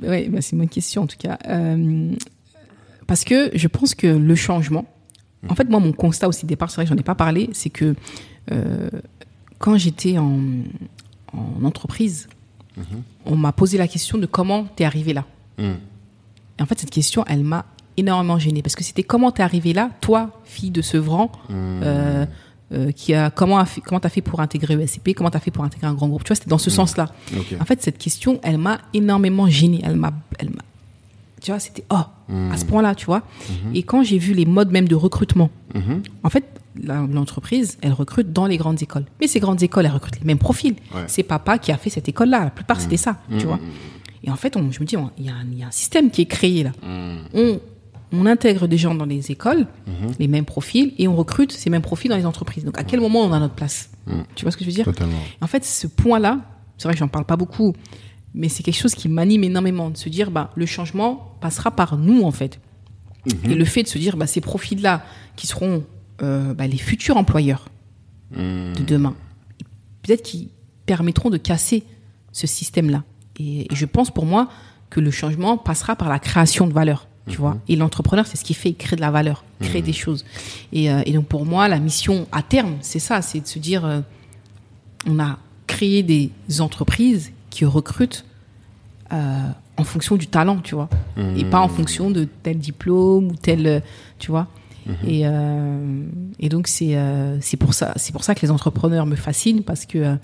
Oui, bah c'est une bonne question en tout cas. Euh, parce que je pense que le changement, en fait, moi, mon constat aussi départ, c'est vrai que j'en ai pas parlé, c'est que quand j'étais en, en entreprise, on m'a posé la question de comment t'es arrivé là. Hmm. Et en fait, cette question, elle m'a énormément gênée parce que c'était comment t'es arrivé là, toi, fille de Sevran, euh, euh, qui a comment a fait, comment t'as fait pour intégrer ESCP, comment t'as fait pour intégrer un grand groupe. Tu vois, c'était dans ce sens-là. Ok. En fait, cette question, elle m'a énormément gênée. Elle m'a, elle m'a, tu vois, c'était oh à ce point-là, tu vois. Et quand j'ai vu les modes même de recrutement, Mhm. en fait, l'entreprise, elle recrute dans les grandes écoles. Mais ces grandes écoles, elles recrutent les mêmes profils. Ouais. C'est papa qui a fait cette école-là. La plupart, c'était ça, tu vois. Et en fait, on- je me dis, il y, a un- il y a un système qui est créé là. On, on intègre des gens dans les écoles, les mêmes profils, et on recrute ces mêmes profils dans les entreprises. Donc, à quel moment on a notre place Tu vois ce que je veux dire Totalement. en fait, ce point-là, c'est vrai que j'en parle pas beaucoup, mais c'est quelque chose qui m'anime énormément, de se dire, bah, le changement passera par nous, en fait. Et le fait de se dire, bah, ces profils-là, qui seront euh, bah, les futurs employeurs Hmm. de demain, peut-être qui permettront de casser ce système-là. Et, et je pense pour moi que le changement passera par la création de valeur. Tu vois, et l'entrepreneur, c'est ce qui fait, il crée de la valeur, il crée des choses. Et, euh, et donc pour moi, la mission à terme, c'est ça, c'est de se dire, euh, on a créé des entreprises qui recrutent en fonction du talent, tu vois, et pas en fonction de tel diplôme ou tel, tu vois. Et, euh, et donc c'est euh, c'est pour ça c'est pour ça que les entrepreneurs me fascinent parce que euh,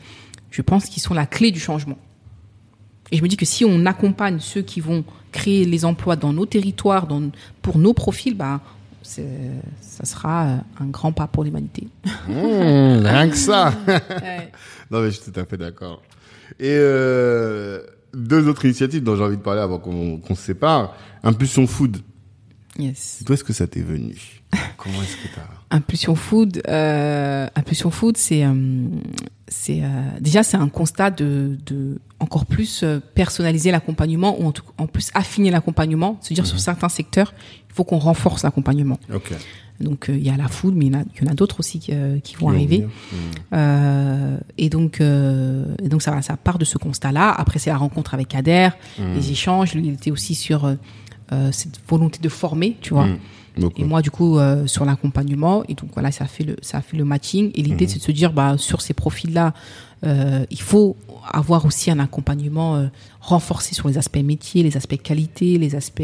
je pense qu'ils sont la clé du changement. Et je me dis que si on accompagne ceux qui vont créer les emplois dans nos territoires, dans, pour nos profils, bah, ça sera un grand pas pour l'humanité. Mmh, rien que ça. Non, mais je suis tout à fait d'accord. Et deux autres initiatives dont j'ai envie de parler avant qu'on se sépare. Impulsion Food. Yes. D'où est-ce que ça t'est venu? Comment est-ce que t'as Impulsion Food, euh, Impulsion Food, c'est euh, c'est euh, déjà c'est un constat de, de encore plus euh, personnaliser l'accompagnement ou en, tout, en plus affiner l'accompagnement, se dire sur mhm. certains secteurs, il faut qu'on renforce l'accompagnement. Okay. Donc il y a la food, mais il y en a, il y en a d'autres aussi qui, qui vont arriver. Mhm. et donc et donc ça ça part de ce constat-là. Après c'est la rencontre avec Kader, mhm. les échanges. Lui il était aussi sur cette volonté de former, tu vois. Et moi, du coup, euh, sur l'accompagnement, et donc voilà, ça a fait le, ça a fait le matching. Et l'idée, mhm. c'est de se dire, bah, sur ces profils-là, euh, il faut avoir aussi un accompagnement euh, renforcé sur les aspects métiers, les aspects qualité, les aspects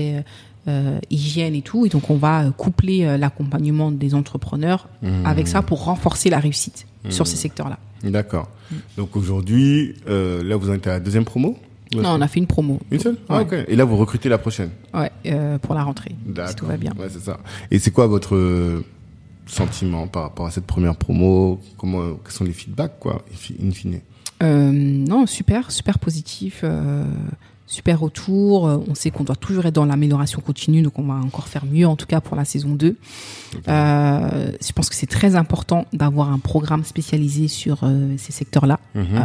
euh, hygiène et tout. Et donc, on va coupler l'accompagnement des entrepreneurs mhm. avec ça pour renforcer la réussite sur ces mhm. secteurs-là. D'accord. Donc aujourd'hui, là, vous êtes à la deuxième promo? Non, on a fait une promo. Une seule ah, ok. Et là, vous recrutez la prochaine Ouais, euh, pour la rentrée. Si tout va bien. Ouais, c'est ça. Et c'est quoi votre euh, sentiment par rapport à cette première promo? Comment, quels sont les feedbacks, quoi, in fine? Euh, Non, super, super positif. Euh, super retour. On sait qu'on doit toujours être dans l'amélioration continue, donc on va encore faire mieux, en tout cas pour la saison 2. Euh, je pense que c'est très important d'avoir un programme spécialisé sur ces secteurs-là. Mhm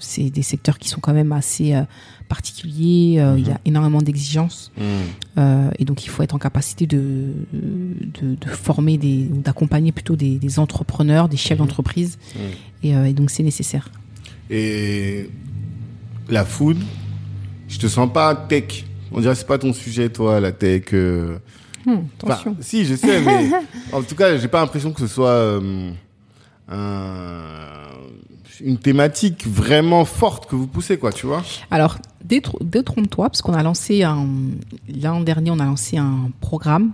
c'est des secteurs qui sont quand même assez euh, particuliers. Euh, il y a mhm. énormément d'exigences. Mhm. Euh, et donc, il faut être en capacité de, de, de former, des, d'accompagner plutôt des, des, entrepreneurs, des chefs mhm. d'entreprise. Et, et, donc, c'est nécessaire. Et la food, je te sens pas tech. On dirait que c'est pas ton sujet, toi, la tech. Hmm, attention. si, je sais, mais en tout cas, j'ai pas l'impression que ce soit un une thématique vraiment forte que vous poussez, quoi, tu vois Alors, détrompe-toi, parce qu'on a lancé un l'an dernier, on a lancé un programme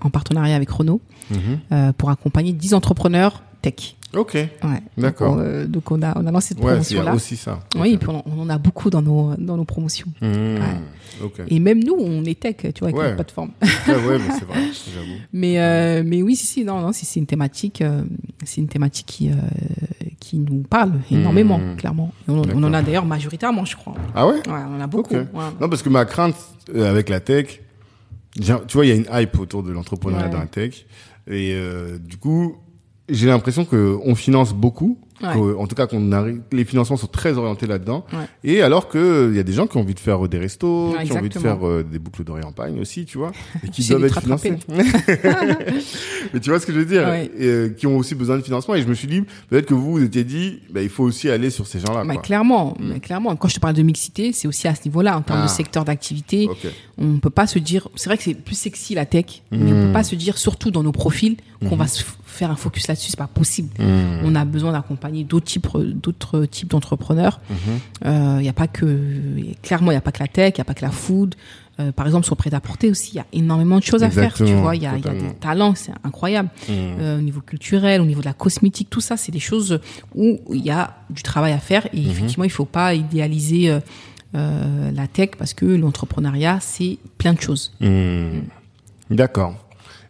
en partenariat avec Renault mhm. euh, pour accompagner 10 entrepreneurs tech. Ok. Ouais. D'accord. Donc, on, a on a lancé cette promotion là. Ouais, aussi ça. Oui, et puis on, en a beaucoup dans nos dans nos promotions. Mmh. Ouais. Et même nous, on est tech, tu vois, avec notre plateforme. ouais, ouais, mais c'est vrai, j'avoue. Mais euh, mais oui, si si, non non, c'est une thématique, euh, c'est une thématique qui euh, qui nous parle énormément, mmh. clairement. on, on, en a d'ailleurs majoritairement, je crois. Ah ouais? Ouais, on en a beaucoup. Non, parce que ma crainte euh, avec la tech, tu vois, il y a une hype autour de l'entrepreneuriat dans la tech, et euh, du coup j'ai l'impression que on finance beaucoup en tout cas, qu'on arrive, les financements sont très orientés là-dedans. Et alors que il y a des gens qui ont envie de faire euh, des restos, qui ont envie de faire euh, des boucles d'oreilles en pagne aussi, tu vois, et qui doivent être financés. Mais tu vois ce que je veux dire? Et, euh, Qui ont aussi besoin de financement. Et je me suis dit, peut-être que vous vous étiez dit, bah, il faut aussi aller sur ces gens-là. Mais clairement, mm. mais clairement. Quand je te parle de mixité, c'est aussi à ce niveau-là, en termes de ah. secteur d'activité. On peut pas se dire, c'est vrai que c'est plus sexy la tech, mais on peut mm. pas se dire, surtout dans nos profils, qu'on mm-hmm. va se faire un focus là-dessus. C'est pas possible. Mm. On a besoin d'accompagner d'autres types d'autres types d'entrepreneurs. Il mhm. n'y euh, a pas que clairement il n'y a pas que la tech, il n'y a pas que la food. Euh, par exemple sur le prêt-à-porter aussi, il y a énormément de choses à faire. Tu vois, il y a, y a, des talents, c'est incroyable. Mhm. Euh, au niveau culturel, au niveau de la cosmétique, tout ça, c'est des choses où il y a du travail à faire. Et mhm. effectivement, il faut pas idéaliser la tech parce que l'entrepreneuriat, c'est plein de choses. D'accord.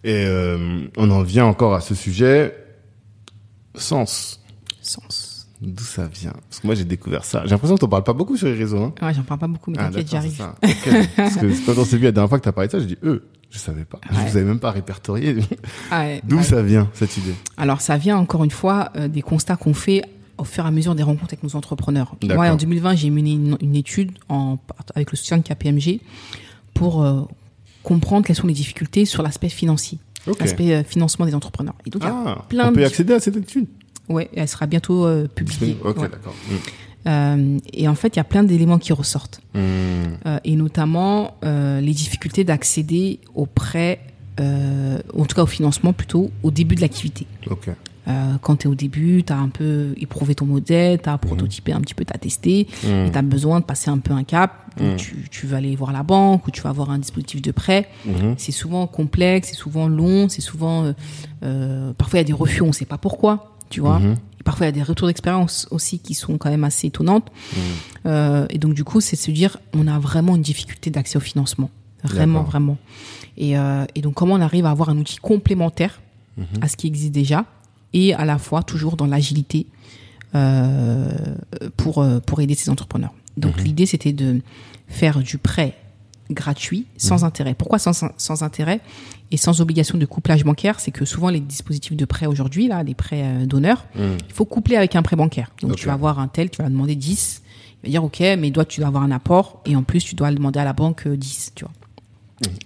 Et on en vient encore à ce sujet. Sens. Sens. D'où ça vient? Parce que moi j'ai découvert ça. J'ai l'impression que t'en parles pas beaucoup sur les réseaux. Hein. Ouais, j'en parle pas beaucoup, mais ah, t'inquiète, j'arrive. Parce que quand on s'est vu la dernière fois que t'as parlé de ça, je dis eux, je savais pas. Je vous avais même pas répertorié. Ah D'où ça vient cette idée? Alors ça vient encore une fois euh, des constats qu'on fait au fur et à mesure des rencontres avec nos entrepreneurs. Moi, en 2020, j'ai mené une, étude en, avec le soutien de KPMG pour euh, comprendre quelles sont les difficultés sur l'aspect financier, l'aspect euh, financement des entrepreneurs. Et donc, ah, plein on peut y accéder à cette étude? Oui, elle sera bientôt euh, publiée. Ok, d'accord. Mm. Euh, et en fait, il y a plein d'éléments qui ressortent. Mm. Euh, et notamment les difficultés d'accéder aux prêts, euh, en tout cas au financement plutôt, au début de l'activité. Ok. Quand tu es au début, tu as un peu éprouvé ton modèle, tu as prototypé un petit peu, tu as testé, mm. et tu as besoin de passer un peu un cap. Donc tu, tu, vas aller voir la banque ou tu vas avoir un dispositif de prêt. Mm-hmm. C'est souvent complexe, c'est souvent long, c'est souvent... parfois il y a des refus, on ne sait pas pourquoi tu vois. Mhm. parfois il y a des retours d'expérience aussi qui sont quand même assez étonnantes. Euh, et donc du coup, c'est de se dire, on a vraiment une difficulté d'accès au financement, vraiment, vraiment. Et, euh, et donc comment on arrive à avoir un outil complémentaire à ce qui existe déjà et à la fois toujours dans l'agilité euh, pour euh, pour aider ces entrepreneurs. Donc l'idée c'était de faire du prêt gratuit sans intérêt. Pourquoi sans, sans intérêt et sans obligation de couplage bancaire? C'est que souvent les dispositifs de prêt aujourd'hui, là, les prêts euh, d'honneur, il faut coupler avec un prêt bancaire. Donc tu vas avoir un tel, tu vas demander 10, il va dire ok, mais toi tu dois avoir un apport et en plus tu dois demander à la banque euh, 10, tu vois.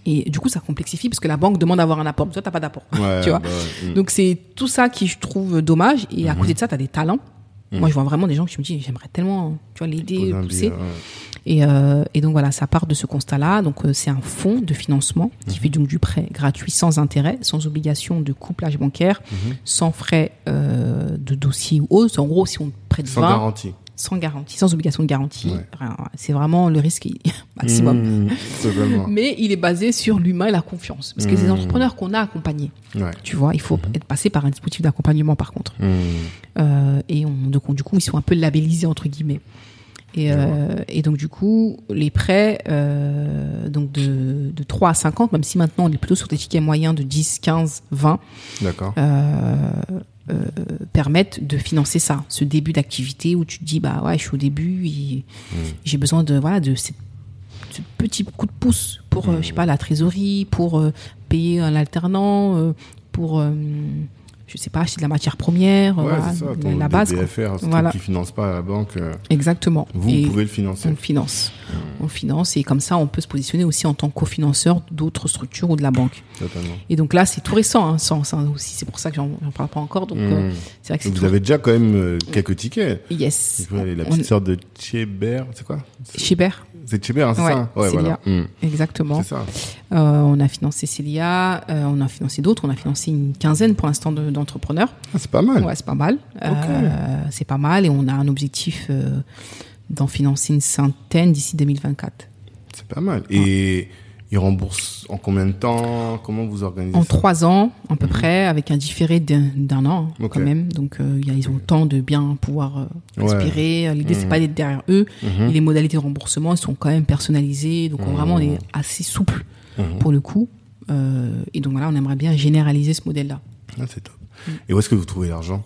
Et du coup ça complexifie parce que la banque demande d'avoir un apport, mais toi t'as pas d'apport, Ouais, tu vois. bah mm. Donc c'est tout ça qui je trouve dommage et à côté de ça tu as des talents. Moi je vois vraiment des gens qui me disent j'aimerais tellement tu vois l'aider, pousser. ouais. Et, euh, et donc voilà, ça part de ce constat-là. Donc euh, c'est un fonds de financement qui fait donc du prêt gratuit sans intérêt, sans obligation de couplage bancaire, sans frais euh, de dossier ou autre. En gros, si on prête Sans 20, garantie. Sans garantie, sans obligation de garantie, Ouais. C'est vraiment le risque maximum. Mmh. Mais il est basé sur l'humain et la confiance. Parce que Mmh. entrepreneurs qu'on a accompagnés, Ouais. tu vois, il faut être passé par un dispositif d'accompagnement par contre. Mmh. Euh, et on, donc, on- du coup, ils sont un peu labellisés entre guillemets. Et, euh, et donc du coup, les prêts euh, donc de, de 3 à 50, même si maintenant on est plutôt sur des tickets moyens de 10, 15, 20, D'accord. euh, euh, permettent de financer ça, ce début d'activité où tu te dis bah ouais, je suis au début et j'ai besoin de voilà de cette- ce petit coup de pouce pour euh, je sais pas la trésorerie, pour payer un alternant, pour je sais pas acheter de la matière première, Ouais, voilà, c'est ça. la, Ton la base. ce Voilà. qui finance pas la banque, euh, Exactement. vous, Et pouvez le on financer. le finance. On le finance et comme ça, on peut se positionner aussi en tant que cofinanceur d'autres structures ou de la banque. Totalement. Et donc là, c'est tout récent, hein, sans, sans- aussi. C'est pour ça que j'en parle pas encore. Donc euh, Mmh. c'est vrai que Vous tout. avez déjà quand même euh, quelques tickets. Yes. La On- petite sœur de Tchébert, c'est quoi? Chibert, C'est hein, c'est Ouais, ça? Ouais, voilà. Mmh. exactement. C'est ça. Euh, on a financé Célia, euh, on a financé d'autres. On a financé une quinzaine pour l'instant de- d'entrepreneurs. Ah, c'est pas mal. Ouais, c'est pas mal. Euh, c'est pas mal et on a un objectif euh, d'en financer une centaine d'ici 2024. C'est pas mal. Et ils remboursent en combien de temps? Comment vous organisez En ça? trois ans, à peu près, avec un différé d'un an, Mhm. Quand même. Donc, euh, ils ont le temps de bien pouvoir euh, Ouais. Mhm. respirer. L'idée, c'est pas d'être derrière eux. Et les modalités de remboursement, elles sont quand même personnalisées. Donc, on- vraiment, on est assez souple Mhm. pour le coup. Euh, et donc, voilà, on aimerait bien généraliser ce modèle-là. Ah, c'est top. Et où est-ce que vous trouvez l'argent?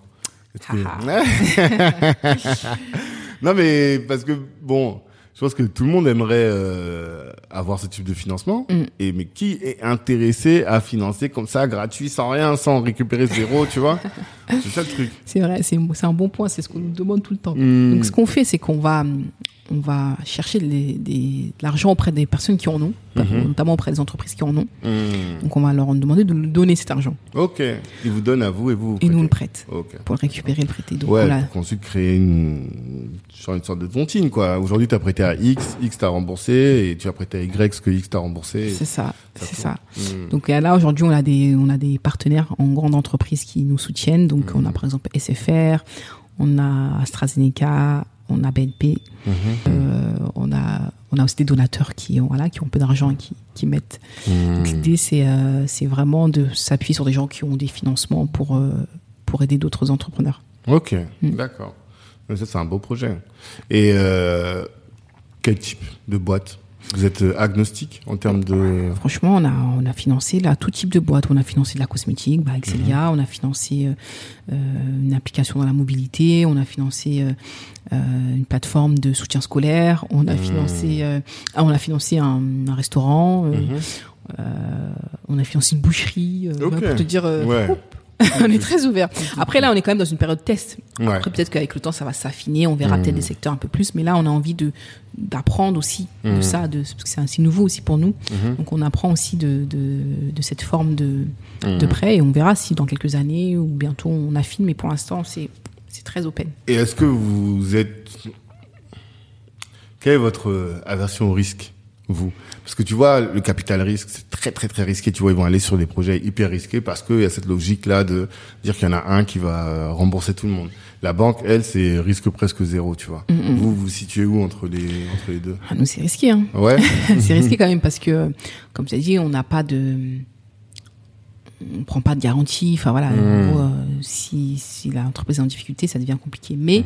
Que- Non, mais parce que, bon, je pense que tout le monde aimerait euh, avoir ce type de financement. Mm. Et mais qui est intéressé à financer comme ça, gratuit, sans rien, sans récupérer zéro, tu vois? C'est ça le truc. C'est vrai, c'est un bon point. C'est ce qu'on nous demande tout le temps. Mm. Donc, ce qu'on fait, c'est qu'on va, on va chercher des- de l'argent auprès des personnes qui en ont, Mhm. notamment auprès des entreprises qui en ont. Hmm. Donc, on va leur demander de nous donner cet argent. Ok. Ils vous donnent à vous et vous. vous Et nous, on le prête Ok. pour le récupérer, le prêter. Donc, Ouais, voilà. pour ensuite créer une, sorte de tontine, quoi. Aujourd'hui, t'as prêté à X, X t'a remboursé, et tu as prêté à Y ce que X t'a remboursé. C'est ça, ça c'est ça. Hmm. Donc là aujourd'hui on a des on a des partenaires en grande entreprise qui nous soutiennent. Donc Mhm. on a par exemple SFR, on a AstraZeneca, on a BNP, Mhm. euh, on a on a aussi des donateurs qui ont voilà qui ont peu d'argent et qui qui mettent. Donc, L'idée c'est euh, c'est vraiment de s'appuyer sur des gens qui ont des financements pour euh, pour aider d'autres entrepreneurs. Ok, Mm. d'accord. Ça, c'est un beau projet. Et quel type de boîte? Vous êtes euh, agnostique en termes de... Franchement, on a, on a financé là, tout type de boîte. On a financé de la cosmétique, bah, avec Celia. On a financé euh, euh, une application dans la mobilité. On a financé euh, une plateforme de soutien scolaire. On a financé, euh, ah, on a financé un, un restaurant. Mhm. on a financé une boucherie. Ok. Pour te dire, Ouais. on est très ouvert. Après là, on est quand même dans une période test. Ouais. Après peut-être qu'avec le temps, ça va s'affiner. On verra Mhm. peut-être des secteurs un peu plus. Mais là, on a envie de d'apprendre aussi de ça, de, parce que c'est assez nouveau aussi pour nous. Mhm. Donc on apprend aussi de, de, de cette forme de, de prêt et on verra si dans quelques années ou bientôt on affine, mais pour l'instant c'est c'est très open. Et est-ce que vous êtes... Quelle est votre aversion au risque, vous Parce que tu vois, le capital risque, c'est très très très risqué. Tu vois, ils vont aller sur des projets hyper risqués parce qu'il y a cette logique-là de dire qu'il y en a un qui va euh, rembourser tout le monde. La banque, elle, c'est risque presque zéro, tu vois. Vous, vous vous situez où entre les, entre les deux? Ah, nous c'est risqué, hein. Ouais c'est risqué quand même parce que comme tu as dit, on n'a pas de on prend pas de garantie. Enfin voilà, en Mmh. gros, euh, si, si l'entreprise est en difficulté, ça devient compliqué. Mais Mmh.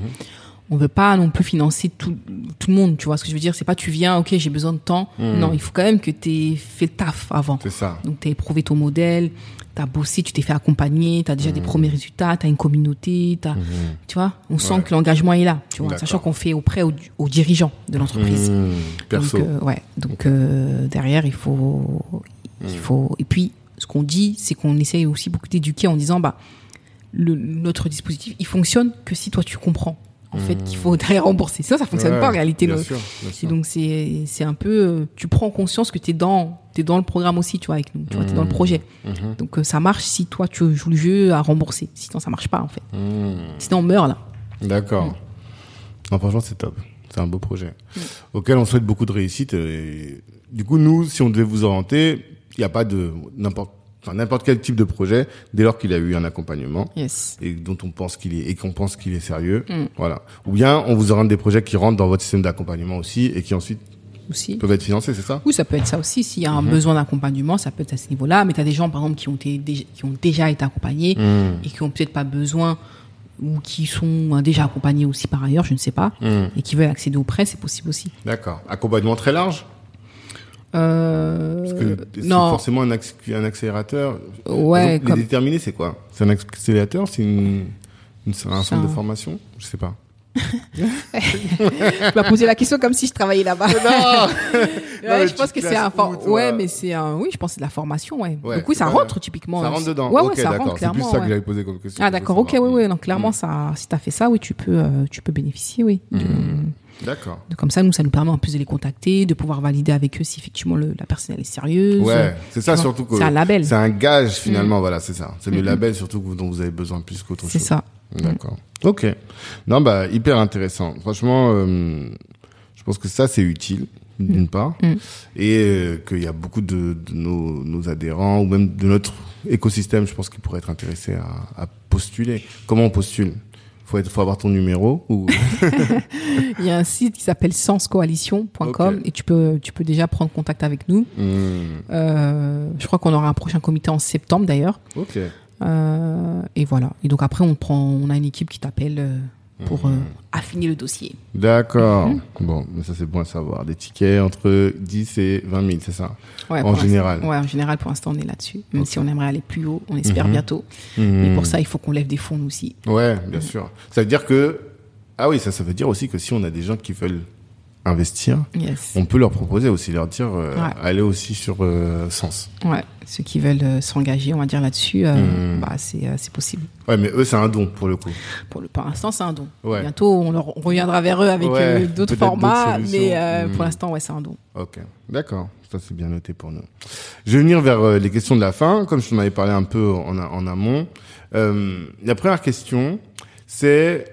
On veut pas non plus financer tout, tout le monde. Tu vois ce que je veux dire? C'est pas tu viens, ok, j'ai besoin de temps. Mmh. Non, il faut quand même que tu aies fait le taf avant. C'est ça. Donc, tu as éprouvé ton modèle, tu as bossé, tu t'es fait accompagner, tu as déjà Mmh. des premiers résultats, tu as une communauté, tu vois, on sent Ouais. que l'engagement est là, tu vois, sachant qu'on fait auprès aux, aux dirigeants de l'entreprise. Perso. Donc, euh, ouais, donc euh, derrière, il faut, il faut. Et puis, ce qu'on dit, c'est qu'on essaye aussi beaucoup d'éduquer en disant, bah, le, notre dispositif, il fonctionne que si toi tu comprends, en fait, qu'il faut derrière rembourser. Ça, ça fonctionne Mmh. Ouais, pas en réalité. Bien le- sûr, bien et sûr. donc c'est c'est un peu euh, tu prends conscience que tu es dans t'es dans le programme aussi tu vois avec nous tu vois t'es dans le projet Mhm. donc euh, ça marche si toi tu joues le jeu à rembourser sinon ça marche pas en fait Mmh. sinon on meurt là D'accord. Non, franchement, c'est top. C'est un beau projet auquel on souhaite beaucoup de réussite. Et du coup, nous, si on devait vous orienter, il n'y a pas de n'importe enfin, n'importe quel type de projet dès lors qu'il a eu un accompagnement yes et dont on pense qu'il est et qu'on pense qu'il est sérieux. Mm. Voilà. Ou bien on vous oriente des projets qui rentrent dans votre système d'accompagnement aussi et qui ensuite aussi peuvent être financés, c'est ça? Oui ça peut être ça aussi s'il y a un besoin d'accompagnement ça peut être à ce niveau là mais tu as des gens par exemple qui ont été déjà, qui ont déjà été accompagnés Mm. et qui ont peut-être pas besoin ou qui sont euh, déjà accompagnés aussi par ailleurs je ne sais pas Mm. et qui veulent accéder au prêt c'est possible aussi D'accord. Accompagnement très large? Euh, Parce que c'est non. forcément un, acc- un accélérateur. Ouais, exemple, comme- Les déterminés, c'est quoi? C'est un accélérateur C'est une, une- c'est un centre de formation? Je sais pas. tu m'as posé la question comme si je travaillais là-bas. Non. Ouais, je pense que c'est un for- ouais mais c'est un oui je pense que c'est de la formation ouais, Ouais, du coup ça pas- rentre typiquement. Ça rentre dedans. ouais ouais ok, ça rentre d'accord. C'est plus clairement ça que j'avais posé comme question. ah d'accord ok oui oui donc clairement ça si t'as fait ça oui tu peux euh, tu peux bénéficier oui de, D'accord. comme ça nous ça nous permet en plus de les contacter de pouvoir valider avec eux si effectivement le, la personne elle est sérieuse Ouais, c'est ça vois, surtout c'est un label c'est un gage finalement, voilà, c'est ça. C'est le label surtout dont vous avez besoin plus qu'autre chose. c'est ça D'accord. Ok. Non, bah hyper intéressant. Franchement, euh, je pense que ça c'est utile d'une part, Mm. et euh, qu'il y a beaucoup de, de nos, nos adhérents ou même de notre écosystème, je pense qu'ils pourraient être intéressés à, à postuler. Comment on postule? Faut être, faut avoir ton numéro ou il y a un site qui s'appelle senscoalition.com et tu peux tu peux déjà prendre contact avec nous Hmm, Euh, je crois qu'on aura un prochain comité en septembre d'ailleurs. Euh, et voilà. Et donc après, on prend, on a une équipe qui t'appelle euh, pour Mhm. euh, affiner le dossier. D'accord. Mhm. Bon, mais ça c'est bon à savoir. Des tickets entre 10 et 20 000, c'est ça Ouais, En général. Ouais, en général, pour l'instant, on est là-dessus. Même si on aimerait aller plus haut, on espère Mhm. bientôt. Hmm. Mais pour ça, il faut qu'on lève des fonds nous aussi. Ouais, bien sûr. Ça veut dire que ah oui, ça ça veut dire aussi que si on a des gens qui veulent investir, Yes. on peut leur proposer aussi leur dire euh, Ouais. allez aussi sur euh, Sens. Ouais. Ceux qui veulent euh, s'engager, on va dire là-dessus, euh, Mhm. bah c'est euh, c'est possible. Ouais, mais eux c'est un don pour le coup. Pour le, pour l'instant, c'est un don. Ouais. Bientôt, on, leur, on reviendra vers eux avec Ouais, d'autres formats, mais pour l'instant, ouais, c'est un don. Ok, d'accord. Ça c'est bien noté pour nous. Je vais venir vers les questions de la fin, comme je t'en avais parlé un peu en, amont. La première question, c'est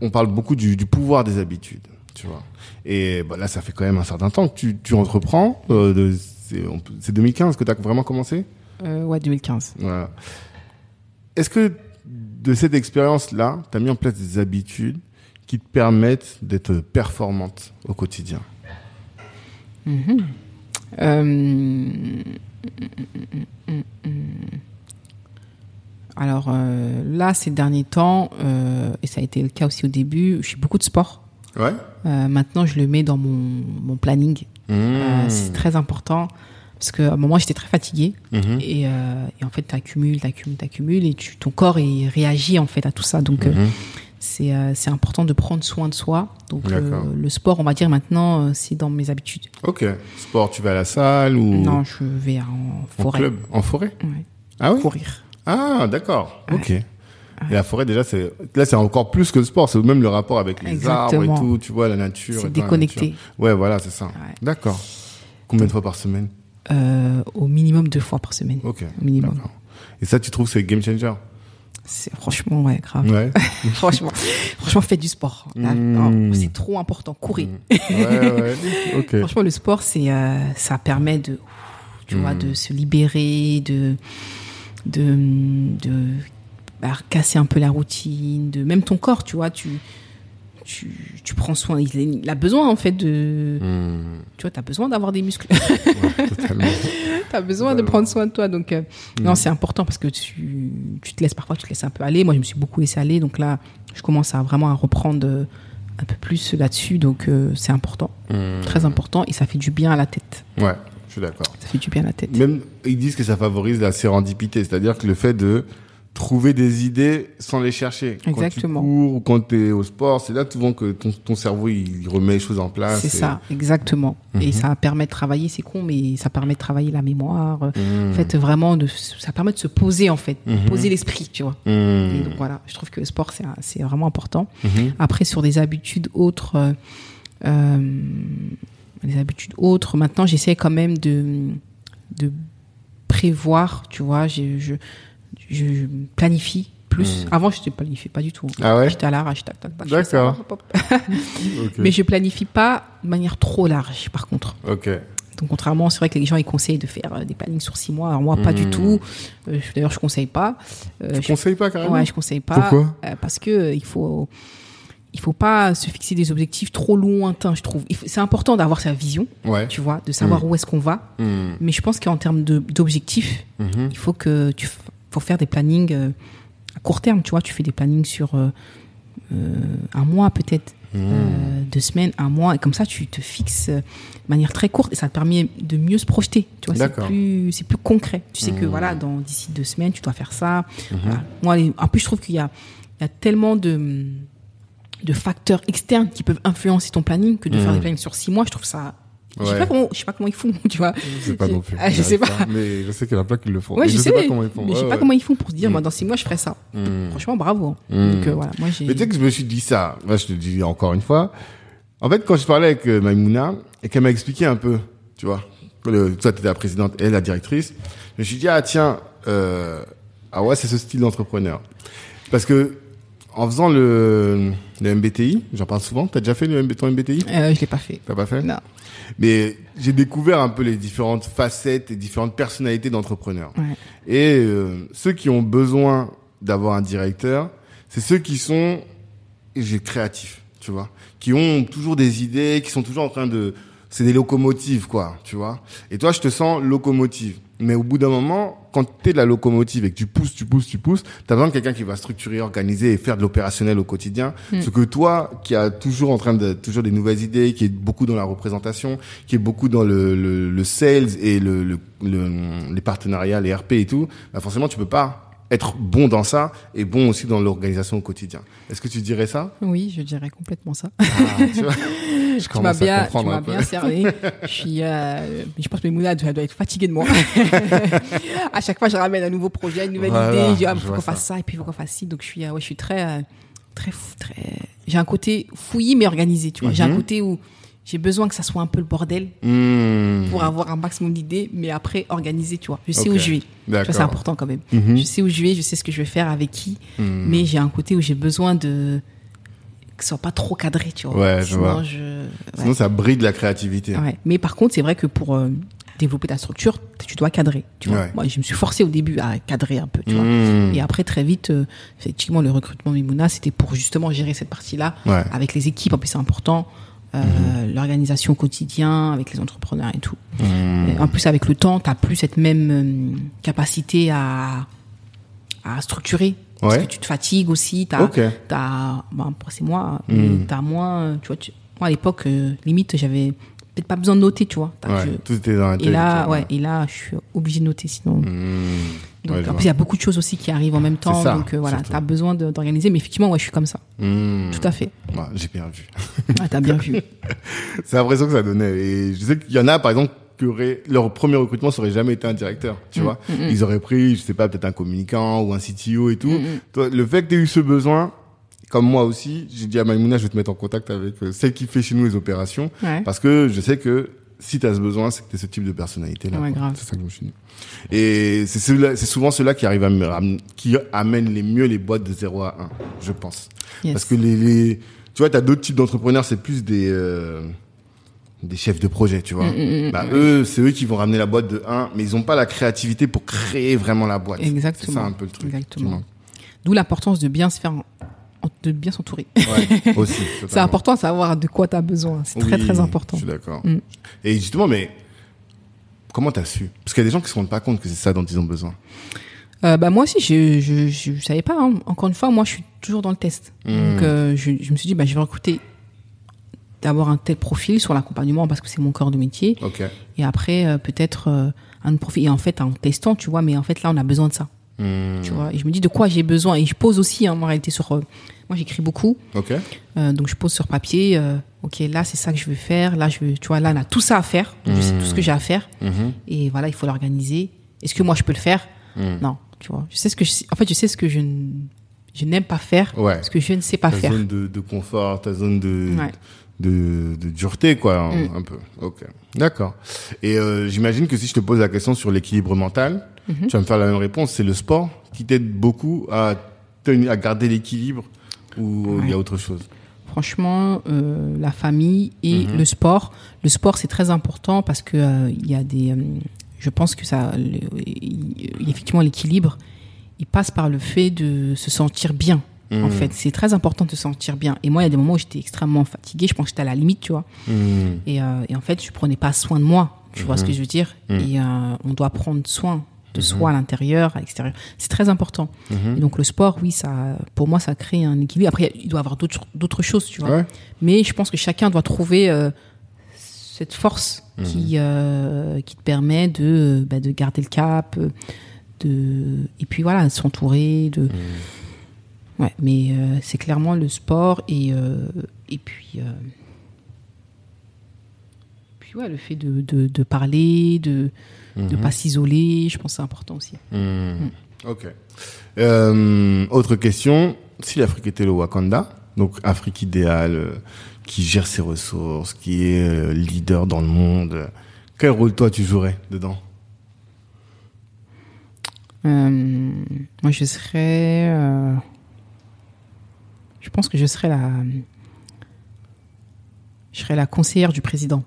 on parle beaucoup du, du pouvoir des habitudes, tu vois. Et bah, là, ça fait quand même un certain temps que tu, tu entreprends. Euh, c'est on peut- c'est 2015 que tu as vraiment commencé? Euh, ouais, 2015. Voilà. Est-ce que de cette expérience-là, tu as mis en place des habitudes qui te permettent d'être performante au quotidien? Euh, Alors euh, là, ces derniers temps, euh, et ça a été le cas aussi au début, je fais beaucoup de sport. Ouais. Euh, maintenant, je le mets dans mon, mon planning. Euh, Mmh. c'est très important parce qu'à un moment, j'étais très fatiguée et, euh, et en fait, tu accumules, tu accumules, tu accumules et tu, ton corps il réagit en fait à tout ça. Donc, euh, Mhm. c'est euh, c'est important de prendre soin de soi. Donc, euh, le sport, on va dire maintenant, euh, c'est dans mes habitudes. Ok. Sport, tu vas à la salle ou? Non, je vais en en forêt. club? En forêt? Ouais. Ah oui? Courir. Ah, d'accord. Ok. Et la forêt, déjà, c'est là, c'est encore plus que le sport. C'est même le rapport avec les arbres et tout. Tu vois, la nature. C'est déconnecté. nature. Ouais, voilà, c'est ça. Ouais. D'accord. Combien de fois par semaine Euh, au minimum deux fois par semaine. Ok. Au minimum. Et ça, tu trouves que c'est game changer C'est franchement ouais grave. Ouais. franchement, franchement faites du sport. Là, Mm. non, c'est trop important. Courez. ouais, ouais. Ok. Franchement, le sport, c'est euh, ça permet de, tu vois, de se libérer, de de de bah, casser un peu la routine, de même ton corps, tu vois, tu tu, tu prends soin. Il, il a besoin en fait de. Hmm. Tu vois, t'as besoin d'avoir des muscles. Ouais, totalement. t'as besoin de prendre soin de toi. Donc euh, non, c'est important parce que tu, tu te laisses parfois, tu te laisses un peu aller. Moi, je me suis beaucoup laissé aller. Donc là, je commence à vraiment à reprendre euh, un peu plus là-dessus. Donc euh, c'est important, Hmm. très important, et ça fait du bien à la tête. Ouais, je suis d'accord. Ça fait du bien à la tête. Même, ils disent que ça favorise la sérendipité, c'est-à-dire que le fait de trouver des idées sans les chercher. Exactement. Quand tu cours ou quand tu es au sport, c'est là souvent que ton, ton cerveau, il remet les choses en place. C'est et- ça, exactement. Et Mhm. ça permet de travailler, c'est con, mais ça permet de travailler la mémoire. Hmm. En fait, vraiment, de, ça permet de se poser, en fait, Mhm. poser l'esprit, tu vois. Hmm. Et donc voilà, je trouve que le sport, c'est vraiment important. Mhm. Après, sur des habitudes autres, euh, euh, les habitudes autres, maintenant, j'essaie quand même de, de prévoir, tu vois, je, je, je planifie plus. Mm. Avant, je ne planifiais pas du tout. Ah ouais J'étais à l'arrache, tac, tac, D'accord. Mais je planifie pas de manière trop large, par contre. Ok. Donc contrairement, c'est vrai que les gens ils conseillent de faire euh, des plannings sur six mois. Alors moi, pas du Mm. tout. Euh, je- D'ailleurs, je conseille pas. Euh, Tu je- conseilles pas carrément Ouais, je conseille pas. Pourquoi Euh, Parce que il faut, il faut pas se fixer des objectifs trop lointains, je trouve. C'est important d'avoir sa vision, Ouais. tu vois, de savoir où est-ce qu'on va. Hmm. Mais je pense qu'en termes d'objectifs, Mhm. il faut que tu, faut faire des plannings euh, à court terme, tu vois. Tu fais des plannings sur euh, euh, un mois peut-être. Euh, deux semaines, un mois, et comme ça tu te fixes de manière très courte et ça te permet de mieux se projeter. Tu vois, c'est plus, c'est plus concret. Tu sais que Mhm. voilà, dans d'ici deux semaines, tu dois faire ça. Voilà. Moi, les- en plus, je trouve qu'il y a, il y a tellement de, de facteurs externes qui peuvent influencer ton planning que de faire des plannings sur six mois, je trouve ça. Je sais Ouais. pas comment, je sais pas comment ils font, tu vois. Je sais pas non plus. Ah, je sais pas. Mais je sais qu'il y en a plein qui le font. Ouais, Mais je, sais, pas comment ils font. mais je sais Ouais, pas ouais. comment ils font pour se dire, Mhm. moi, dans six mois, je ferai ça. Hmm. Franchement, bravo. Mhm. Donc, euh, voilà, moi, j'ai. Mais tu sais que je me suis dit ça. Là, je te le dis encore une fois. En fait, quand je parlais avec euh, Maïmouna et qu'elle m'a expliqué un peu, tu vois, le, toi, t'étais la présidente, elle la directrice, je me suis dit, ah, tiens, euh, ah ouais, c'est ce style d'entrepreneur. Parce que, en faisant le, le MBTI, j'en parle souvent, t'as déjà fait le, MB ton MBTI? Euh, je l'ai pas fait. T'as pas fait? Non. Mais j'ai découvert un peu les différentes facettes et différentes personnalités d'entrepreneurs. Ouais. Et euh, ceux qui ont besoin d'avoir un directeur, c'est ceux qui sont j'ai créatifs, tu vois, qui ont toujours des idées, qui sont toujours en train de c'est des locomotives quoi, tu vois. Et toi, je te sens locomotive. Mais au bout d'un moment, quand tu es de la locomotive et que tu pousses, tu pousses, tu pousses, tu as besoin de quelqu'un qui va structurer, organiser et faire de l'opérationnel au quotidien. Mm. Ce que toi, qui a toujours en train de toujours des nouvelles idées, qui est beaucoup dans la représentation, qui est beaucoup dans le, le, le sales et le, le- les partenariats, les RP et tout, bah forcément, tu peux pas être bon dans ça et bon aussi dans l'organisation au quotidien. Est-ce que tu dirais ça? Oui, je dirais complètement ça. ah, tu, vois Je Tu m'as bien, tu m'as bien cerné. je suis, euh, je pense que Mouna doit, doit être fatiguée de moi. à chaque fois, je ramène un nouveau projet, une nouvelle Voilà, idée. Je dis, ah, je faut qu'on fasse ça, et puis il faut qu'on fasse ci? Donc, je suis, euh, ouais, je suis très, euh, très, fou- très, j'ai un côté fouillis, mais organisé, tu vois. J'ai un Mhm. côté où j'ai besoin que ça soit un peu le bordel Hmm. pour avoir un maximum d'idées, mais après, organisé, tu vois. Je sais où je vais. Vois, c'est important quand même. Mhm. Je sais où je vais, je sais ce que je vais faire, avec qui. Hmm. Mais j'ai un côté où j'ai besoin de, que ce soit pas trop cadré, tu vois. Ouais, je Sinon, vois. je, ouais. Sinon, ça bride la créativité. Ouais. Mais par contre, c'est vrai que pour euh, développer ta structure, tu dois cadrer. Tu vois. Ouais. Moi, je me suis forcé au début à cadrer un peu. Tu vois. Hmm. Et après, très vite, euh, effectivement, le recrutement Mimouna, c'était pour justement gérer cette partie-là Ouais. avec les équipes. En plus, c'est important. Euh, Mhm. L'organisation au quotidien avec les entrepreneurs et tout. Et en plus, avec le temps, tu plus cette même euh, capacité à, à structurer. Parce Ouais. que tu te fatigues aussi. T'as, c'est moi, Mm. mais t'as moins, euh, tu vois, tu- moi, à l'époque, euh, limite, j'avais peut-être pas besoin de noter, tu vois. T'as- Ouais, je- tout était dans la et là, ouais, et là, je suis obligée de noter, sinon. Hmm. Donc, Ouais, en plus, il y a beaucoup de choses aussi qui arrivent en même temps. ça, donc, euh, voilà, surtout. t'as besoin d'organiser. Mais effectivement, ouais, je suis comme ça. Hmm. Tout à fait. Ouais, J'ai bien vu. Ah, t'as bien vu. C'est l'impression que ça donnait. Et je sais qu'il y en a, par exemple, auraient, leur premier recrutement, ça aurait jamais été un directeur, tu Mm, vois. mm, mm. Ils auraient pris, je sais pas, peut-être un communicant ou un CTO et tout. Toi, le fait que tu aies eu ce besoin, comme moi aussi, j'ai dit à Maïmouna, je vais te mettre en contact avec euh, celle qui fait chez nous les opérations. Ouais. Parce que je sais que si tu as ce besoin, c'est que tu ce type de personnalité-là. Ouais. C'est ça que je me suis dit. Et c'est souvent ceux-là qui arrivent à me qui amènent les mieux les boîtes de 0 à 1, je pense. Yes. Parce que les, les tu vois, tu as d'autres types d'entrepreneurs, c'est plus des euh, des chefs de projet, tu vois. Mm, mm, mm, bah, eux, c'est eux qui vont ramener la boîte de 1, mais ils ont pas la créativité pour créer vraiment la boîte. Exactement. C'est ça un peu le truc. Exactement. D'où l'importance de bien se faire de bien s'entourer. Ouais, aussi. C'est important de savoir de quoi tu as besoin. C'est très Oui, très important. Je suis d'accord. Mm. Et justement, mais comment t'as su? Parce qu'il y a des gens qui se rendent pas compte que c'est ça dont ils ont besoin. Euh, bah moi aussi, je je, je savais pas. hein. Encore une fois, moi, je suis toujours dans le test. Mm. Donc, euh, je, je me suis dit, bah, je vais recruter d'avoir un tel profil sur l'accompagnement parce que c'est mon corps de métier. Ok. Et après, euh, peut-être un profil. Et en fait, en testant, tu vois, mais en fait, là, on a besoin de ça. Mm. Tu vois. Et je me dis de quoi j'ai besoin. Et je pose aussi, hein, en réalité, sur. euh, moi, j'écris beaucoup. Ok. Euh, donc, je pose sur papier. euh, ok, là, c'est ça que je veux faire. Là, je veux. Tu vois, là, on a tout ça à faire. Je sais tout ce que j'ai à faire. Mhm. Et voilà, il faut l'organiser. Est-ce que moi, je peux le faire? Mm. Non. Tu vois. Je sais ce que je, en fait, je sais ce que je, je n'aime pas faire. Ouais. Ce que je ne sais pas Ta faire. zone de, de confort, ta zone de, Ouais. de, de dureté, quoi, un, un peu. Ok. D'accord. Et euh, j'imagine que si je te pose la question sur l'équilibre mental, Mhm. tu vas me faire la même réponse. C'est le sport qui t'aide beaucoup à, à garder l'équilibre ou il y a autre chose? Franchement, euh, la famille et Mhm. le sport. Le sport, c'est très important parce que euh, il y a des. euh, je pense que ça, le- il- il- effectivement, l'équilibre, il passe par le fait de se sentir bien. En Mhm. fait, c'est très important de se sentir bien. Et moi, il y a des moments où j'étais extrêmement fatiguée. Je pense que j'étais à la limite, tu vois. Mm. Et, et en fait, je prenais pas soin de moi. Tu vois ce que je veux dire Mhm. Et on doit prendre soin de soi à l'intérieur, à l'extérieur. C'est très important. Mhm. Et donc le sport, oui, ça, pour moi, ça crée un équilibre. Après, il doit y avoir d'autres choses, tu vois. Ouais. Mais je pense que chacun doit trouver euh, cette force Mhm. qui euh, qui te permet de bah, de garder le cap, euh, de et puis voilà, de s'entourer, de Mhm. ouais. Mais euh, c'est clairement le sport et et puis puis ouais, le fait de de, de parler, de de Mhm. pas s'isoler, je pense que c'est important aussi. Hmm. Ok. Euh, autre question. Si l'Afrique était le Wakanda, donc Afrique idéale, euh, qui gère ses ressources, qui est euh, leader dans le monde, quel rôle toi tu jouerais dedans? Euh, moi, je serais. euh, je pense que je serais la. Je serais la conseillère du président.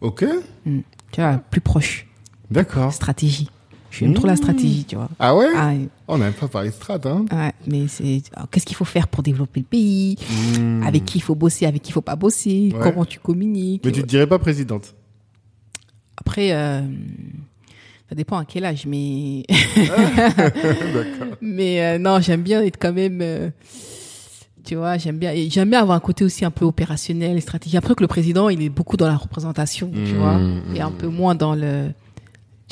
Ok. Mm. Tu vois, la plus proche. D'accord. Stratégie. J'aime trop la stratégie, tu vois. Ah ouais Ah, ouais. On n'a même pas de strat, hein Ouais, mais c'est. Qu'est-ce qu'il faut faire pour développer le pays? Hmm. Avec qui il faut bosser, avec qui il faut pas bosser? Ouais. Comment tu communiques? Mais tu te dirais pas présidente? Après, euh, ça dépend à quel âge, mais. mais euh, non, j'aime bien être quand même. euh, tu vois, j'aime bien. Et j'aime bien avoir un côté aussi un peu opérationnel et stratégique. Après que le président, il est beaucoup dans la représentation, tu Mmh, vois, mmh. et un peu moins dans le.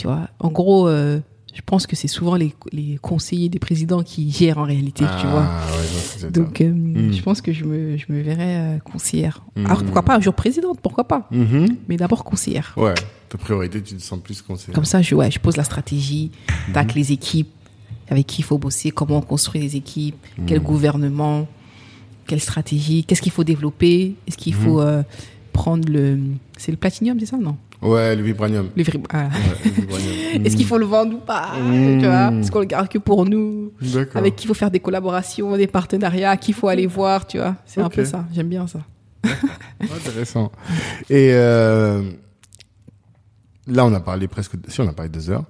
Tu vois, en gros, euh, je pense que c'est souvent les, les conseillers des présidents qui gèrent en réalité, tu vois. Ah ouais, vois. Donc, euh, Mmh. je pense que je me, je me verrais euh, conseillère. Mmh. Alors, pourquoi pas un jour présidente, pourquoi pas Mhm. Mais d'abord conseillère. Ouais, ta priorité, tu te sens plus conseiller. Comme ça, je, ouais, je pose la stratégie, Mhm. tac les équipes, avec qui il faut bosser, comment on construit les équipes, quel gouvernement, quelle stratégie, qu'est-ce qu'il faut développer, est-ce qu'il Mhm. faut euh, prendre le... C'est le platinium, c'est ça, non? Ouais, le vibranium. le ah. Ouais, le vibranium. Est-ce qu'il faut le vendre ou pas. Tu vois Est-ce qu'on le garde que pour nous. Avec qui il faut faire des collaborations, des partenariats, qui il faut aller voir, tu vois C'est un peu ça, j'aime bien ça. Intéressant. Et euh, là, on a parlé presque, si on a parlé de deux heures.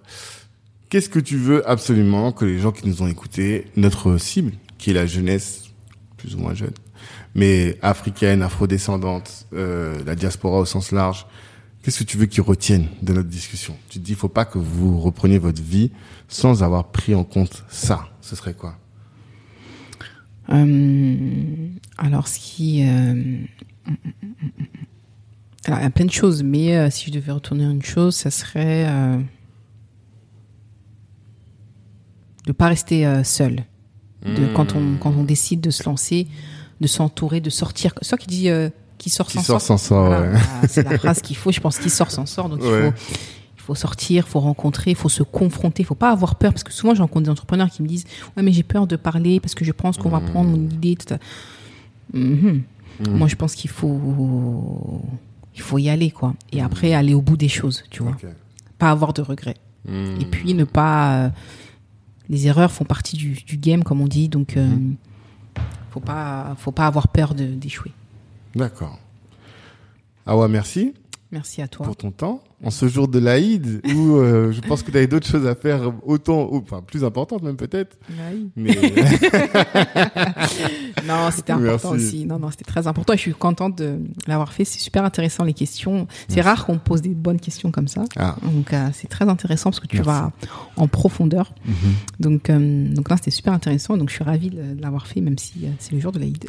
Qu'est-ce que tu veux absolument que les gens qui nous ont écoutés, notre cible, qui est la jeunesse plus ou moins jeune, mais africaine, afrodescendante, euh, la diaspora au sens large, qu'est-ce que tu veux qu'ils retiennent de notre discussion? Tu te dis, il faut pas que vous repreniez votre vie sans avoir pris en compte ça. Ce serait quoi? Euh, alors, ce qui. euh, alors, il y a plein de choses, mais euh, si je devais retourner une chose, ça serait euh, de pas rester euh, seul. De, quand, on, quand on décide de se lancer, de s'entourer, de sortir. Toi qui euh, qui sort Qui s'en sort sort. sort, Voilà, ouais. bah, c'est la phrase qu'il faut. Je pense qu'il sort s'en sort. Donc, il faut il faut sortir, il faut rencontrer, il faut se confronter, il faut pas avoir peur parce que souvent je rencontre des entrepreneurs qui me disent ouais mais j'ai peur de parler parce que je pense qu'on Mmh. va prendre mon idée. tout. Mhm. Moi je pense qu'il faut il faut y aller quoi et après aller au bout des choses, tu vois. Pas avoir de regrets. Et puis ne pas euh, les erreurs font partie du, du game comme on dit donc euh, faut pas faut pas avoir peur d'échouer. D'accord. Ah ouais, merci. Merci à toi. Pour ton temps, en ce jour de l'Aïd, où euh, je pense que tu avais d'autres choses à faire autant, enfin plus importantes même peut-être. Oui. Mais non, c'était important Merci. aussi. Non, non, c'était très important. Et je suis contente de l'avoir fait. C'est super intéressant les questions. C'est rare qu'on pose des bonnes questions comme ça. ah, Donc euh, c'est très intéressant parce que tu Merci. vas en profondeur. mhm. Donc euh, donc là c'était super intéressant. Donc je suis ravie de, l'avoir fait même si c'est le jour de l'Aïd.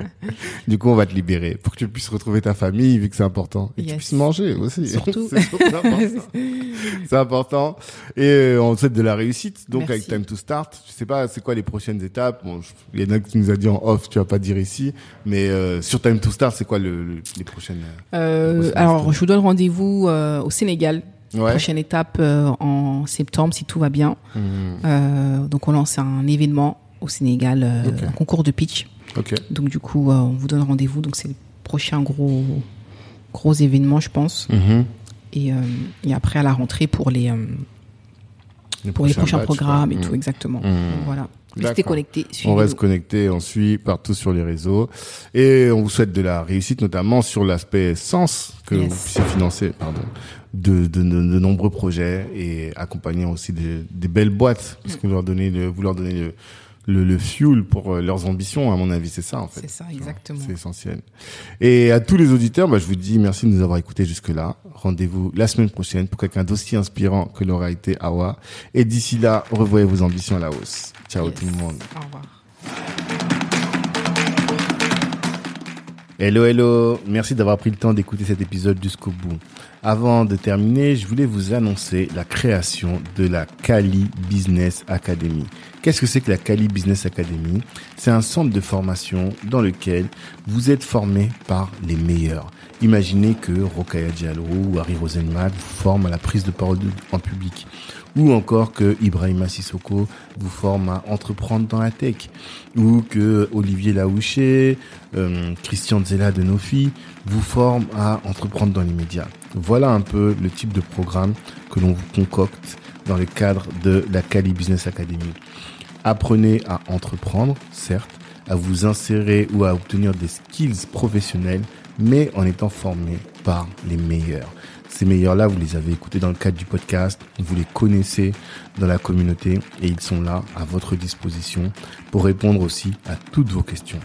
du coup on va te libérer pour que tu puisses retrouver ta famille vu que c'est important et que tu Yes. puisses manger aussi. Surtout. c'est important. Et euh, on te souhaite de la réussite. Donc Merci. avec Time to Start, je sais pas c'est quoi les prochaines étapes? Bon, je- il y en a qui nous a dit en off, tu vas pas dire ici, mais euh, sur Time to Start, c'est quoi le, le- les prochaines Euh, Grosse alors je vous donne rendez-vous euh, au Sénégal. Ouais. Prochaine étape euh, en septembre si tout va bien. Mhm. Euh, donc on lance un événement au Sénégal, euh, un concours de pitch. Donc du coup, euh, on vous donne rendez-vous. Donc c'est le prochain gros gros événement, je pense. Mhm. Et, euh, et après à la rentrée pour les euh, pour les prochains programmes et tout, Mhm. exactement. Mhm. Donc, voilà. Restez connectés. On reste connecté, on suit partout sur les réseaux et on vous souhaite de la réussite, notamment sur l'aspect sens que Yes. vous puissiez financer, pardon, de, de, de- de nombreux projets et accompagner aussi des, des belles boîtes parce que vous leur donnez le, vous leur donnez le, le, le fuel pour euh, leurs ambitions. À mon avis, c'est ça en fait. C'est ça, exactement. C'est essentiel. Et à tous les auditeurs, bah, je vous dis merci de nous avoir écoutés jusque-là. Rendez-vous la semaine prochaine pour quelqu'un d'aussi inspirant que l'aura été Awa. Et d'ici là, revoyez vos ambitions à la hausse. Ciao Yes. tout le monde. Au revoir. Hello, hello. Merci d'avoir pris le temps d'écouter cet épisode jusqu'au bout. Avant de terminer, je voulais vous annoncer la création de la Kali Business Academy. Qu'est-ce que c'est que la Kali Business Academy? C'est un centre de formation dans lequel vous êtes formé par les meilleurs. Imaginez que Rokaya Diallo ou Harry Rosenmack vous forment à la prise de parole en public. Ou encore que Ibrahima Sissoko vous forme à entreprendre dans la tech. Ou que Olivier Laouché, euh, Christian Zella de Nofi vous forme à entreprendre dans les. Voilà un peu le type de programme que l'on vous concocte dans le cadre de la Cali Business Academy. Apprenez à entreprendre, certes, à vous insérer ou à obtenir des skills professionnels, mais en étant formé par les meilleurs. Ces meilleurs-là, vous les avez écoutés dans le cadre du podcast, vous les connaissez dans la communauté et ils sont là à votre disposition pour répondre aussi à toutes vos questions.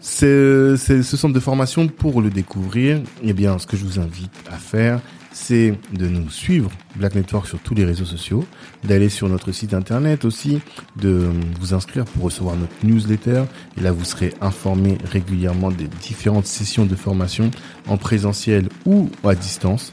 C'est ce centre de formation pour le découvrir. Eh bien, ce que je vous invite à faire, c'est de nous suivre Black Network sur tous les réseaux sociaux, d'aller sur notre site internet aussi, de vous inscrire pour recevoir notre newsletter. Et là, vous serez informé régulièrement des différentes sessions de formation en présentiel ou à distance